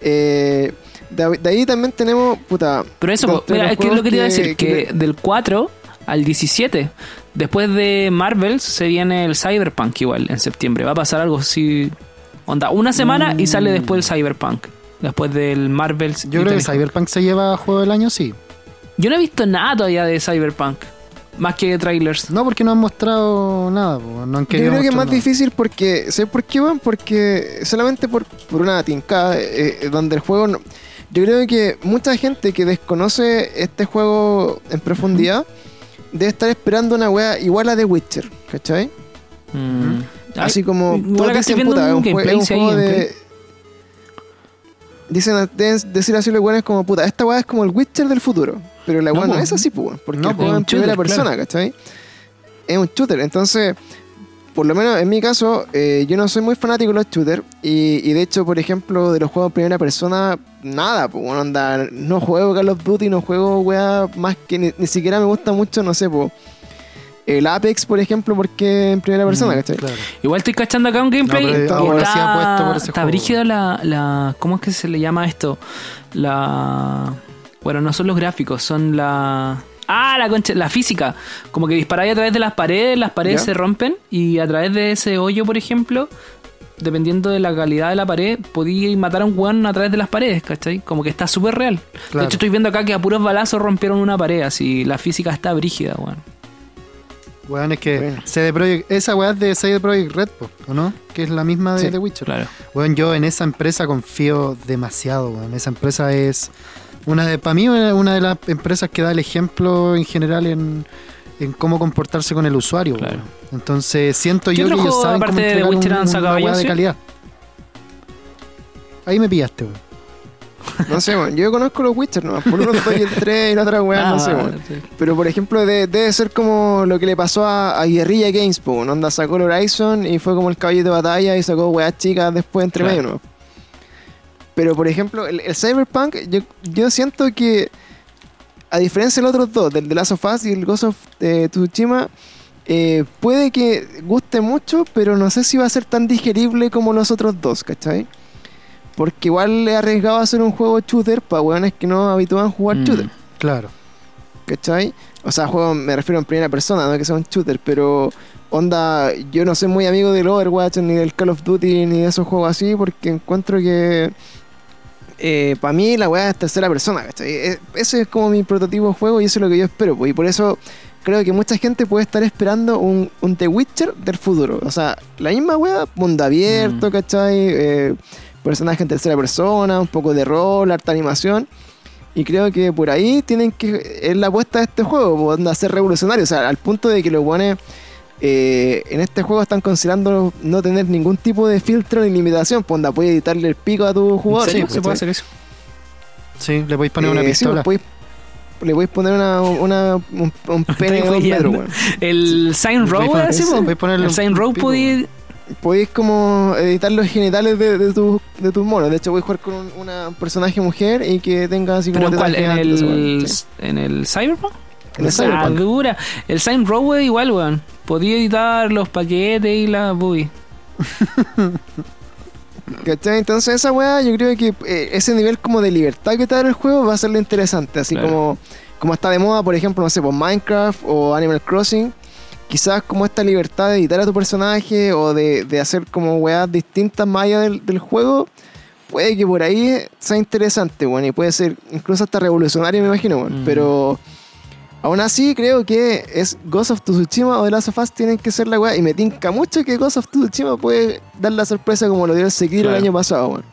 A: Eh, de, de ahí también tenemos, puta.
B: Pero eso,
A: de
B: mira, es que es lo que te iba a decir, que, del 4 al 17, después de Marvel se viene el Cyberpunk igual en septiembre. Va a pasar algo así, onda, una semana y sale después el Cyberpunk. Después del Marvel.
C: Yo creo que Cyberpunk se lleva a juego del año, sí.
B: Yo no he visto nada todavía de Cyberpunk. Más que trailers.
C: No, porque no han mostrado nada, po, no han
A: Yo
C: querido
A: creo que es más
C: nada.
A: difícil porque. ¿Sabes por qué, weón? Porque solamente por, por una tincada, eh, eh, donde el juego. no- yo creo que mucha gente que desconoce este juego en profundidad debe estar esperando una wea igual a The Witcher, ¿cachai?
B: Mm.
A: Así como.
B: acá estoy
A: dicen,
B: viendo
A: puta, es
B: un
A: jue- es un juego de. Dicen, deben decir así los weones como puta, esta weá es como el Witcher del futuro. Pero la weá no, es así, pues, porque
B: No,
A: el juego en primera
B: shooter,
A: persona,
B: claro.
A: ¿cachai? Es un shooter. Entonces, por lo menos en mi caso, eh, yo no soy muy fanático de los shooters. Y, y de hecho, por ejemplo, de los juegos en primera persona, nada, pues, bueno, onda, no juego Call of Duty, no juego weá más que ni, ni siquiera me gusta mucho, no sé, pues. El Apex, por ejemplo, porque en primera persona,
B: Mm,
A: ¿cachai?
C: Claro.
B: Igual estoy cachando acá un gameplay.
C: No,
B: está,
C: por
B: está la, la. ¿Cómo es que se le llama esto? La. Bueno, no son los gráficos, son la. Ah, la concha, la física. Como que disparáis a través de las paredes, las paredes se rompen y a través de ese hoyo, por ejemplo, dependiendo de la calidad de la pared, podíais matar a un weón a través de las paredes, ¿cachai? Como que está súper real. De hecho, estoy viendo acá que a puros balazos rompieron una pared, así la física está brígida, weón.
C: Weón, es que
A: Bueno.
C: CD Projekt, esa weá es de CD Projekt Red, ¿o no? Que es la misma de
A: Sí,
C: The Witcher.
B: Claro.
C: Weón, yo en esa empresa confío demasiado, weón. Esa empresa es una de, para mí, una de las empresas que da el ejemplo en general en, en cómo comportarse con el usuario,
B: Claro.
C: Entonces siento
B: ¿Qué
C: yo que ellos saben cómo
B: de Witcher,
C: un-
B: han sacado
C: una de calidad. Ahí me pillaste, weón.
A: No sé, weón. Yo conozco los Witcher nomás. Por uno estoy el 3 y la otra weá, no sé,
B: Ah, sí.
A: Pero por ejemplo, de- debe ser como lo que le pasó a, a Guerrilla Games, po, ¿no? onda sacó el Horizon y fue como el caballo de batalla y sacó weas chicas después entre
B: Claro.
A: medio, ¿no? Pero por ejemplo, el, el Cyberpunk, yo, yo siento que, a diferencia de los otros dos, del The Last of Us y el Ghost of eh, Tsushima, eh, puede que guste mucho, pero no sé si va a ser tan digerible como los otros dos, ¿cachai? Porque igual le he arriesgado a hacer un juego shooter para weones que no habitúan a jugar
B: Mm.
A: shooter.
C: Claro.
A: ¿Cachai? O sea, juego me refiero en primera persona, no que sea un shooter, pero onda, yo no soy muy amigo del Overwatch ni del Call of Duty ni de esos juegos así, porque encuentro que para mí la weá es tercera persona, ¿cachai? E- Ese es como mi prototipo de juego y eso es lo que yo espero, pues, y por eso creo que mucha gente puede estar esperando un, un The Witcher del futuro. O sea, la misma weá, mundo abierto,
B: Mm.
A: ¿cachai? Eh, personaje en tercera persona, un poco de rol, harta animación. Y creo que por ahí tienen que. Es la apuesta de este juego, onda, ser revolucionario. O sea, al punto de que los buenos en este juego están considerando no tener ningún tipo de filtro ni limitación. Pues onda, puedes editarle el pico a tu
B: ¿En
A: jugador. pues,
B: ¿Se puede hacer eso?
C: Sí, le podéis poner una
A: Eh, sí,
C: pistola.
A: pues, podéis- le podéis poner una, una- un, un [laughs] pene de
B: Estoy
A: dos metros,
B: weyando.
A: weón.
B: El Sign Row,
C: Podéis sí,
B: po?
C: podéis ponerle
B: El
C: un-
B: Sign
C: un
B: Row
C: pico.
A: Podéis como editar los genitales de, de tus de tus monos. De hecho, voy a jugar con un una- un personaje mujer y que tenga así como
B: ¿Pero en cuál? ¿En el.
A: Sí.
B: ¿En el Cyberpunk?
A: En el
B: Ah,
A: Cyberpunk.
B: dura. El Sign es igual, weón. Podía editar los paquetes y la booby. [laughs]
A: ¿Cachai? Entonces esa weá yo creo que eh, ese nivel como de libertad que te da el juego va a ser lo interesante. Así
B: Claro.
A: como, como está de moda, por ejemplo, no sé, por Minecraft o Animal Crossing. Quizás como esta libertad de editar a tu personaje o de, de hacer como weas distintas más allá del, del juego. Puede que por ahí sea interesante, bueno, y puede ser incluso hasta revolucionario, me imagino, bueno.
B: Mm.
A: Pero aún así creo que es Ghost of Tsushima o The Last of Us tienen que ser la weá. Y me tinca mucho que Ghost of Tsushima puede dar la sorpresa como lo dio el Sekiro
B: Claro.
A: el año pasado, weón.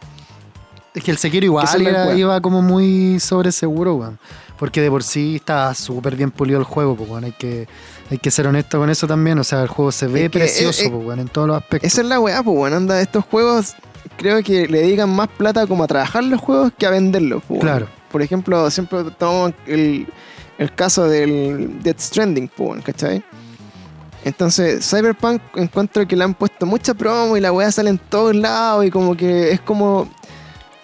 C: Es que el Sekiro igual era-
A: wea.
C: iba como muy sobre seguro, weón. Porque de por sí está súper bien pulido el juego, pues, weón. Hay que, hay que ser honesto con eso también. O sea, el juego se ve
A: Es que,
C: precioso, pues, en todos los aspectos.
A: Esa es la weá, pues bueno, anda, estos juegos creo que le dedican más plata como a trabajar los juegos que a venderlos, pues, bueno.
C: Claro.
A: Por ejemplo, siempre tomamos el, el caso del Death Stranding, pues, bueno, ¿cachai? Entonces, Cyberpunk encuentro que le han puesto mucha promo y la weá sale en todos lados y como que es como...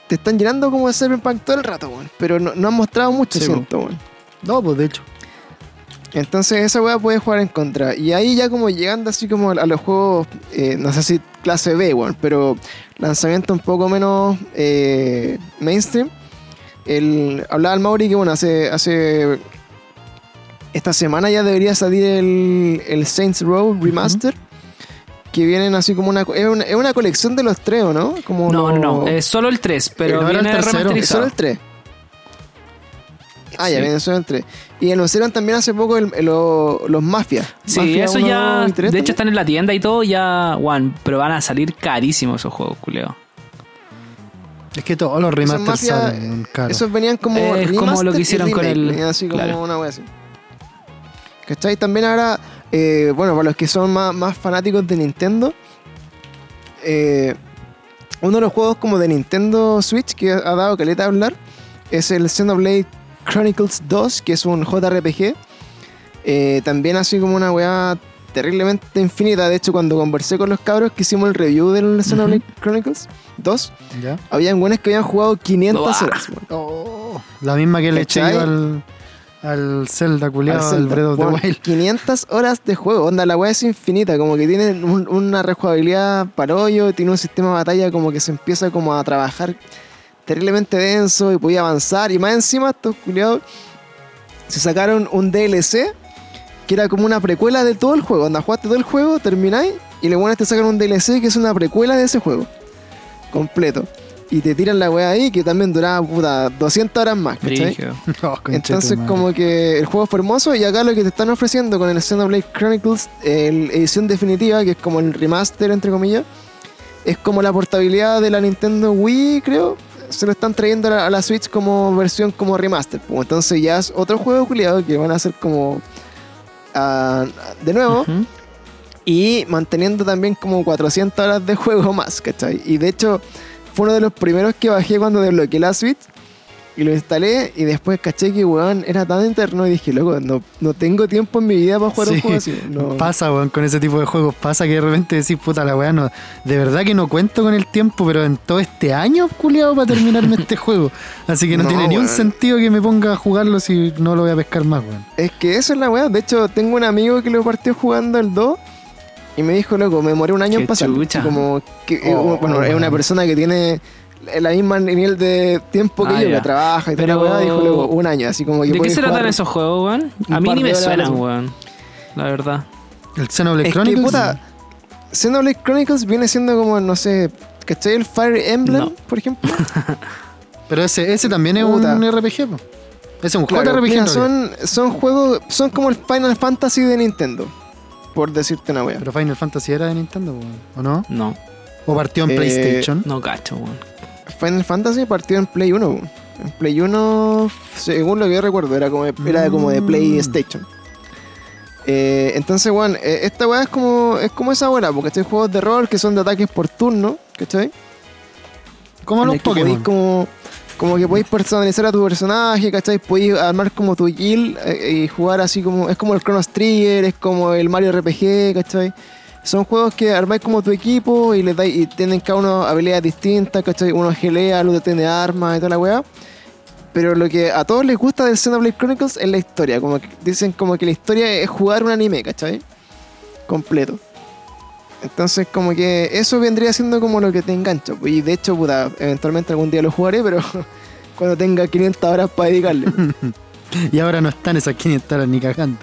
A: Te están llenando como de Cyberpunk todo el rato, weón. Pero no, no han mostrado mucho,
B: Sí,
A: siento, weón.
C: No, pues de hecho.
A: Entonces esa weá puede jugar en contra. Y ahí ya como llegando así como a los juegos, eh, no sé si clase B, weón, pero lanzamiento un poco menos eh, mainstream. El, hablaba el Mauri que bueno, hace, hace esta semana ya debería salir el, el Saints Row Remaster. Que vienen así como una, es una. Es una colección de los tres, ¿o ¿no? Como
B: No, no, no. Es solo el 3, pero
C: Eh, ¿no era el
B: viene
C: tercero?
A: es solo
B: remasterizado.
A: el 3. Ah, ya viene solo el 3. Y anunciaron también hace poco el- el- lo- los Mafias.
B: Sí,
A: Mafia
B: eso
A: 1,
B: ya.
A: 2 y 3
B: De hecho, están en la tienda y todo, ya. One, pero van a salir carísimos esos juegos, culeo.
C: Es que todos los remasters
A: Mafia,
C: salen caros.
A: Esos venían como.
B: Es como lo que hicieron con el-
A: venían así como
B: claro.
A: una wea así. ¿Cachai? También ahora, eh, bueno, para los que son más, más fanáticos de Nintendo, eh, uno de los juegos como de Nintendo Switch que ha dado caleta a hablar es el Xenoblade Chronicles 2, que es un JRPG. Eh, también así como una weá terriblemente infinita. De hecho, cuando conversé con los cabros que hicimos el review del Xenoblade Chronicles 2,
C: ¿Ya?
A: habían buenos que habían jugado 500
B: Uah.
A: horas.
C: Oh, la misma que le eché al, al Zelda culiado,
A: Zelda.
C: Breath of the Wild. [laughs]
A: 500 horas de juego. Onda, la weá es infinita. Como que tiene un- una rejugabilidad para hoyo. Tiene un sistema de batalla como que se empieza como a trabajar terriblemente denso y podía avanzar. Y más encima, estos culiados se sacaron un DLC que era como una precuela de todo el juego. Onda, jugaste todo el juego, termináis y le bueno te sacan un DLC que es una precuela de ese juego. Completo. Y te tiran la weá ahí que también duraba puta 200 horas más. ¿cachai? [laughs]
C: Oh,
A: Entonces como que el juego fue hermoso y acá lo que te están ofreciendo con el Xenoblade Chronicles, el edición definitiva, que es como el remaster entre comillas, es como la portabilidad de la Nintendo Wii, creo. Se lo están trayendo a la, a la Switch como versión como remaster. pues. Entonces ya es otro juego culiado que van a hacer como ah, de nuevo y manteniendo también como 400 horas de juego más, ¿cachai? Y de hecho, fue uno de los primeros que bajé cuando desbloqueé la Switch y lo instalé y después caché que, weón, era tan eterno y dije, loco, no, no tengo tiempo en mi vida para jugar un juego así. No.
C: Pasa, weón, con ese tipo de juegos. Pasa que de repente decís, puta la weá, no, de verdad que no cuento con el tiempo, pero en todo este año, culiado, para terminarme este [laughs] juego. Así que no,
A: No,
C: tiene ni un sentido que me ponga a jugarlo si no lo voy a pescar más, weón.
A: Es que eso es la weá. De hecho, tengo un amigo que lo partió jugando el 2 y me dijo, loco, me demoré un año
B: Qué
A: en pasarlo.
B: chucha.
A: Como que, eh,
C: Oh,
A: bueno, es una persona que tiene la misma nivel de tiempo que
B: Ah,
A: yo,
B: ya.
A: que trabaja y toda
B: Pero-
A: la dijo, loco, un año. Así como que
B: ¿De qué se tratan esos juegos, weón? A mí ni me suenan,
A: weón.
B: La verdad.
C: El Xenoblade
A: Es que,
C: Chronicles.
A: puta, Xenoblade Chronicles viene siendo como, no sé, ¿cachai? El Fire Emblem,
B: No.
A: por ejemplo. [laughs]
C: Pero ese, ese también es
A: Puta.
C: un RPG, po. Ese es un
A: Claro,
C: JRPG.
A: mira, son, son juegos, son como el Final Fantasy de Nintendo, por decirte una wea.
C: Pero Final Fantasy era de Nintendo, ¿o no?
B: No,
C: ¿O partió en
A: Eh,
C: PlayStation?
B: no cacho, weón.
A: Final Fantasy partió en Play 1. weón. En Play 1, según lo que yo recuerdo, era como, era como de. PlayStation. Eh, entonces, bueno, eh, esta weá es como, es como esa weá, porque hay juegos de rol que son de ataques por turno, ¿cachai?
C: Como los Pokémon.
A: como, como que podéis personalizar a tu personaje, ¿cachai? Podéis armar como tu guild eh, y jugar así como. Es como el Chrono Trigger, es como el Mario RPG, ¿cachai? Son juegos que armáis como tu equipo y les dais, y tienen cada uno habilidades distintas, ¿cachai? Uno gelea, el otro tiene armas y toda la weá. Pero lo que a todos les gusta del Xenoblade Chronicles es la historia. Como que dicen como que la historia es jugar un anime, ¿cachai? Completo. Entonces como que eso vendría siendo como lo que te engancha. pues, Y de hecho, puta, eventualmente algún día lo jugaré, pero [laughs] cuando tenga 500 horas para dedicarle. [laughs]
C: Y ahora no están esas 500 horas ni cagando.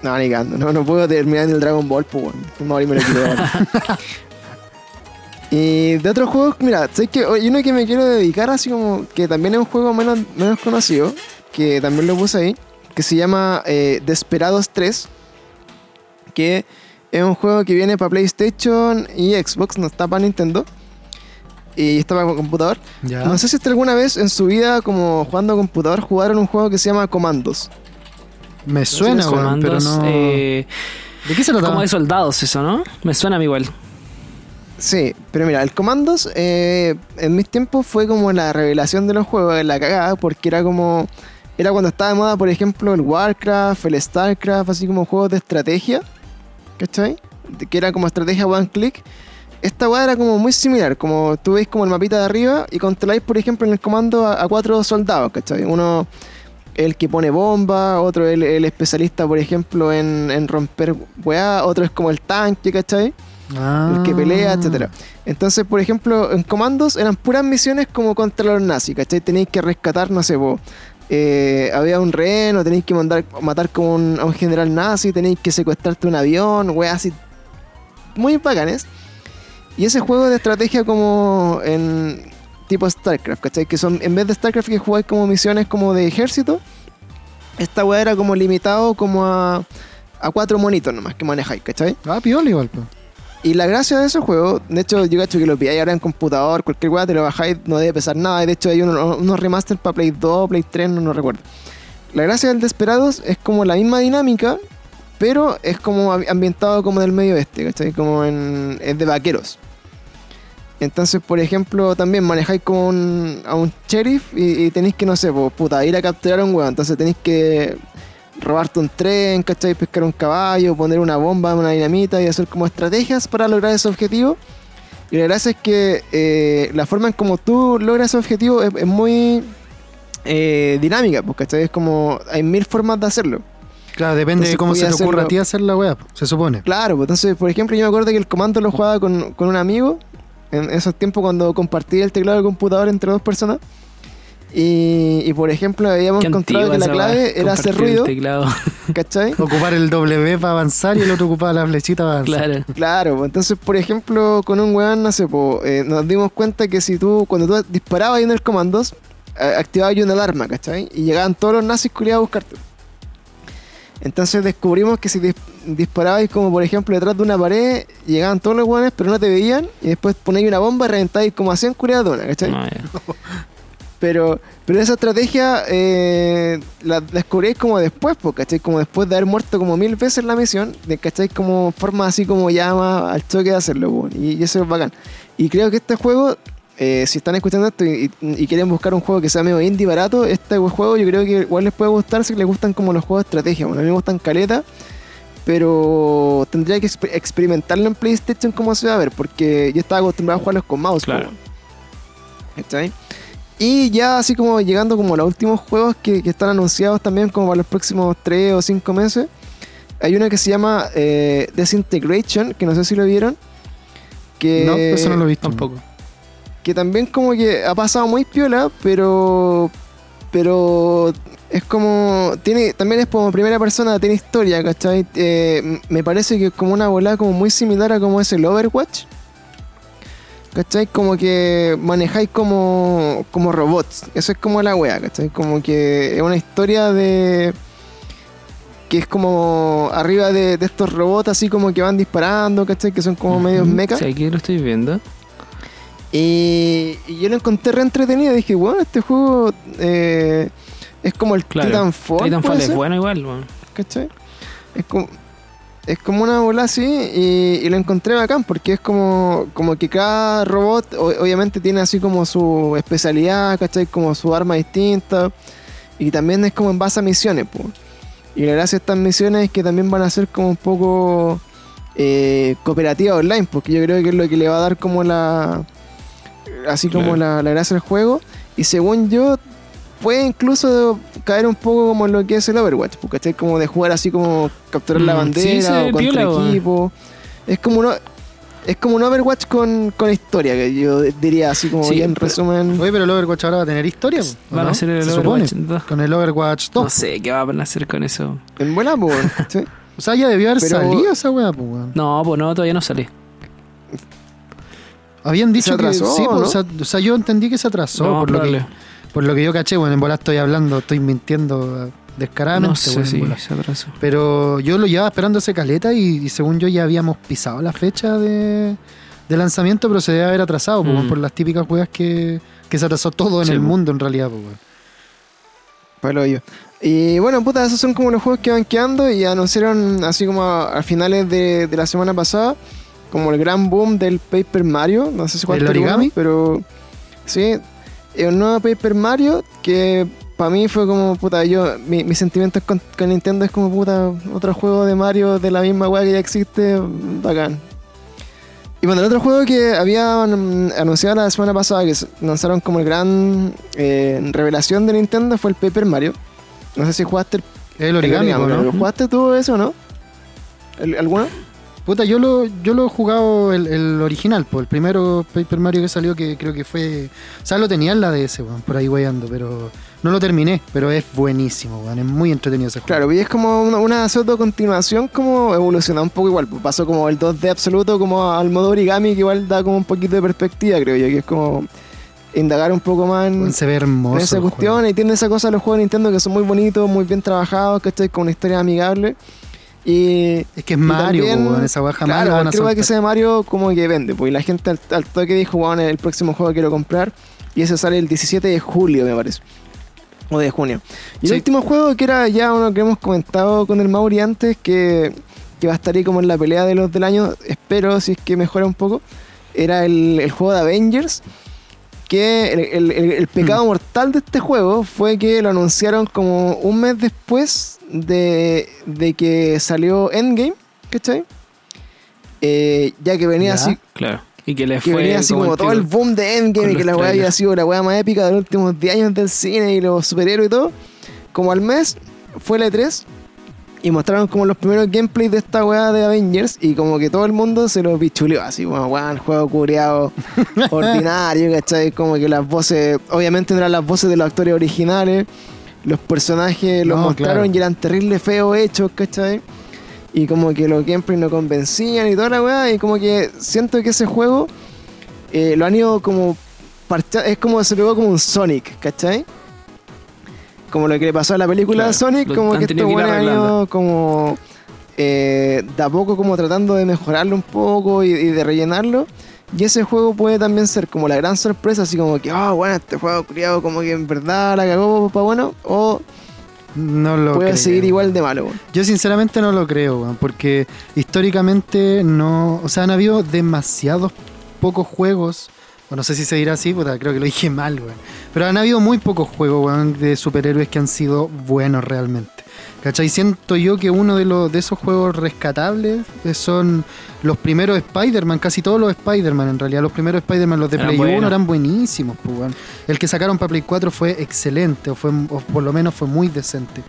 A: no, ni cagando. No, no puedo terminar en el Dragon Ball, pues bueno. Me lo ahora. Y de otros juegos, mira, sé que hay uno que me quiero dedicar así como que también es un juego menos, menos conocido, que también lo puse ahí, que se llama eh, Desperados 3, que es un juego que viene para PlayStation y Xbox, no está para Nintendo, y está para computador.
C: Ya.
A: No sé si usted alguna vez en su vida, como jugando a computador, jugaron un juego que se llama Comandos.
C: Me suena,
A: sí,
C: weón, pero
B: Comandos,
C: no.
B: eh,
C: ¿De qué se
B: como
C: trataba?
B: de soldados eso, ¿no? Me suena a mí igual.
A: Sí, pero mira, el Comandos eh, en mis tiempos fue como la revelación de los juegos, la cagada, porque era como. Era cuando estaba de moda, por ejemplo, el Warcraft, el Starcraft, así como juegos de estrategia. ¿Cachai? Que era como estrategia one click. Esta weá era como muy similar, como tú veis como el mapita de arriba y controláis, por ejemplo, en el comando a, a cuatro soldados, ¿cachai? Uno el que pone bomba, otro el, el especialista, por ejemplo, en, en romper weá, otro es como el tanque, ¿cachai? el que pelea,
C: Ah.
A: etcétera. Entonces, por ejemplo, en comandos eran puras misiones como contra los nazis, ¿cachai? Tenéis que rescatar, no sé, vos. Eh, había un rehén o tenéis que mandar, matar como un- a un general nazi, tenéis que secuestrarte un avión, weas así. Muy bacanes. Y ese juego de estrategia como en tipo StarCraft, ¿cachai? Que son, en vez de StarCraft que jugáis como misiones como de ejército, esta weá era como limitado como a, a cuatro monitos nomás que manejáis, ¿cachai?
C: Ah, piola igual, pues.
A: Y la gracia de ese juego, de hecho, yo cacho que lo pilláis ahora en computador, cualquier weá, te lo bajáis, no debe pesar nada. y De hecho, hay unos, unos remaster para Play 2, Play 3, no, no recuerdo. La gracia del Desperados es como la misma dinámica, pero es como ambi- ambientado como del medio oeste, ¿cachai? Como en, es de vaqueros. Entonces, por ejemplo, también manejáis como un- a un sheriff y, y tenéis que, no sé, pues, puta, ir a capturar a un weón. Entonces tenéis que robarte un tren, ¿cachai? Pescar un caballo, poner una bomba, una dinamita y hacer como estrategias para lograr ese objetivo. Y la gracia es que eh, la forma en como tú logras ese objetivo es, es muy eh, dinámica, pues, ¿cachai? Es como, hay mil formas de hacerlo.
C: Claro, depende
A: Entonces
C: de cómo se te ocurra a ti hacer la po, se supone.
A: Claro, pues entonces, por ejemplo, yo me acuerdo que el comando lo jugaba con, con un amigo en esos tiempos cuando compartía el teclado del computador entre dos personas. Y, y, por ejemplo, habíamos encontrado que la clave era hacer ruido,
B: teclado.
A: ¿cachai? [laughs]
C: Ocupar el W para avanzar y el otro ocupaba la flechita para avanzar.
B: claro.
A: Claro, pues entonces, por ejemplo, con un weón, no sé, po, eh, nos dimos cuenta que si tú, cuando tú disparabas ahí en el comandos, eh, activabas ahí una alarma, ¿cachai? Y llegaban todos los nazis culiados a buscarte. Entonces descubrimos que si dis- disparabais como por ejemplo detrás de una pared, llegaban todos los weones, pero no te veían, y después ponéis una bomba y reventáis como a 100 culiados de una, ¿cachai?
B: No, ya.
A: Pero, pero esa estrategia eh, la descubréis como después, ¿cachai? Como después de haber muerto como mil veces la misión, ¿cachai? Como forma así como llama al choque de hacerlo, weón. y, eso es bacán. Y creo que este juego, eh, si están escuchando esto y, y- y quieren buscar un juego que sea medio indie barato, este juego yo creo que igual les puede gustar si les gustan como los juegos de estrategia. Bueno, a mí me gustan caleta, pero tendría que exper- experimentarlo en PlayStation como se va a ver, porque yo estaba acostumbrado a jugarlos con mouse,
B: Claro.
A: ¿cachai? Y ya así como llegando como a los últimos juegos que, que están anunciados también como para los próximos 3 o 5 meses. Hay uno que se llama eh, Disintegration, que no sé si lo vieron. Que,
C: No, eso no lo he visto.
B: Tampoco.
A: que también como que ha pasado muy piola, pero pero es como tiene también es como primera persona, tiene historia, ¿cachai? Eh, me parece que es como una volada como muy similar a como es el Overwatch. ¿Cachai? Como que manejáis como, como robots. Eso es como la wea, ¿cachai? Como que es una historia de... Que es como arriba de, de estos robots así como que van disparando, ¿cachai? Que son como medios mechas.
B: Sí, aquí lo estoy viendo.
A: Y, y yo lo encontré re entretenido. Dije, bueno, este juego eh, es como el
B: Claro.
A: Titanfall.
B: Titanfall
A: ¿puede
B: es
A: ser?
B: bueno igual, weón.
A: ¿Cachai? Es como, es como una bola así y, y lo encontré bacán porque es como, como que cada robot o- obviamente tiene así como su especialidad, ¿cachai? Como su arma distinta y también es como en base a misiones, po. Y la gracia de estas misiones es que también van a ser como un poco eh, cooperativa online, porque yo creo que es lo que le va a dar como la... Así como
B: Claro.
A: la, la gracia del juego. Y según yo, puede incluso caer un poco como en lo que es el Overwatch, pues, ¿cachai? Como de jugar así como capturar la
B: Mm,
A: bandera
B: sí, se
A: o contra
B: weón.
A: equipo. Es como uno, es como un Overwatch con, con historia, que yo diría así como
B: Sí,
A: bien
B: pero-
A: resumen.
C: Oye, pero el Overwatch ahora va a tener historia. po, ¿o
B: Van
C: no?
B: a hacer el
C: Se
B: Overwatch
C: supone.
B: 2.
C: Con el Overwatch 2.
B: No sé qué van a hacer con eso.
A: En buena, pues, ¿cachai?
C: O sea, ya debió haber
A: Pero-
C: salido esa weá, pues, weón.
B: No, pues no, todavía no sale.
C: Habían dicho
A: atrasó,
C: que sí, pues,
A: ¿no?
C: o, sea, o sea, yo entendí que se atrasó
B: No,
C: por, lo que. Por lo que yo caché. Bueno, en bola estoy hablando, estoy mintiendo descaradamente.
B: No sé
C: bueno, bola.
B: se atrasó.
C: Pero yo lo llevaba esperando ese caleta y, y según yo ya habíamos pisado la fecha de, de lanzamiento, pero se debe haber atrasado pues,
B: Mm.
C: por las típicas weas que, que se atrasó todo en
B: Sí,
C: el
B: po.
C: mundo en realidad. Pues, weón.
A: Palo yo. Y bueno, puta, esos son como los juegos que van quedando y anunciaron así como a, a finales de, de la semana pasada, como el gran boom del Paper Mario, no sé si cuál
C: ¿El origami?
A: uno, pero sí, un nuevo Paper Mario que para mí fue como, puta, yo, mi, mis sentimientos con, con Nintendo es como, puta, otro juego de Mario de la misma weá que ya existe, bacán. Y bueno, el otro juego que habían anunciado la semana pasada, que lanzaron como el gran eh, revelación de Nintendo, fue el Paper Mario. No sé si jugaste el,
C: El origami,
A: el. ¿Lo jugaste tú eso o no? ¿El- ¿Alguno?
C: Puta, yo lo, yo lo he jugado el, el original, pues, el primero Paper Mario que salió, que creo que fue. O sea, lo tenía en la DS, weón, por ahí weyando, pero no lo terminé, pero es buenísimo, weón, es muy entretenido ese juego.
A: Claro, y es como una, una pseudo continuación, como evolucionada un poco igual. pues, Pasó como el 2D absoluto, como al modo origami, que igual da como un poquito de perspectiva, creo yo, que es como indagar un poco más en,
C: Weón, se ve
A: en
C: hermoso.
A: esa cuestión y tiene esa cosa los juegos de Nintendo que son muy bonitos, muy bien trabajados, que estoy con una historia amigable. Y
C: Es que es Mario,
A: también,
C: weón, esa jamás
A: claro, cualquier weá que de Mario como que vende, pues y la gente al, al toque dijo, bueno, el próximo juego quiero comprar y ese sale el 17 de julio, me parece. O de junio. Y
C: Sí.
A: el último juego que era ya uno que hemos comentado con el Mauri antes, que, que va a estar ahí como en la pelea de los del año, espero si es que mejora un poco, era el, el juego de Avengers. Que el, el- el- el pecado
C: Mm.
A: mortal de este juego fue que lo anunciaron como un mes después de, de que salió Endgame, ¿cachai? Eh, ya que venía
C: Ya.
A: así,
B: Claro. Y que le
A: que
B: fue
A: venía así como,
B: el
A: todo el boom de Endgame y que la weá había sido la weá más épica de los últimos 10 años del cine y los superhéroes y todo. Como al mes fue la E3 y mostraron como los primeros gameplays de esta weá de Avengers y como que todo el mundo se lo pichuleó así, como weón, juego cureado [laughs] ordinario, ¿cachai? Como que las voces, obviamente no eran las voces de los actores originales, los personajes los
C: No,
A: mostraron
C: claro.
A: y eran terribles feos hechos, ¿cachai? Y como que los gameplays no convencían y toda la weá. Y como que siento que ese juego eh, lo han ido como. parcha- Es como se pegó como un Sonic, ¿cachai? Como lo que le pasó a la película
B: Claro,
A: de Sonic, como que estos buenos
B: arreglando.
A: como. eh, de a poco como tratando de mejorarlo un poco y, y de rellenarlo. Y ese juego puede también ser como la gran sorpresa, así como que, ah, bueno, este juego criado como que en verdad la cagó para bueno, o
C: No lo
A: puede
C: creo.
A: seguir igual de malo. weón.
C: Yo sinceramente no lo creo, weón, porque históricamente no, o sea, han habido demasiados pocos juegos, no sé si se dirá así, puta, creo que lo dije mal, weón, pero han habido muy pocos juegos, weón, de superhéroes que han sido buenos realmente. ¿Cachai? Siento yo que uno de, los, de esos juegos rescatables eh, son los primeros Spider-Man, casi todos los Spider-Man en realidad. Los primeros Spider-Man, los de
B: Eran
C: Play 1,
B: buenos.
C: eran buenísimos. pues, weón. El que sacaron para Play 4 fue excelente, o, fue, o por lo menos fue muy decente.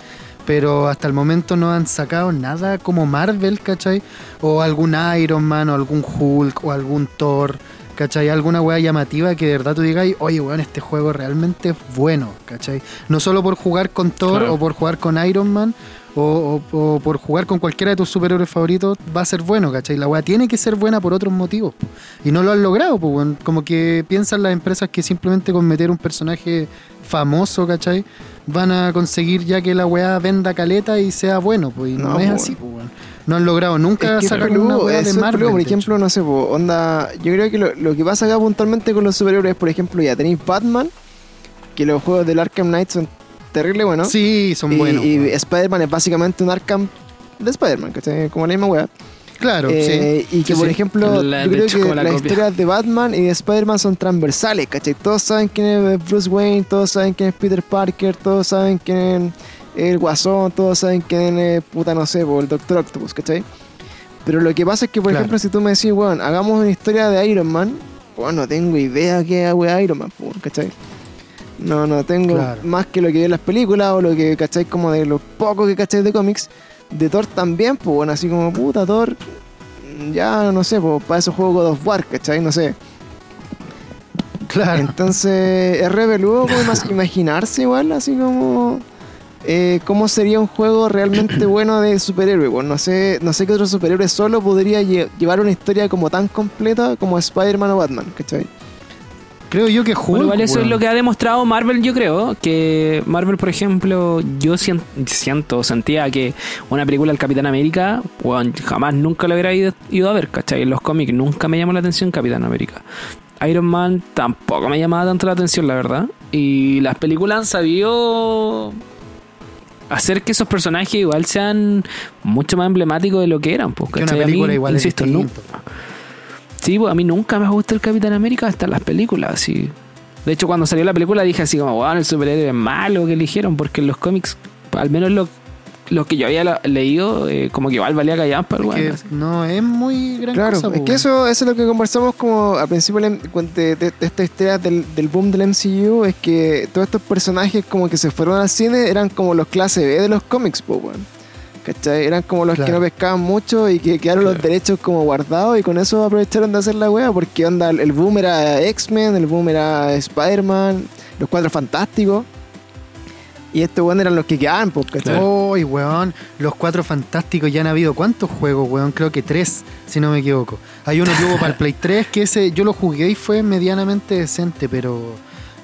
C: Pero hasta el momento no han sacado nada como Marvel, ¿cachai? O algún Iron Man, o algún Hulk, o algún Thor, ¿cachai? Alguna weá llamativa que de verdad tú digas, oye, weón, este juego realmente es bueno, ¿cachai? No solo por jugar con Thor
B: Claro.
C: o por jugar con Iron Man. O, o- o por jugar con cualquiera de tus superhéroes favoritos va a ser bueno, ¿cachai? La weá tiene que ser buena por otros motivos. po. Y no lo han logrado, pues, weón. Como que piensan las empresas que simplemente con meter un personaje famoso, ¿cachai? Van a conseguir ya que la weá venda caleta y sea bueno, pues. Y no,
A: No,
C: es así, pues, weón. No han logrado nunca
A: Es que
C: sacar
A: peludo,
C: una de Marvel.
A: peludo, por ejemplo, no sé, po, onda, yo creo que lo, lo que pasa acá puntualmente con los superhéroes, por ejemplo, ya tenéis Batman, que los juegos del Arkham Knight son terribles buenos.
C: Sí, son
A: y,
C: buenos.
A: y. Spider-Man es básicamente un Arkham de Spider-Man, ¿cachai? Como la misma weá.
C: Claro,
A: Eh,
C: sí.
A: Y que,
C: Sí,
A: por ejemplo,
B: La-
A: yo creo
B: hecho,
A: que
B: la
A: las
B: copia.
A: historias de Batman y de Spider-Man son transversales, ¿cachai? Todos saben quién es Bruce Wayne, todos saben quién es Peter Parker, todos saben quién es el Guasón, todos saben quién es, puta, no sé, po, el Doctor Octopus, ¿cachai? Pero lo que pasa es que, por
C: Claro.
A: ejemplo, si tú me decís, weón, hagamos una historia de Iron Man, bueno, no tengo idea qué hago de Iron Man, po, ¿cachai? No, no tengo
C: Claro.
A: más que lo que vi en las películas o lo que, ¿cachai? Como de lo poco que, ¿cachai? De cómics. De Thor también, pues bueno, así como, puta, Thor, ya, no sé, pues para esos juegos God of War, ¿cachai? No sé.
C: Claro.
A: Entonces, es re peludo como [laughs] imaginarse igual, así como... eh, cómo sería un juego realmente [clears throat] bueno de superhéroe. Bueno, no sé, no sé qué otro superhéroe solo podría lle- llevar una historia como tan completa como Spider-Man o Batman, ¿cachai?
C: Creo yo que Hulk.
B: Bueno, igual eso es lo que ha demostrado Marvel, yo creo. Que Marvel, por ejemplo, yo sien- siento, sentía que una película del Capitán América, jamás nunca lo hubiera ido, ido a ver, ¿cachai? En los cómics nunca me llamó la atención Capitán América. Iron Man tampoco me llamaba tanto la atención, la verdad. Y las películas han sabido hacer que esos personajes igual sean mucho más emblemáticos de lo que eran. Pues,
C: Que una
B: ¿cachai? A mí,
C: película igual es
B: insisto, nunca- Sí, pues a mí nunca me gustó el Capitán América hasta las películas, así. De hecho, cuando salió la película dije así como, wow, el superhéroe es malo que eligieron, porque en los cómics, al menos lo, lo que yo había la- leído, eh, como que igual valía callampa, weón,
C: no es muy gran
A: Claro,
C: cosa.
A: es
C: po,
A: que eso, eso es lo que conversamos como al principio del M- de, de, de esta historia del, del boom del MCU, es que todos estos personajes como que se fueron al cine eran como los clase B de los cómics, po, weón. ¿Cachai? Eran como los que no pescaban mucho y que quedaron los derechos como guardados y con eso aprovecharon de hacer la wea, porque onda, el boom era X-Men, el boom era Spider-Man, los Cuatro Fantásticos. Y estos weón eran los que quedaban, pues, ¿cachai?
C: Uy, weón, los cuatro fantásticos ya han habido cuántos juegos, weón, creo que tres, si no me equivoco. Hay uno que hubo para el Play 3 que ese yo lo jugué y fue medianamente decente, pero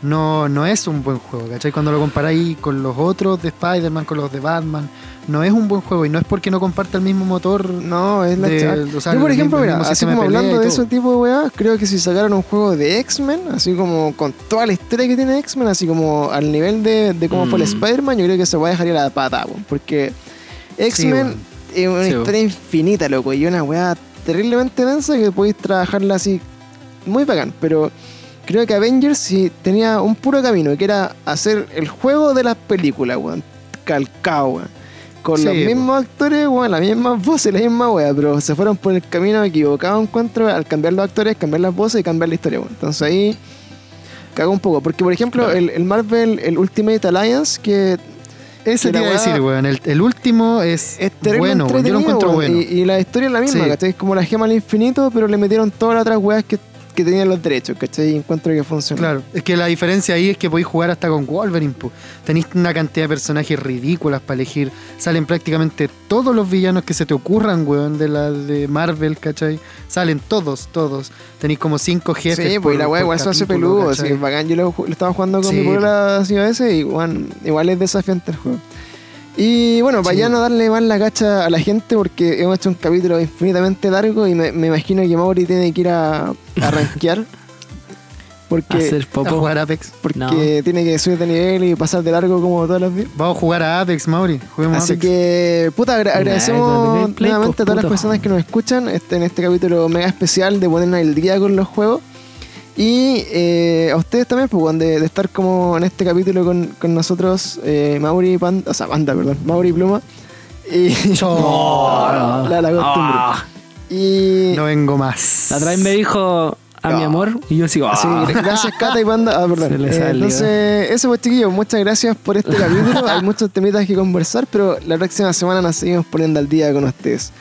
C: no, no es un buen juego, ¿cachai? Cuando lo comparáis con los otros de Spider-Man, con los de Batman, no es un buen juego y no es porque no comparte el mismo motor.
A: No, es la
C: de- o sea,
A: Yo, por ejemplo, mira, así como hablando de ese tipo de weá, creo que si sacaran un juego de X-Men, así como con toda la historia que tiene X-Men, así como al nivel de, de cómo fue el
B: Mm.
A: Spider-Man, yo creo que se va a dejar ir a la pata, weón, porque X-Men es una
B: Sí, weón.
A: historia infinita, loco, y una weá terriblemente densa que podéis trabajarla así muy bacán, pero creo que Avengers sí tenía un puro camino, que era hacer el juego de las películas, weón, calcado, weón. Con
C: Sí,
A: los
C: weón.
A: mismos actores, weón, las mismas voces, la misma weá, pero se fueron por el camino equivocado, encuentro, al cambiar los actores, cambiar las voces y cambiar la historia, weón. Entonces ahí cagó un poco, porque por ejemplo, el, el Marvel, el Ultimate Alliance, que
C: Ese te iba a decir, weón. El, el último es,
A: es
C: bueno. Yo lo encuentro
A: weón,
C: bueno.
A: Y, y la historia es la misma,
C: Sí.
A: ¿cachai? Es como la gema al infinito, pero le metieron todas las otras weas que, que tenían los derechos, ¿cachai? Y encuentro que funciona.
C: Claro, es que la diferencia ahí es que podéis jugar hasta con Wolverine. po. Tenéis una cantidad de personajes ridículas para elegir. Salen prácticamente todos los villanos que se te ocurran, weón, de la de Marvel, ¿cachai? Salen todos, todos. Tenéis como cinco jefes.
A: Sí, pues la wea igual se hace peludo, así, bacán. Yo lo, estaba jugando con
C: Sí,
A: mi polola así a veces y weón, igual es desafiante el juego. Y bueno, para
C: Sí.
A: ya no darle más la cacha a la gente, porque hemos hecho un capítulo infinitamente largo y me, me imagino que Mauri tiene que ir a, a rankear. [laughs] Porque,
B: Hacer
C: A
B: popo.
C: jugar Apex.
A: porque
B: No.
A: tiene que subir de nivel y pasar de largo como todos los días.
C: Vamos a jugar a Apex, Mauri. Juguemos
A: Así
C: Apex.
A: que, puta, agra-
B: Nah,
A: agradecemos
B: el gameplay,
A: nuevamente a
B: pues,
A: todas las
B: puto.
A: personas que nos escuchan este, en este capítulo mega especial de ponernos al día con los juegos. Y eh, a ustedes también, pues, de, de estar como en este capítulo con, con nosotros, eh, Mauri Panda, o sea, Panda, perdón, Mauri Pluma. Y [laughs]
B: Oh, [laughs]
A: la, la costumbre.
B: ah.
A: Y
C: No vengo más.
B: La otra vez me dijo a mi
A: Ah.
B: amor y yo sigo.
A: Así,
B: ah.
A: gracias Cata y Panda. Ah, perdón. Eh, entonces, eso pues chiquillos, muchas gracias por este capítulo. Hay muchos temitas que conversar, pero la próxima semana nos seguimos poniendo al día con ustedes.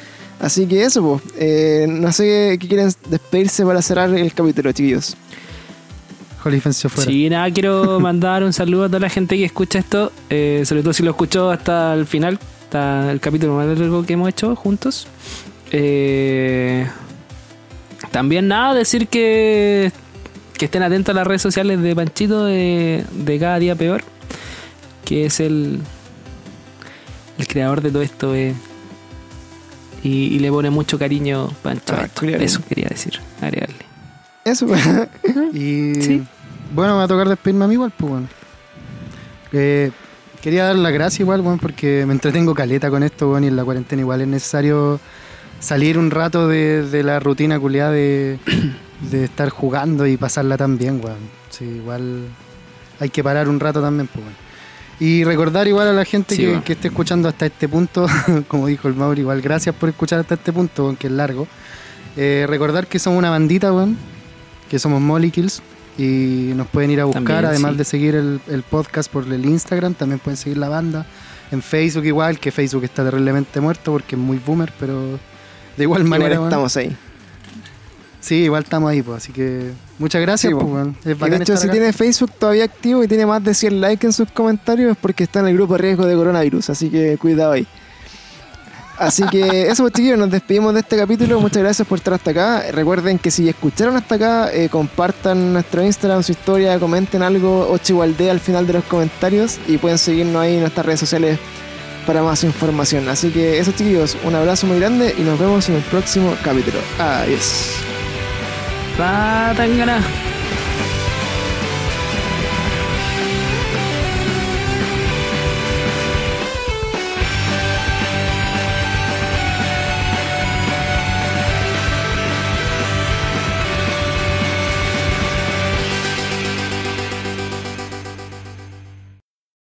A: Así que eso, pues. eh, no sé qué quieren despedirse para cerrar el capítulo, chiquillos.
C: Holy Fence fuera.
B: Sí, nada, quiero [laughs] mandar un saludo a toda la gente que escucha esto, eh, sobre todo si lo escuchó hasta el final, hasta el capítulo más largo que hemos hecho juntos. Eh, también nada, decir que, que estén atentos a las redes sociales de Panchito de, de Cada Día Peor, que es el, el creador de todo esto. eh, y, y le pone mucho cariño Pancho. a
A: Ah.
B: Eso quería decir, agregarle.
A: Eso. [laughs]
C: Y
B: Sí.
C: bueno, me va a tocar despedirme a mí igual, pues, bueno. Eh, quería dar las gracias igual, bueno, porque me entretengo caleta con esto, bueno, y en la cuarentena igual es necesario salir un rato de, de la rutina culiada de, [coughs] de estar jugando y pasarla tan bien, weón. Sí, igual hay que parar un rato también, pues, bueno. Y recordar igual a la gente
B: Sí,
C: que, que esté escuchando hasta este punto, [laughs] como dijo el Mauri, igual gracias por escuchar hasta este punto, weón, que es largo. Eh, recordar que somos una bandita, weón, que somos Molecules y nos pueden ir a buscar,
B: También,
C: además
B: sí.
C: de seguir el, el podcast por el Instagram, también pueden seguir la banda. En Facebook igual, que Facebook está terriblemente muerto porque es muy boomer, pero de igual manera,
A: Igual estamos ahí.
C: Sí, igual estamos ahí, pues, así que muchas gracias,
A: Sí,
C: pues. Es
A: Y de hecho, si
C: acá.
A: tiene Facebook todavía activo y tiene más de 100 likes en sus comentarios es porque está en el grupo de riesgo de coronavirus, así que cuidado ahí. Así que eso, pues, chiquillos, nos despedimos de este capítulo. Muchas gracias por estar hasta acá. Recuerden que si escucharon hasta acá, eh, compartan nuestro Instagram, su historia, comenten algo, Ochigualdea al final de los comentarios y pueden seguirnos ahí en nuestras redes sociales para más información. Así que eso, chiquillos, un abrazo muy grande y nos vemos en el próximo capítulo. Adiós.
B: Va, Tangana.